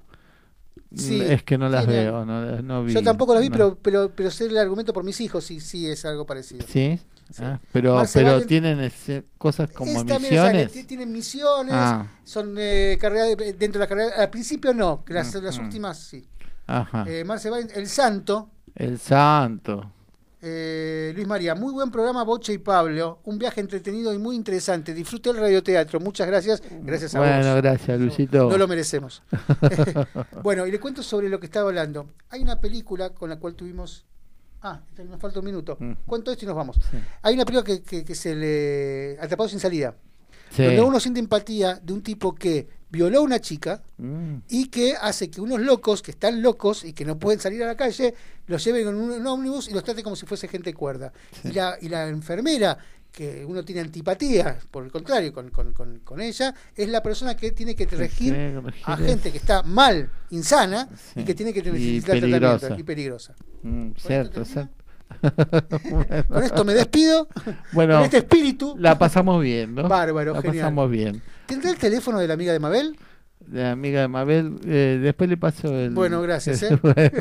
Sí,
es que no las veo, no, no vi.
Yo tampoco las vi,
no.
pero, pero, pero sé el argumento por mis hijos y sí es algo parecido.
Sí, Ah, pero, pero tienen ese- cosas como
Es
misiones.
ti- tienen misiones,
Ah.
son eh, carreras de- dentro de la carrera. Al principio no, las, las últimas sí.
Ajá.
Eh, El Santo,
El santo.
eh, Luis María, muy buen programa Boche y Pablo, un viaje entretenido y muy interesante. Disfruté el radioteatro, muchas gracias. Gracias a
Bueno,
vos.
gracias, Luisito.
No lo merecemos. bueno, y le cuento sobre lo que estaba hablando. Hay una película con la cual tuvimos. Ah, nos falta un minuto.
Mm.
Cuento esto y nos vamos. Hay una película que, que, que se le. Atrapado sin salida.
Sí.
Donde uno siente empatía de un tipo que violó a una chica
Mm.
y que hace que unos locos, que están locos y que no pueden salir a la calle, los lleven en un, ómnibus y los trate como si fuese gente cuerda. Y, la, y la enfermera, que uno tiene antipatía, por el contrario, con, con, con, con ella, es la persona que tiene que regir a gente que está mal, insana, y que tiene que necesitar tratamiento y peligrosa.
Mm, cierto, cierto.
Con esto me despido.
Bueno,
con este espíritu.
La pasamos bien, ¿no?
Bárbaro,
La
genial.
pasamos bien.
¿Tendrá el teléfono de la amiga de Mabel?
La amiga de Mabel, eh, después le paso el.
Bueno, gracias, ¿eh?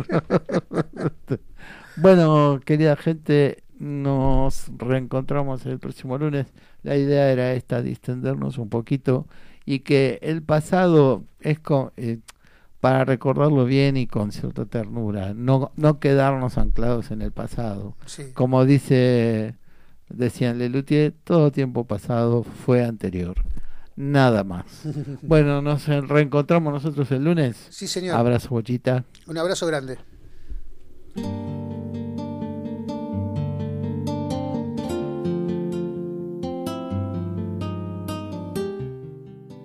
bueno, querida gente, nos reencontramos el próximo lunes. La idea era esta, distendernos un poquito y que el pasado es eh, para recordarlo bien y con cierta ternura, no, no quedarnos anclados en el pasado.
Sí.
Como dice, decían Lelutier, todo tiempo pasado fue anterior. Nada más. Bueno, nos reencontramos nosotros el lunes.
Sí, señor.
Abrazo, bochita.
Un abrazo grande.